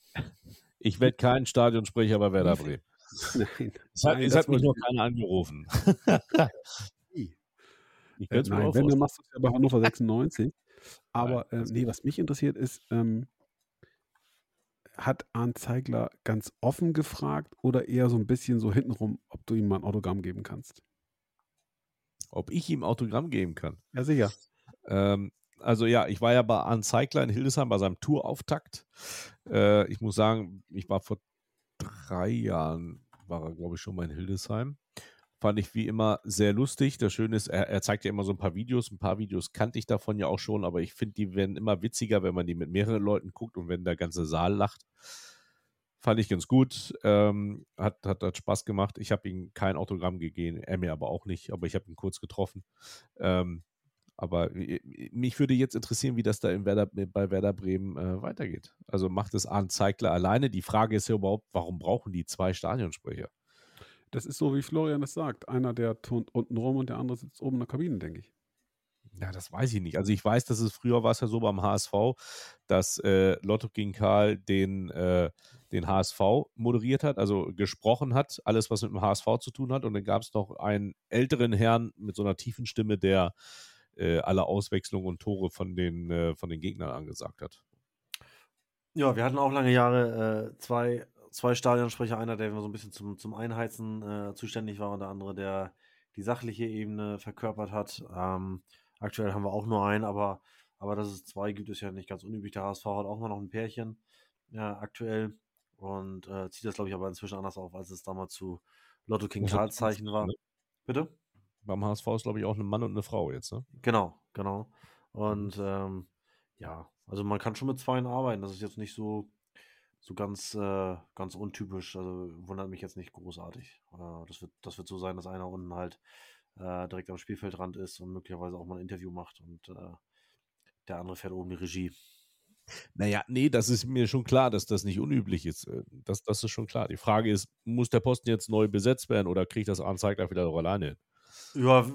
Ich werde kein Stadionsprecher bei Werder Bremen. (laughs) Nein. Es hat, nein, es hat mich noch keiner angerufen. (laughs) (laughs) ich äh, nein, wenn, dann machst du es ja bei Hannover 96. Aber äh, nee, was mich interessiert ist, ähm, hat Arndt Zeigler ganz offen gefragt oder eher so ein bisschen so hintenrum, ob du ihm mal ein Autogramm geben kannst? Ob ich ihm Autogramm geben kann? Ja, sicher. Ähm, also ja, ich war ja bei Arndt Zeigler in Hildesheim bei seinem Tourauftakt. Äh, ich muss sagen, ich war vor drei Jahren, war er glaube ich schon mal in Hildesheim. Fand ich wie immer sehr lustig. Das Schöne ist, er, er, zeigt ja immer so ein paar Videos. Ein paar Videos kannte ich davon ja auch schon, aber ich finde, die werden immer witziger, wenn man die mit mehreren Leuten guckt und wenn der ganze Saal lacht. Fand ich ganz gut. Ähm, hat, hat, hat Spaß gemacht. Ich habe ihm kein Autogramm gegeben, er mir aber auch nicht, aber ich habe ihn kurz getroffen. Ähm, aber mich würde jetzt interessieren, wie das da Werder, bei Werder Bremen äh, weitergeht. Also macht es Arndt Zeigler alleine? Die Frage ist ja überhaupt, warum brauchen die zwei Stadionsprecher? Das ist so, wie Florian es sagt. Einer, der turnt unten rum und der andere sitzt oben in der Kabine, denke ich. Ja, das weiß ich nicht. Also ich weiß, dass es früher war es ja so beim HSV, dass äh, Lotto gegen Karl den, äh, den HSV moderiert hat, also gesprochen hat, alles, was mit dem HSV zu tun hat. Und dann gab es noch einen älteren Herrn mit so einer tiefen Stimme, der äh, alle Auswechslungen und Tore von den, äh, von den Gegnern angesagt hat. Ja, wir hatten auch lange Jahre äh, zwei zwei Stadionsprecher, einer, der so ein bisschen zum, zum Einheizen äh, zuständig war und der andere, der die sachliche Ebene verkörpert hat. Ähm, aktuell haben wir auch nur einen, aber, aber dass es zwei gibt, ist ja nicht ganz unüblich. Der HSV hat auch mal noch ein Pärchen ja, aktuell und äh, zieht das, glaube ich, aber inzwischen anders auf, als es damals zu Lotto King Karls Zeichen war. Ne? Bitte? beim HSV ist, glaube ich, auch ein Mann und eine Frau jetzt, ne? Genau, genau. Und ähm, ja, also man kann schon mit Zweien arbeiten. Das ist jetzt nicht so, so ganz, äh, ganz untypisch. Also wundert mich jetzt nicht großartig. Äh, das, wird, das wird so sein, dass einer unten halt äh, direkt am Spielfeldrand ist und möglicherweise auch mal ein Interview macht und äh, der andere fährt oben die Regie. Naja, nee, das ist mir schon klar, dass das nicht unüblich ist. Äh, das, das ist schon klar. Die Frage ist, muss der Posten jetzt neu besetzt werden oder kriegt das Anzeigler wieder auch alleine hin? Ja,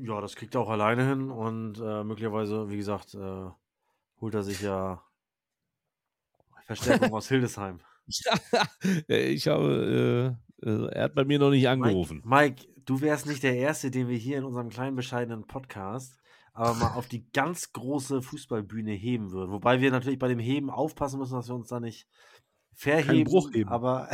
ja, das kriegt er auch alleine hin und äh, möglicherweise, wie gesagt, holt er sich ja Verstärkung aus Hildesheim. (laughs) ich habe, äh, äh, er hat bei mir noch nicht angerufen. Mike, Mike, du wärst nicht der Erste, den wir hier in unserem kleinen bescheidenen Podcast aber mal auf die ganz große Fußballbühne heben würden. Wobei wir natürlich bei dem Heben aufpassen müssen, dass wir uns da nicht verheben. Bruch heben. Aber,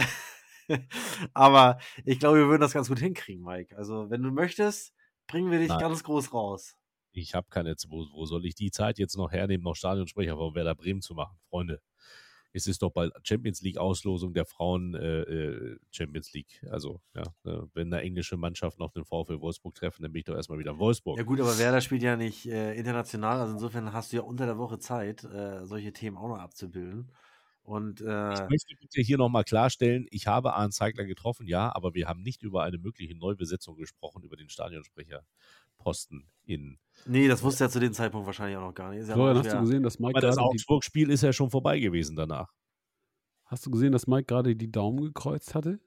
(laughs) aber ich glaube, wir würden das ganz gut hinkriegen, Mike. Also, wenn du möchtest, bringen wir dich Nein. ganz groß raus. Ich habe keine, wo, wo soll ich die Zeit jetzt noch hernehmen, noch Stadionsprecher von Werder Bremen zu machen, Freunde? Es ist doch bald Champions League Auslosung der Frauen äh, äh Champions League. Also, ja, äh, wenn eine englische Mannschaft noch den VfL Wolfsburg treffen, dann bin ich doch erstmal wieder in Wolfsburg. Ja, gut, aber Werder spielt ja nicht äh, international. Also, insofern hast du ja unter der Woche Zeit, äh, solche Themen auch noch abzubilden. Und, äh, ich möchte bitte hier nochmal klarstellen, ich habe Arne Zeigler getroffen, ja, aber wir haben nicht über eine mögliche Neubesetzung gesprochen, über den Stadionsprecherposten in. Nee, das wusste er zu dem Zeitpunkt wahrscheinlich auch noch gar nicht. Ja Florian, hast du gesehen, dass Mike aber das Augsburg-Spiel ist ja schon vorbei gewesen danach. Hast du gesehen, dass Mike gerade die Daumen gekreuzt hatte?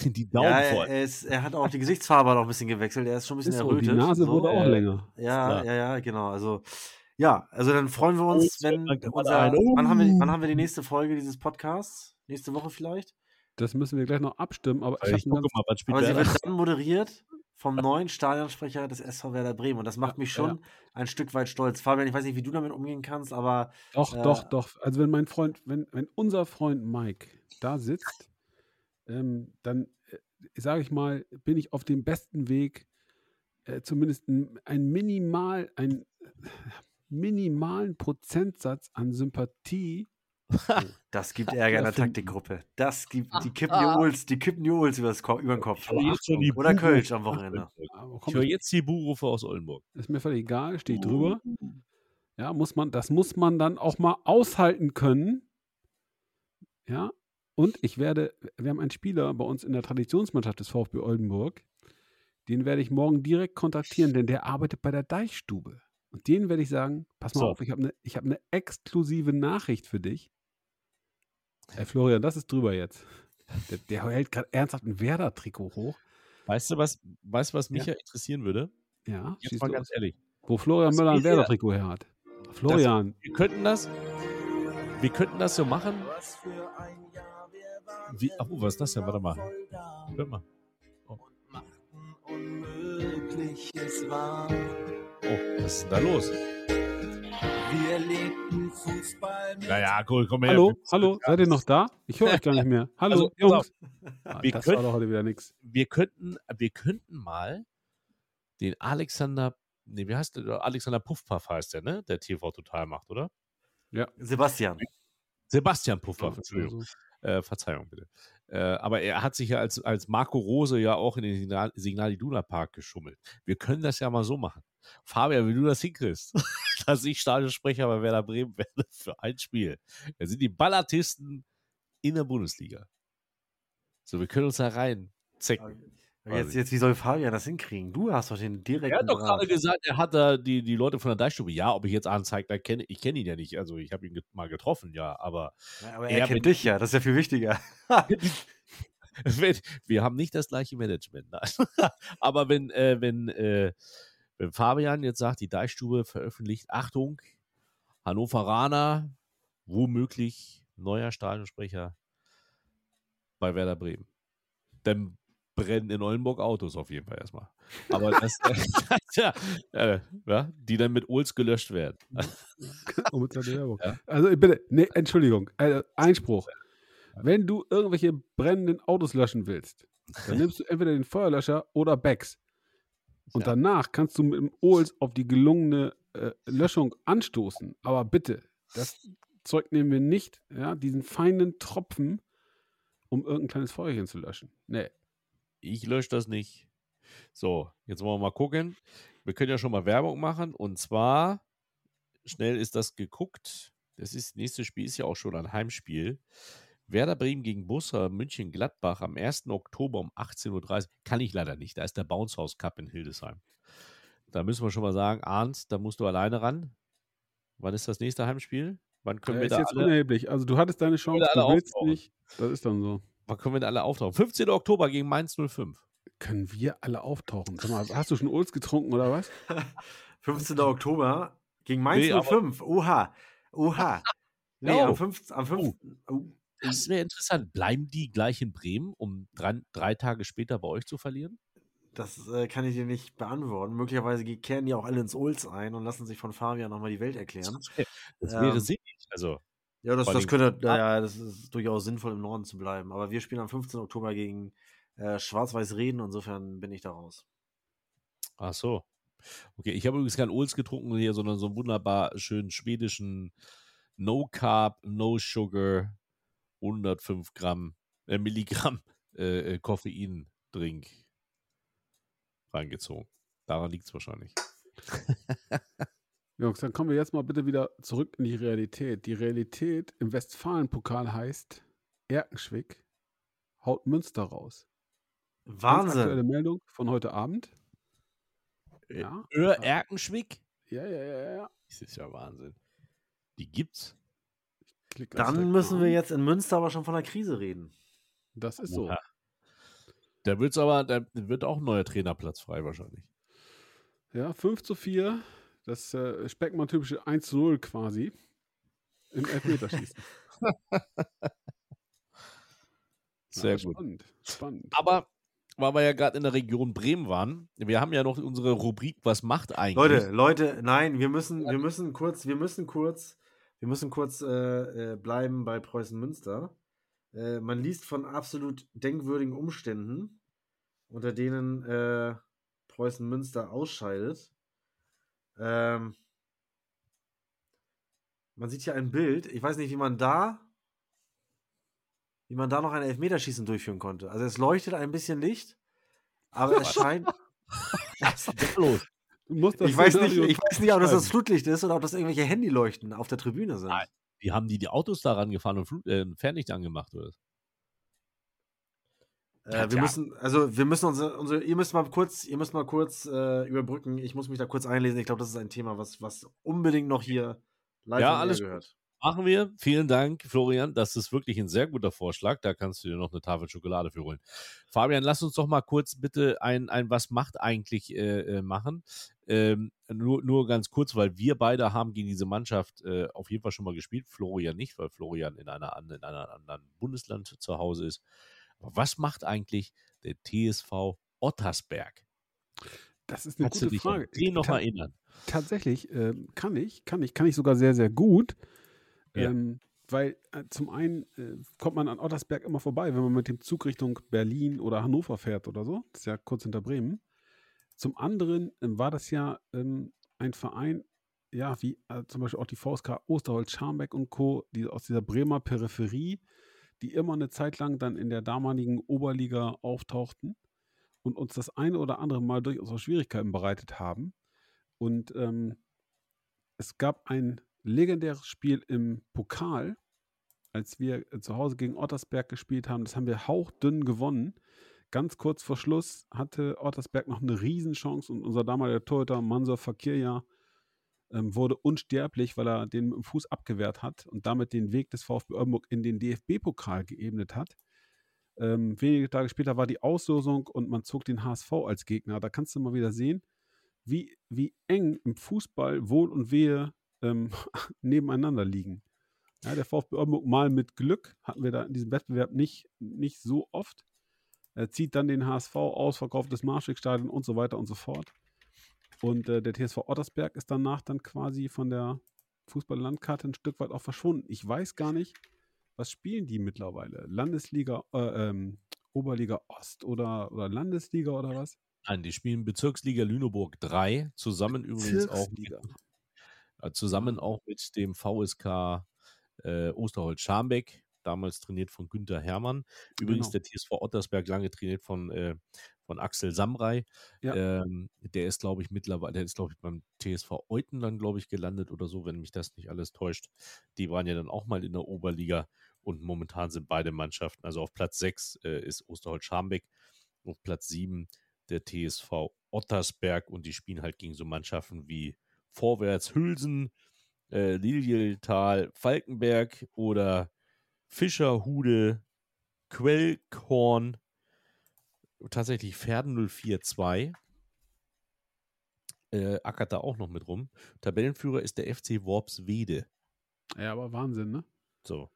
(laughs) Die Daumen ja, er, er, ist, er, hat auch die Gesichtsfarbe noch ein bisschen gewechselt. Er ist schon ein bisschen ist errötet. So, die Nase so, wurde auch äh, länger. Ja, ja, ja, genau. Also ja, also dann freuen wir uns, wenn unser, wann, haben wir, wann haben wir die nächste Folge dieses Podcasts? Nächste Woche vielleicht? Das müssen wir gleich noch abstimmen, aber ich, ich gucke mal, was spielt Aber sie wird dann moderiert vom neuen Stadionsprecher des SV Werder Bremen und das macht mich schon ja. ein Stück weit stolz. Fabian, ich weiß nicht, wie du damit umgehen kannst, aber Doch, äh, doch, doch. Also wenn mein Freund, wenn, wenn unser Freund Mike da sitzt, ähm, dann äh, sage ich mal, bin ich auf dem besten Weg, äh, zumindest ein, ein minimal, ein minimalen Prozentsatz an Sympathie. Oh, das (laughs) gibt Ärger in der Taktikgruppe. Das gibt, die kippen die Uls, die kippen die Uls über den Kopf. Oder Kölsch am Wochenende. Ich höre jetzt die Buhrufe aus Oldenburg. Ist mir völlig egal, stehe ich drüber. Ja, muss man, das muss man dann auch mal aushalten können. Ja, und ich werde, wir haben einen Spieler bei uns in der Traditionsmannschaft des VfB Oldenburg. Den werde ich morgen direkt kontaktieren, denn der arbeitet bei der Deichstube. Und denen werde ich sagen, pass mal so. auf, ich habe eine hab ne exklusive Nachricht für dich. Herr Florian, das ist drüber jetzt. Der, der hält gerade ernsthaft ein Werder-Trikot hoch. Weißt du, was, weißt, was mich ja. ja interessieren würde? Ja, jetzt mal ganz ehrlich. Wo Florian Müller ein Werder-Trikot her hat. Florian. Das, wir könnten das, wir könnten das so machen. Wie, ach, oh, was ist das denn? Warte mal. Hör mal. Oh. Oh, was ist denn da los? Wir lebten Fußball mit. Naja, cool, komm her. Hallo, hallo, seid ihr noch da? Ich höre euch gar nicht mehr. Hallo, also, Jungs. Ah, wir das könnten, war doch heute wieder nichts. Wir könnten, wir könnten mal den Alexander, nee, wie heißt der? Alexander Puffpaff heißt der, ne? Der TV Total macht, oder? Ja. Sebastian. Sebastian Puffpaff, Entschuldigung. Äh, Verzeihung bitte. Äh, aber er hat sich ja als, als Marco Rose ja auch in den Signal, Signal Iduna Park geschummelt. Wir können das ja mal so machen. Fabian, wie du das hinkriegst, dass ich Stadionsprecher bei Werder Bremen (laughs) werde für ein Spiel. Da sind die Ballatisten in der Bundesliga. So, wir können uns da rein zecken. Jetzt, jetzt, wie soll Fabian das hinkriegen? Du hast doch den direkten. Er hat doch gerade gesagt, er hat da die, die Leute von der Deichstube. Ja, ob ich jetzt anzeigt, kenne ich kenne ihn ja nicht. Also ich habe ihn mal getroffen, ja, aber. Ja, aber er, er kennt dich ja, das ist ja viel wichtiger. (laughs) wir haben nicht das gleiche Management. (laughs) Aber wenn, äh, wenn, äh, wenn Fabian jetzt sagt, die Deichstube veröffentlicht, Achtung, Hannoveraner, womöglich neuer Stadionsprecher bei Werder Bremen. Dann brennen in Oldenburg Autos auf jeden Fall erstmal. Aber das, (laughs) ja, ja, die dann mit Ols gelöscht werden. (laughs) ja. Also bitte, nee, Entschuldigung, also Einspruch. Wenn du irgendwelche brennenden Autos löschen willst, dann nimmst du entweder den Feuerlöscher oder Becks. Und ja. danach kannst du mit dem Ols auf die gelungene äh, Löschung anstoßen. Aber bitte, das Zeug nehmen wir nicht, ja, diesen feinen Tropfen, um irgendein kleines Feuerchen zu löschen. Nee, ich lösche das nicht. So, jetzt wollen wir mal gucken. Wir können ja schon mal Werbung machen. Und zwar, schnell ist das geguckt. Das ist, nächste Spiel ist ja auch schon ein Heimspiel. Werder Bremen gegen Busser München Gladbach am 1. Oktober um 18.30 Uhr. Kann ich leider nicht. Da ist der Bounce House Cup in Hildesheim. Da müssen wir schon mal sagen, Arndt, da musst du alleine ran. Wann ist das nächste Heimspiel? Wann können Ja, wir ist da jetzt alle, unerheblich. Also du hattest deine Chance, du willst auftauchen. nicht. Das ist dann so. wann können wir da alle auftauchen? 15. Oktober gegen Mainz 05. Können wir alle auftauchen? Sag mal, hast du schon Olds getrunken oder was? (laughs) 15. Oktober gegen Mainz Nee, aber- 05. Oha. Oha. (laughs) Nee, Ja. am 5. Am 5. Oh. Das wäre interessant. Bleiben die gleich in Bremen, um drei, drei Tage später bei euch zu verlieren? Das äh, kann ich dir nicht beantworten. Möglicherweise kehren die auch alle ins Olds ein und lassen sich von Fabian nochmal die Welt erklären. Das Ähm, wäre sinnig. Also, Ja, das, das könnte, ja, ja, das ist durchaus sinnvoll, im Norden zu bleiben. Aber wir spielen am 15. Oktober gegen äh, Schwarz-Weiß Reden, insofern bin ich da raus. ach so. Okay, ich habe übrigens keinen Ols getrunken hier, sondern so einen wunderbar schönen schwedischen No Carb, No Sugar, 105 Gramm, äh, Milligramm äh, äh, Koffein-Drink reingezogen. Daran liegt es wahrscheinlich. Jungs, dann kommen wir jetzt mal bitte wieder zurück in die Realität. Die Realität im Westfalen-Pokal heißt Erkenschwick haut Münster raus. Ganz aktuelle Wahnsinn. Meldung von heute Abend. Ja, Öhr Erkenschwick? ja, ja, ja, ja. Das ist ja Wahnsinn. Die gibt's. Klick Dann müssen wir jetzt in Münster aber schon von der Krise reden. Das ist so. Oha. Da wird's aber, da wird auch ein neuer Trainerplatz frei wahrscheinlich. Ja, 5 zu 4. Das äh, Speckmann-typische 1 zu 0 quasi. Im Elfmeterschießen. (laughs) Sehr Ja, gut. Spannend. Spannend. Aber weil wir ja gerade in der Region Bremen waren, wir haben ja noch unsere Rubrik, was macht eigentlich? Leute, Leute, nein, wir müssen, wir müssen kurz, wir müssen kurz, wir müssen kurz äh, äh, bleiben bei Preußen Münster. Äh, man liest von absolut denkwürdigen Umständen, unter denen äh, Preußen Münster ausscheidet. Ähm, man sieht hier ein Bild. Ich weiß nicht, wie man da, wie man da noch ein Elfmeterschießen durchführen konnte. Also es leuchtet ein bisschen Licht, aber es (laughs) scheint. Was ist denn los? Du musst das Ich weiß, nicht, ich weiß nicht, ob das das. Flutlicht ist oder ob das irgendwelche Handyleuchten auf der Tribüne sind. Nein. Wie haben die die Autos daran gefahren und Flut, äh, Fernlicht angemacht? Oder? Äh, wir Ja. müssen, also wir müssen unsere, unsere, ihr müsst mal kurz, ihr müsst mal kurz äh, überbrücken. Ich muss mich da kurz einlesen. Ich glaube, das ist ein Thema, was, was unbedingt noch hier live Ja, alles gehört. Machen wir. Vielen Dank, Florian. Das ist wirklich ein sehr guter Vorschlag. Da kannst du dir noch eine Tafel Schokolade für holen. Fabian, lass uns doch mal kurz bitte ein, ein Was macht eigentlich äh, äh, machen. Ähm, nur, nur ganz kurz, weil wir beide haben gegen diese Mannschaft äh, auf jeden Fall schon mal gespielt. Florian nicht, weil Florian in, einer, in einem anderen Bundesland zu Hause ist. Aber was macht eigentlich der TSV Ottersberg? Das ist eine Kannst du gute dich Frage. an den noch Kann- erinnern? Tatsächlich ähm, kann ich, kann ich, kann ich sogar sehr, sehr gut. Ja. Ähm, weil äh, zum einen äh, kommt man an Ottersberg immer vorbei, wenn man mit dem Zug Richtung Berlin oder Hannover fährt oder so. Das ist ja kurz hinter Bremen. Zum anderen ähm, war das ja ähm, ein Verein, ja, wie äh, zum Beispiel auch die VSK Osterholz, Scharmbeck und Co., die aus dieser Bremer Peripherie, die immer eine Zeit lang dann in der damaligen Oberliga auftauchten und uns das eine oder andere Mal durchaus auch Schwierigkeiten bereitet haben. Und ähm, es gab ein legendäres Spiel im Pokal, als wir äh, zu Hause gegen Ottersberg gespielt haben. Das haben wir hauchdünn gewonnen. Ganz kurz vor Schluss hatte Ottersberg noch eine Riesenchance und unser damaliger Torhüter Mansur Fakirja ähm, wurde unsterblich, weil er den mit dem Fuß abgewehrt hat und damit den Weg des VfB Oldenburg in den DFB-Pokal geebnet hat. Ähm, wenige Tage später war die Auslosung und man zog den HSV als Gegner. Da kannst du mal wieder sehen, wie, wie eng im Fußball Wohl und Wehe ähm, (laughs) nebeneinander liegen. Ja, der VfB Oldenburg mal mit Glück hatten wir da in diesem Wettbewerb nicht, nicht so oft. Er zieht dann den HSV aus, verkauft das Marschwegstadion und so weiter und so fort. Und äh, der TSV Ottersberg ist danach dann quasi von der Fußball-Landkarte ein Stück weit auch verschwunden. Ich weiß gar nicht, was spielen die mittlerweile? Landesliga, äh, ähm, Oberliga Ost oder, oder Landesliga oder was? Nein, die spielen Bezirksliga Lüneburg 3, zusammen übrigens auch mit, zusammen auch mit dem VSK äh, Osterholz-Scharmbeck, damals trainiert von Günther Hermann. Übrigens Genau. der TSV Ottersberg lange trainiert von, äh, von Axel Samrei. Ja. Ähm, der ist, glaube ich, mittlerweile, der ist, glaube ich, beim TSV Euten dann, glaube ich, gelandet oder so, wenn mich das nicht alles täuscht. Die waren ja dann auch mal in der Oberliga und momentan sind beide Mannschaften, also auf Platz 6 äh, ist Osterholz-Scharmbeck, auf Platz 7 der TSV Ottersberg und die spielen halt gegen so Mannschaften wie Vorwärts Hülsen, äh, Lilienthal, Falkenberg oder Fischerhude, Quellkorn, tatsächlich Pferden 042. Äh, ackert da auch noch mit rum. Tabellenführer ist der FC Worpswede. Ja, aber Wahnsinn, ne? So.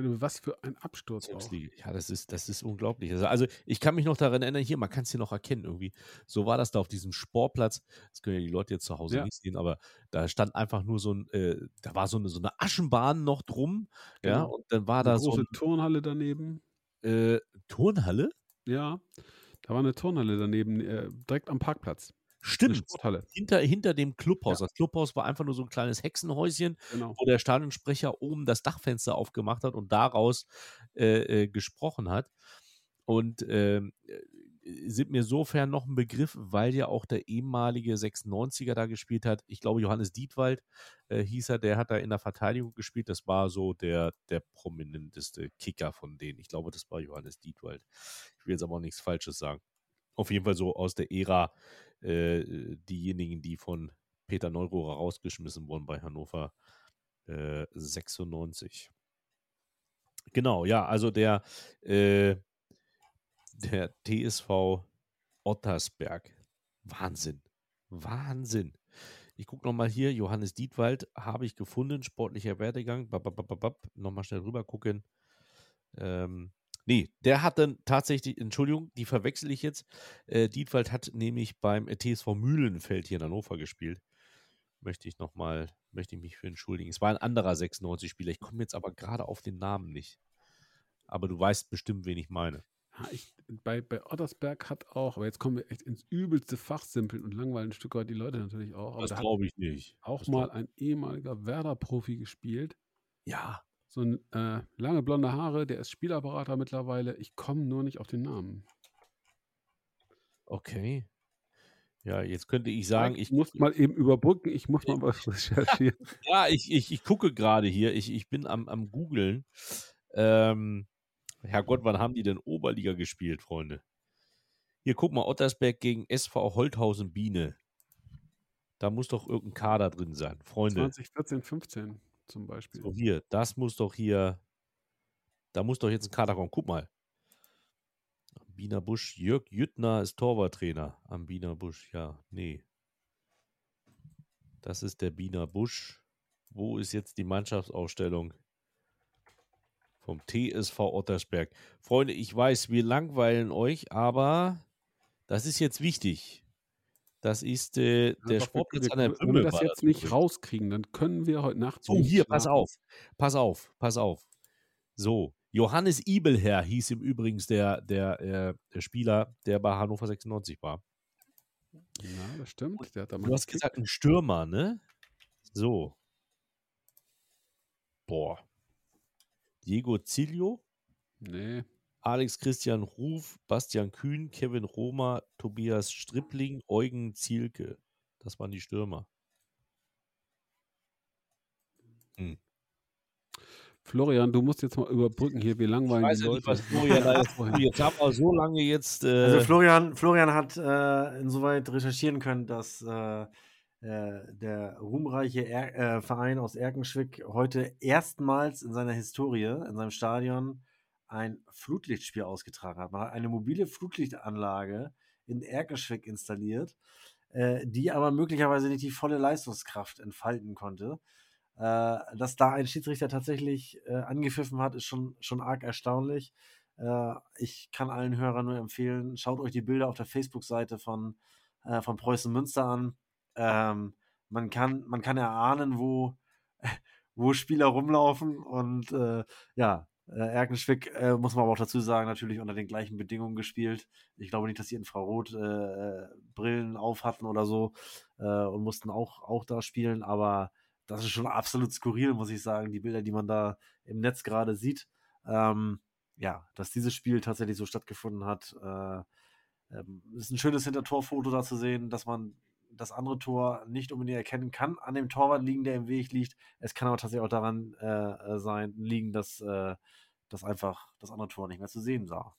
Was für ein Absturz auch. Ja, das ist, das ist unglaublich. Also, also, ich kann mich noch daran erinnern, hier, man kann es hier noch erkennen irgendwie. So war das da auf diesem Sportplatz. Das können ja die Leute jetzt zu Hause ja. nicht sehen, aber da stand einfach nur so ein, äh, da war so eine, so eine Aschenbahn noch drum. Genau. Ja, und dann war eine da große so. Eine Turnhalle daneben. Äh, Turnhalle? Ja, da war eine Turnhalle daneben, äh, direkt am Parkplatz. Stimmt. Hinter, hinter dem Clubhaus. Ja. Das Clubhaus war einfach nur so ein kleines Hexenhäuschen, genau. wo der Stadionsprecher oben das Dachfenster aufgemacht hat und daraus äh, äh, gesprochen hat. Und ähm, äh, sind mir sofern noch ein Begriff, weil ja auch der ehemalige 96er da gespielt hat. Ich glaube, Johannes Dietwald äh, hieß er, der hat da in der Verteidigung gespielt. Das war so der, der prominenteste Kicker von denen. Ich glaube, das war Johannes Dietwald. Ich will jetzt aber auch nichts Falsches sagen. Auf jeden Fall so aus der Ära äh, diejenigen, die von Peter Neurohrer rausgeschmissen wurden bei Hannover äh, 96. Genau, ja, also der, äh, der TSV Ottersberg. Wahnsinn. Wahnsinn. Ich gucke nochmal hier, Johannes Dietwald habe ich gefunden, sportlicher Werdegang. Nochmal schnell rüber gucken. Ähm, Nee, der hat dann tatsächlich, Entschuldigung, die verwechsel ich jetzt. Äh, Dietwald hat nämlich beim TSV Mühlenfeld hier in Hannover gespielt. Möchte ich nochmal, möchte ich mich für entschuldigen. Es war ein anderer 96-Spieler. Ich komme jetzt aber gerade auf den Namen nicht. Aber du weißt bestimmt, wen ich meine. Ich, bei, bei Ottersberg hat auch, aber jetzt kommen wir echt ins übelste Fachsimpeln und langweilen ein Stück weit die Leute natürlich auch. Aber das glaube ich nicht. Auch das mal ein ehemaliger Werder-Profi gespielt. Ja so ein äh, lange blonde Haare, der ist Spielerberater mittlerweile. Ich komme nur nicht auf den Namen. Okay. Ja, jetzt könnte ich sagen, ich, ich muss mal eben überbrücken, ich muss mal was (laughs) recherchieren. ja, ich, ich, ich gucke gerade hier, ich, ich bin am, am Googeln. Ähm, Herrgott, wann haben die denn Oberliga gespielt, Freunde? Hier, guck mal, Ottersberg gegen SV Holthausen Biene. Da muss doch irgendein Kader drin sein, Freunde. 2014, 15 zum Beispiel. So, hier, das muss doch hier, da muss doch jetzt ein Kader kommen. Guck mal. Ambina Busch, Jörg Jüttner ist Torwarttrainer. Ambina Busch, ja, nee. Das ist der Biener Busch. Wo ist jetzt die Mannschaftsausstellung vom TSV Ottersberg? Freunde, ich weiß, wir langweilen euch, aber das ist jetzt wichtig. Das ist äh, der Sportplatz an der Wenn wir das jetzt nicht rauskriegen, dann können wir heute Nacht. So, hier, pass auf. Pass auf, pass auf. So, Johannes Ibelherr hieß im Übrigen der, der, äh, der Spieler, der bei Hannover 96 war. Ja, das stimmt. du hast gesagt, ein Stürmer, ne? So. Boah. Diego Zilio? Nee. Alex Christian Ruf, Bastian Kühn, Kevin Roma, Tobias Strippling, Eugen Zielke. Das waren die Stürmer. Hm. Florian, du musst jetzt mal überbrücken hier, wie langweilig ich weiß ja nicht, was Florian da ist. Jetzt haben wir so lange jetzt. Äh also Florian, Florian hat äh, insoweit recherchieren können, dass äh, äh der ruhmreiche er äh, Verein aus Erkenschwick heute erstmals in seiner Historie, in seinem Stadion, ein Flutlichtspiel ausgetragen hat. Man hat eine mobile Flutlichtanlage in Erkenschwick installiert, äh, die aber möglicherweise nicht die volle Leistungskraft entfalten konnte. Äh, dass da ein Schiedsrichter tatsächlich äh, angepfiffen hat, ist schon, schon arg erstaunlich. Äh, ich kann allen Hörern nur empfehlen, schaut euch die Bilder auf der Facebook-Seite von, äh, von Preußen Münster an. Ähm, man, kann, man kann erahnen, wo, (laughs) wo Spieler rumlaufen und äh, ja, äh, Erkenschwick, äh, muss man aber auch dazu sagen, natürlich unter den gleichen Bedingungen gespielt. Ich glaube nicht, dass sie Infrarot-Brillen äh, auf hatten oder so äh, und mussten auch, auch da spielen, aber das ist schon absolut skurril, muss ich sagen, die Bilder, die man da im Netz gerade sieht. Ähm, ja, dass dieses Spiel tatsächlich so stattgefunden hat, äh, ähm, ist ein schönes Hintertorfoto da zu sehen, dass man das andere Tor nicht unbedingt erkennen kann, an dem Torwart liegen, der im Weg liegt. Es kann aber tatsächlich auch daran äh, äh sein, liegen, dass, äh, dass einfach das andere Tor nicht mehr zu sehen sah.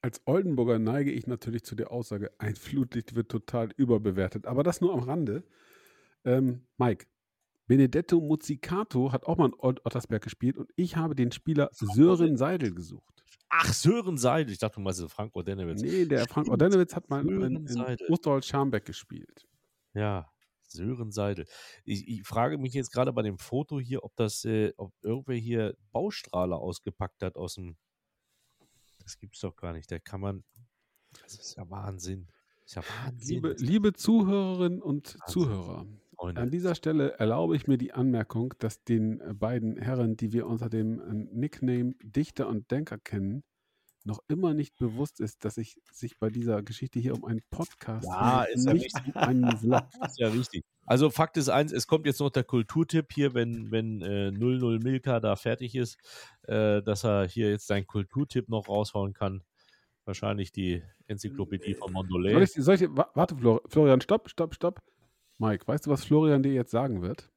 Als Oldenburger neige ich natürlich zu der Aussage, ein Flutlicht wird total überbewertet. Aber das nur am Rande. Ähm, Mike, Benedetto Muzzicato hat auch mal in Ottersberg gespielt und ich habe den Spieler Sören Seidel gesucht. Ach, Sören Seidel. Ich dachte, du meinst Frank Ordenewitz. Nee, der Frank Ordenewitz hat mal in, in Osterholz-Scharmbeck gespielt. Ja, Sören Seidel. Ich, ich, frage mich jetzt gerade bei dem Foto hier, ob das, äh, ob irgendwer hier Baustrahler ausgepackt hat aus dem. Das gibt's doch gar nicht. Der kann man. Das ist ja Wahnsinn. Ist ja Wahnsinn. Liebe, liebe Zuhörerinnen und Wahnsinn. Zuhörer, Freunde. An dieser Stelle erlaube ich mir die Anmerkung, dass den äh, beiden Herren, die wir unter dem äh, Nickname Dichter und Denker kennen, noch immer nicht bewusst ist, dass ich sich bei dieser Geschichte hier um einen Podcast ja, ist ja nicht um einen Vlog. Ist ja richtig. Also Fakt ist eins, es kommt jetzt noch der Kulturtipp hier, wenn, wenn äh, 00 Milka da fertig ist, äh, dass er hier jetzt seinen Kulturtipp noch raushauen kann. Wahrscheinlich die Enzyklopädie von Mondolet. Soll ich, soll ich, warte, Florian, stopp, stopp, stopp. Mike, weißt du, was Florian dir jetzt sagen wird?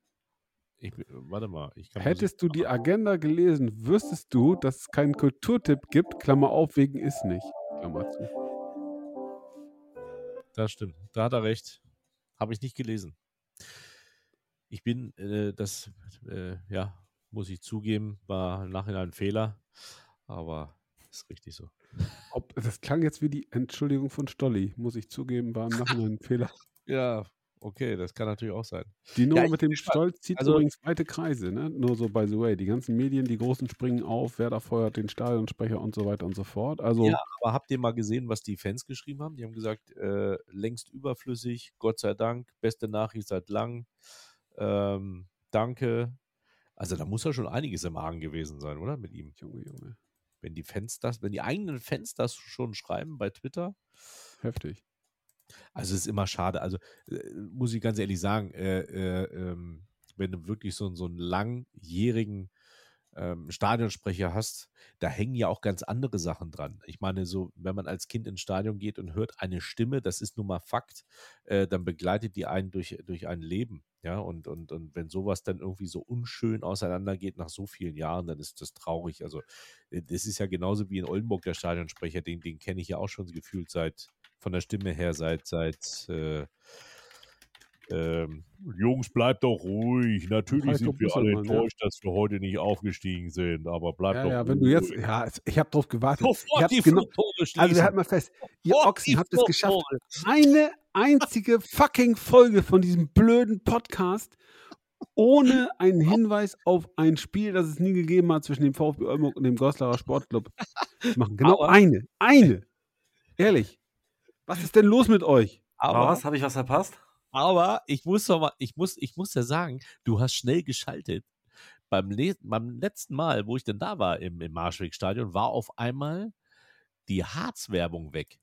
Ich, warte mal. Hättest du die Agenda gelesen, wüsstest du, dass es keinen Kulturtipp gibt, Klammer auf, wegen ist nicht, Klammer zu. Das stimmt. Da hat er recht. Habe ich nicht gelesen. Ich bin, äh, das, äh, ja, muss ich zugeben, war nachher ein Fehler, aber ist richtig so. Ob, das klang jetzt wie die Entschuldigung von Stolli, muss ich zugeben, war im (laughs) Nachhinein ein Fehler. Ja, Okay, das kann natürlich auch sein. Die Nummer ja, mit dem Stolz zieht also, übrigens weite Kreise, ne? Nur so by the way. Die ganzen Medien, die Großen springen auf, wer da feuert den Stadionsprecher und so weiter und so fort. Also, ja, aber habt ihr mal gesehen, was die Fans geschrieben haben? Die haben gesagt, äh, längst überflüssig, Gott sei Dank, beste Nachricht seit lang. Ähm, danke. Also da muss ja schon einiges im Argen gewesen sein, oder? Mit ihm. Junge, Junge. Wenn die Fans das, wenn die eigenen Fans das schon schreiben bei Twitter. Heftig. Also es ist immer schade. Also äh, muss ich ganz ehrlich sagen, äh, äh, ähm, wenn du wirklich so, so einen langjährigen ähm, Stadionsprecher hast, da hängen ja auch ganz andere Sachen dran. Ich meine, so, wenn man als Kind ins Stadion geht und hört eine Stimme, das ist nun mal Fakt, äh, dann begleitet die einen durch, durch ein Leben. Ja, und, und, und wenn sowas dann irgendwie so unschön auseinandergeht nach so vielen Jahren, dann ist das traurig. Also, äh, das ist ja genauso wie in Oldenburg der Stadionsprecher, den, den kenne ich ja auch schon gefühlt seit, von der Stimme her seit, seit äh, ähm, Jungs, bleibt doch ruhig. Natürlich sind wir alle enttäuscht, ja. dass wir heute nicht aufgestiegen sind, aber bleibt ja, doch ja, ruhig. wenn du jetzt, ja, ich habe drauf gewartet. Sofort die genau, also wir halten mal fest, ihr Sofort Ochsen habt es geschafft, eine einzige fucking Folge von diesem blöden Podcast ohne einen Hinweis auf ein Spiel, das es nie gegeben hat zwischen dem VfB Oldenburg und dem Goslarer Sportclub machen. Genau aber, eine, eine. Ehrlich. Was ist denn los mit euch? Aber was? Habe ich was verpasst? Aber ich muss doch mal, ich muss, ich muss ja sagen, du hast schnell geschaltet. Beim, Le beim letzten Mal, wo ich denn da war im, im Marschwegstadion, war auf einmal die Harzwerbung weg.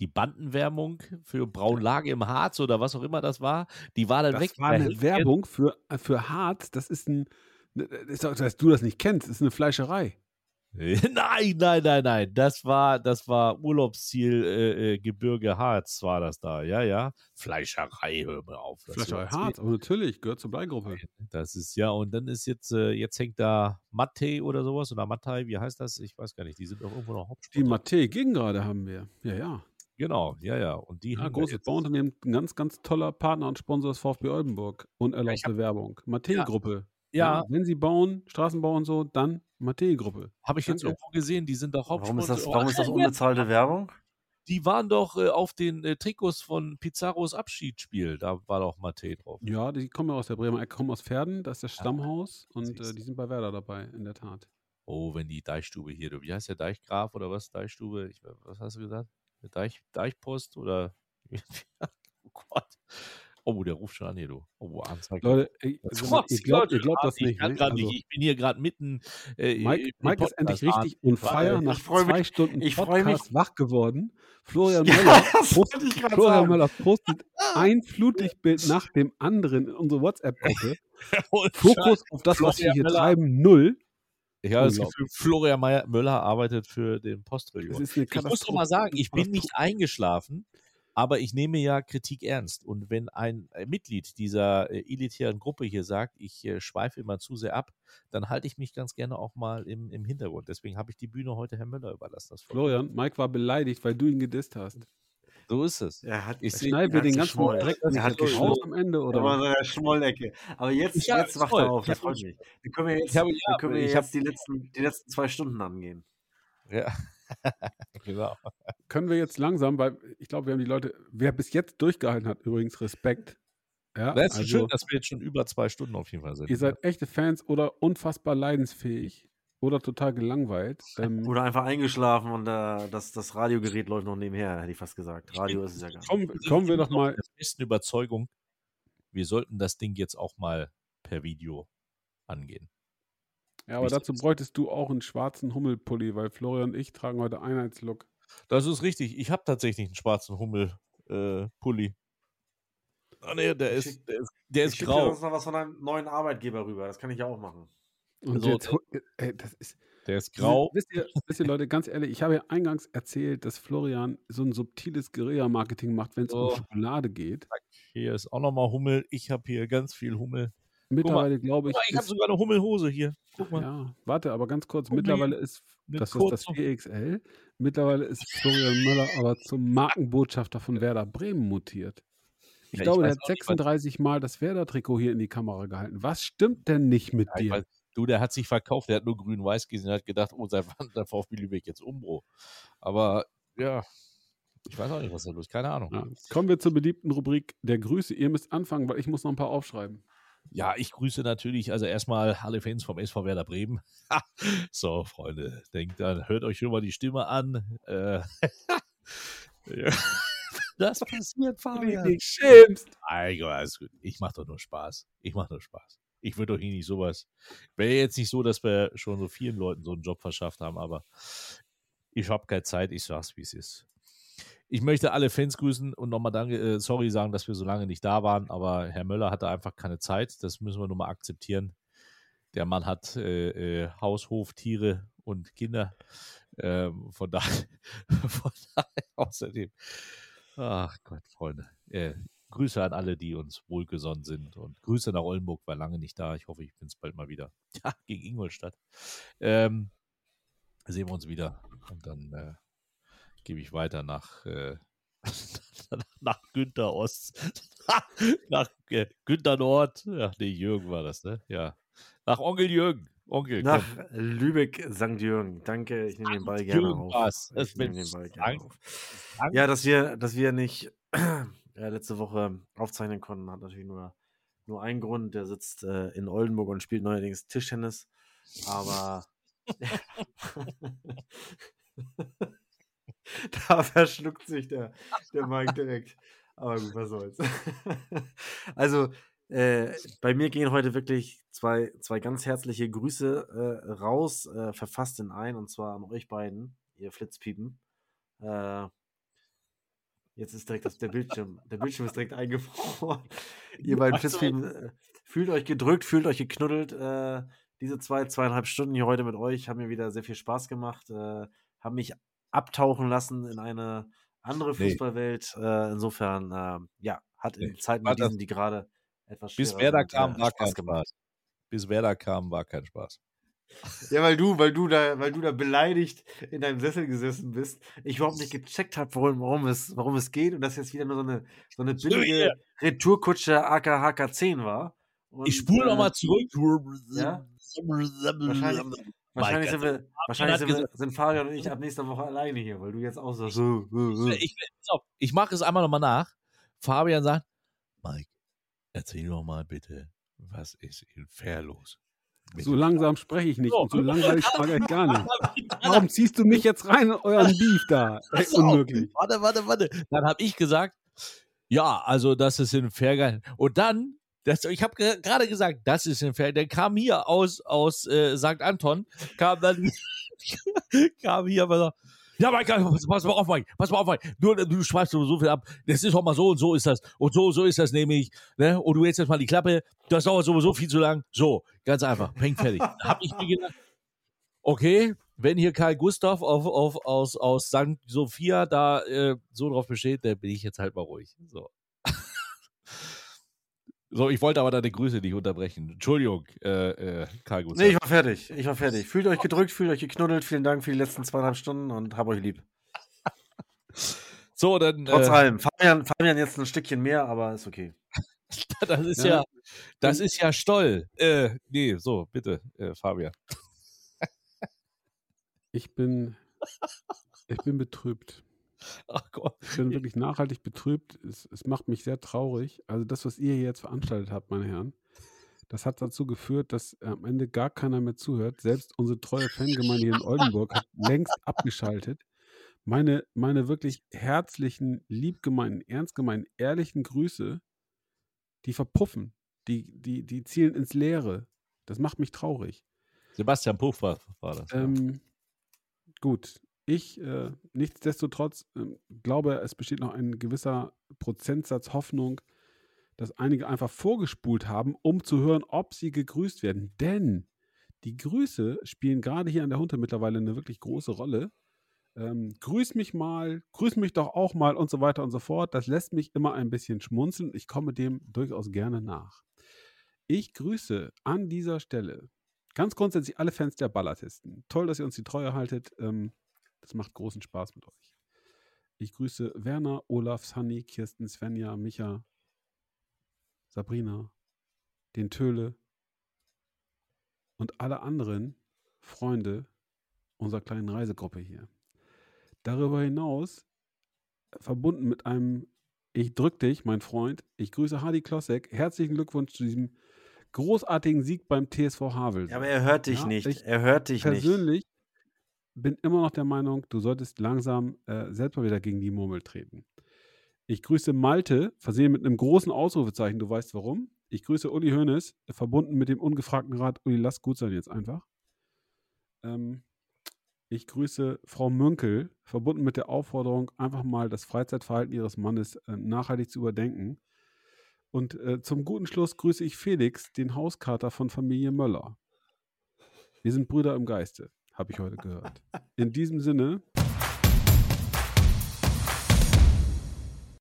Die Bandenwerbung für Braunlage im Harz oder was auch immer das war, die war dann das weg. Das war eine Werbung für, für Harz. Das ist ein, ne, dass du das nicht kennst, das ist eine Fleischerei. (laughs) Nein, nein, nein, nein. Das war, das war Urlaubsziel äh, äh, Gebirge Harz, war das da. Ja, ja. Fleischerei, hör mal auf. Fleischerei Harz, aber natürlich, gehört zur Bleigruppe. Das ist ja, und dann ist jetzt, äh, jetzt hängt da Matte oder sowas oder Mattei, wie heißt das? Ich weiß gar nicht. Die sind doch irgendwo noch Hauptsponsor. Die Matte Gegengrade haben wir. Ja, ja. Genau, ja, ja. Und die ja, großes Bauunternehmen, ein ganz, ganz toller Partner und Sponsor des VfB Oldenburg. Unerlaubte Werbung. Matte-Gruppe. Ja. Ja. Wenn sie bauen, Straßenbau und so, dann Matei-Gruppe. Habe ich Danke. jetzt irgendwo gesehen, die sind doch Hauptsponsor. Warum ist das, warum ist das (laughs) unbezahlte Werbung? Die waren doch äh, auf den äh, Trikots von Pizarros Abschiedsspiel. Da war doch Mate drauf. Ja, die kommen ja aus der Bremer Ecke, kommen aus Pferden, das ist das Stammhaus ja, und äh, die sind bei Werder dabei, in der Tat. Oh, wenn die Deichstube hier, wie heißt der Deichgraf oder was? Deichstube, ich, was hast du gesagt? Deich, Deichpost oder (laughs) oh Gott. Oh, der ruft schon an hier, du. Oh, Anzeige. Leute, ich, also, ihr, glaubt, ihr glaubt das nicht. Ne? Also, ich bin hier gerade mitten. Äh, Mike, Mike ist endlich richtig on fire nach zwei mich, Stunden ich Podcast mich. wach geworden. (laughs) Florian Möller, postet, Florian Möller postet ein Flutlichtbild nach dem anderen in unsere WhatsApp-Gruppe. (laughs) Fokus auf das, was wir hier Möller. treiben, null. Ich habe das Gefühl, Florian Müller arbeitet für den eine Ich muss doch mal sagen, ich bin nicht eingeschlafen, aber ich nehme ja Kritik ernst. Und wenn ein äh, Mitglied dieser äh, elitären Gruppe hier sagt, ich äh, schweife immer zu sehr ab, dann halte ich mich ganz gerne auch mal im, im Hintergrund. Deswegen habe ich die Bühne heute Herrn Müller überlassen. Florian, Mike war beleidigt, weil du ihn gedisst hast. So ist es. Er hat, Ich Ich schneide mir den ganzen geschmollen. Dreck Er hat raus geschmollen. am Ende, Oder oder? in seiner Schmollecke. Aber jetzt, Ja, jetzt wacht voll. er auf, das Ich freut mich. Dann können wir jetzt, Ich habe- ja, können wir ich jetzt hab- die, letzten, die letzten zwei Stunden angehen. Ja. (laughs) genau. Können wir jetzt langsam, weil ich glaube, wir haben die Leute, wer bis jetzt durchgehalten hat, übrigens Respekt. Ja, Das ist also, schön, dass wir jetzt schon über zwei Stunden auf jeden Fall sind. ihr seid echte Fans oder unfassbar leidensfähig oder total gelangweilt. Ähm, Oder einfach eingeschlafen und äh, das, das Radiogerät läuft noch nebenher, hätte ich fast gesagt. Radio ist es ja gar nicht. kommen, kommen wir doch mal der festen Überzeugung, wir sollten das Ding jetzt auch mal per Video angehen. Ja, aber dazu bräuchtest du auch einen schwarzen Hummelpulli, weil Florian und ich tragen heute Einheitslook. Das ist richtig. Ich habe tatsächlich einen schwarzen Hummel-Pulli. Äh, ah, nee, der Ich ist, schick- der ist, der Ich ist grau. sonst noch was von einem neuen Arbeitgeber rüber. Das kann ich ja auch machen. Und Also, jetzt, ey, das ist, Der ist grau. Wisst ihr, wisst ihr, Leute, ganz ehrlich, ich habe ja eingangs erzählt, dass Florian so ein subtiles Guerilla-Marketing macht, wenn es Oh. um Schokolade geht. Hier ist auch nochmal Hummel. Ich habe hier ganz viel Hummel. Mittlerweile glaube ich, mal, ich habe sogar eine Hummelhose hier. Guck mal. ja, warte, aber ganz kurz, mal mittlerweile ist, das ist das 4XL, mittlerweile ist Florian Müller aber zum Markenbotschafter von Werder Bremen mutiert. Ich Ja, ich glaube, der weiß hat auch nicht, was- 36 Mal das Werder-Trikot hier in die Kamera gehalten. Was stimmt denn nicht mit Ja, ich dir? weiß, du, der hat sich verkauft. Der hat nur grün-weiß gesehen. Der hat gedacht, oh, seit wann der VfB Lübeck jetzt Umbro. Aber ja, ich weiß auch nicht, was da los ist. Keine Ahnung. Ja. Kommen wir zur beliebten Rubrik der Grüße. Ihr müsst anfangen, weil ich muss noch ein paar aufschreiben. Ja, ich grüße natürlich, also erstmal alle Fans vom SV Werder Bremen. (laughs) so, Freunde, denkt dann, hört euch schon mal die Stimme an. Äh, (laughs) ja. Das passiert, Fabian. schämst. Alles gut. Ich mache doch nur Spaß. Ich mache nur Spaß. Ich würde doch hier nicht sowas. Wäre jetzt nicht so, dass wir schon so vielen Leuten so einen Job verschafft haben, aber ich habe keine Zeit. Ich sag's, wie es ist. Ich möchte alle Fans grüßen und nochmal danke, äh, sorry sagen, dass wir so lange nicht da waren, aber Herr Möller hatte einfach keine Zeit. Das müssen wir nur mal akzeptieren. Der Mann hat äh, äh, Haus, Hof, Tiere und Kinder. Ähm, von daher, (laughs) von daher außerdem. Ach Gott, Freunde. Äh, Grüße an alle, die uns wohlgesonnen sind. Und Grüße nach Oldenburg, war lange nicht da. Ich hoffe, ich bin es bald mal wieder. (laughs) Ja, gegen Ingolstadt. Ähm, sehen wir uns wieder. Und dann äh, gebe ich weiter nach, äh, (laughs) nach Günther Ost. (laughs) nach äh, Günther Nord. Ja, nee, Jürgen war das, ne? Ja. Nach Onkel Jürgen. Onkel, Nach komm. Lübeck, St. Jürgen. Danke, ich nehme den Ball gerne Jürgen auf. Das Ich nehme den Ball gerne auf. Ja, dass wir, dass wir nicht (clears throat) ja, letzte Woche aufzeichnen konnten, hat natürlich nur, nur einen Grund. Der sitzt äh, in Oldenburg und spielt neuerdings Tischtennis. Aber (laughs) (laughs) da verschluckt sich der, der (laughs) Mike direkt. Aber gut, was soll's. (laughs) also, äh, bei mir gehen heute wirklich zwei, zwei ganz herzliche Grüße äh, raus, äh, verfasst in ein, und zwar an euch beiden, ihr Flitzpiepen. Äh, jetzt ist direkt das, der Bildschirm, der Bildschirm ist direkt eingefroren. ihr beiden Flitzpiepen, äh, fühlt euch gedrückt, fühlt euch geknuddelt. Äh, diese zwei, zweieinhalb Stunden hier heute mit euch haben mir wieder sehr viel Spaß gemacht, haben mich abtauchen lassen in eine andere Nee. Fußballwelt. Äh, insofern, äh, ja, hat in Nee, Zeiten wie diesen, die gerade etwas Bis schwerer Werder sind, kam, äh, war Spaß kein gemacht. Spaß. Bis Werder kam, war kein Spaß. Ja, weil du, weil du da, weil du da beleidigt in deinem Sessel gesessen bist, ich überhaupt nicht gecheckt habe, worum, worum, es, worum es geht und das jetzt wieder nur so eine, so eine billige Retourkutsche AKHK 10 war. Und, Ich spule äh, nochmal zurück. ja? Wahrscheinlich, wahrscheinlich, sind, wir, wahrscheinlich sind, wir, gesagt- sind Fabian und ich ab nächster Woche alleine hier, weil du jetzt auch sagst, so, so, so. Ich, auf, ich mache es einmal nochmal nach. Fabian sagt, Mike, erzähl doch mal bitte, was ist in Fair los? Bitte. So langsam spreche ich nicht So. und so langweilig frage ich gar nicht. (laughs) Warum ziehst du mich jetzt rein in euren (laughs) Beef da? Ey, Pass auf, unmöglich. Warte, warte, warte. Dann habe ich gesagt, ja, also das ist in Fair. Und dann, das, ich habe ge gerade gesagt, das ist in Fair. Der kam hier aus, aus äh, St. Anton, kam dann, (laughs) kam hier, aber so, ja, Mike, pass, pass mal auf, Mike, pass mal auf, Mike. Du, du schreibst so viel ab. Das ist doch mal so und so ist das. Und so, so ist das nämlich. Ne? Und du hältst jetzt mal die Klappe. Das dauert sowieso viel zu lang. So, ganz einfach. Peng fertig. (laughs) Hab ich mir gedacht, Okay, wenn hier Karl Gustav auf, auf, aus, aus St. Sophia da äh, so drauf besteht, dann bin ich jetzt halt mal ruhig. So. So, ich wollte aber deine Grüße nicht unterbrechen. Entschuldigung, äh, äh, Karl Gustav. Nee, ich war fertig. Ich war fertig. Fühlt euch gedrückt, fühlt euch geknuddelt. Vielen Dank für die letzten zweieinhalb Stunden und hab euch lieb. (laughs) So, dann. Trotz äh, allem. Fabian, Fabian jetzt ein Stückchen mehr, aber ist okay. (laughs) das ist Ja. ja, das ist ja Stoll. Äh, nee, so, bitte, äh, Fabian. Ich bin, ich bin betrübt. (laughs) Ach Gott. Ich bin wirklich (laughs) nachhaltig betrübt. Es, es macht mich sehr traurig. Also das, was ihr hier jetzt veranstaltet habt, meine Herren, das hat dazu geführt, dass am Ende gar keiner mehr zuhört. Selbst unsere treue Fangemeinde hier in Oldenburg hat (laughs) längst abgeschaltet. Meine, meine wirklich herzlichen, liebgemeinten, ernst gemeinten, ehrlichen Grüße, die verpuffen. Die, die, die zielen ins Leere. Das macht mich traurig. Sebastian Puff war, war das. Ähm, gut, ich äh, nichtsdestotrotz ähm, glaube, es besteht noch ein gewisser Prozentsatz Hoffnung, dass einige einfach vorgespult haben, um zu hören, ob sie gegrüßt werden. Denn die Grüße spielen gerade hier an der Hunte mittlerweile eine wirklich große Rolle. Ähm, grüß mich mal, grüß mich doch auch mal und so weiter und so fort. Das lässt mich immer ein bisschen schmunzeln. Ich komme dem durchaus gerne nach. Ich grüße an dieser Stelle ganz grundsätzlich alle Fans der Ballartisten. Toll, dass ihr uns die Treue haltet. Ähm, das macht großen Spaß mit euch. Ich grüße Werner, Olaf, Sunny, Kirsten, Svenja, Micha, Sabrina, den Töle und alle anderen Freunde unserer kleinen Reisegruppe hier. Darüber hinaus, verbunden mit einem Ich drück dich, mein Freund, ich grüße Hardy Klossek. Herzlichen Glückwunsch zu diesem großartigen Sieg beim TSV Havel. Ja, aber er hört dich Ja, nicht. ich Er hört dich nicht. persönlich bin immer noch der Meinung, du solltest langsam äh, selbst mal wieder gegen die Murmel treten. Ich grüße Malte, versehen mit einem großen Ausrufezeichen, du weißt warum. Ich grüße Uli Hoeneß, verbunden mit dem ungefragten Rat, Uli, lass gut sein jetzt einfach. Ähm, ich grüße Frau Münkel, verbunden mit der Aufforderung, einfach mal das Freizeitverhalten ihres Mannes äh, nachhaltig zu überdenken. Und äh, zum guten Schluss grüße ich Felix, den Hauskater von Familie Möller. Wir sind Brüder im Geiste, habe ich heute gehört. In diesem Sinne,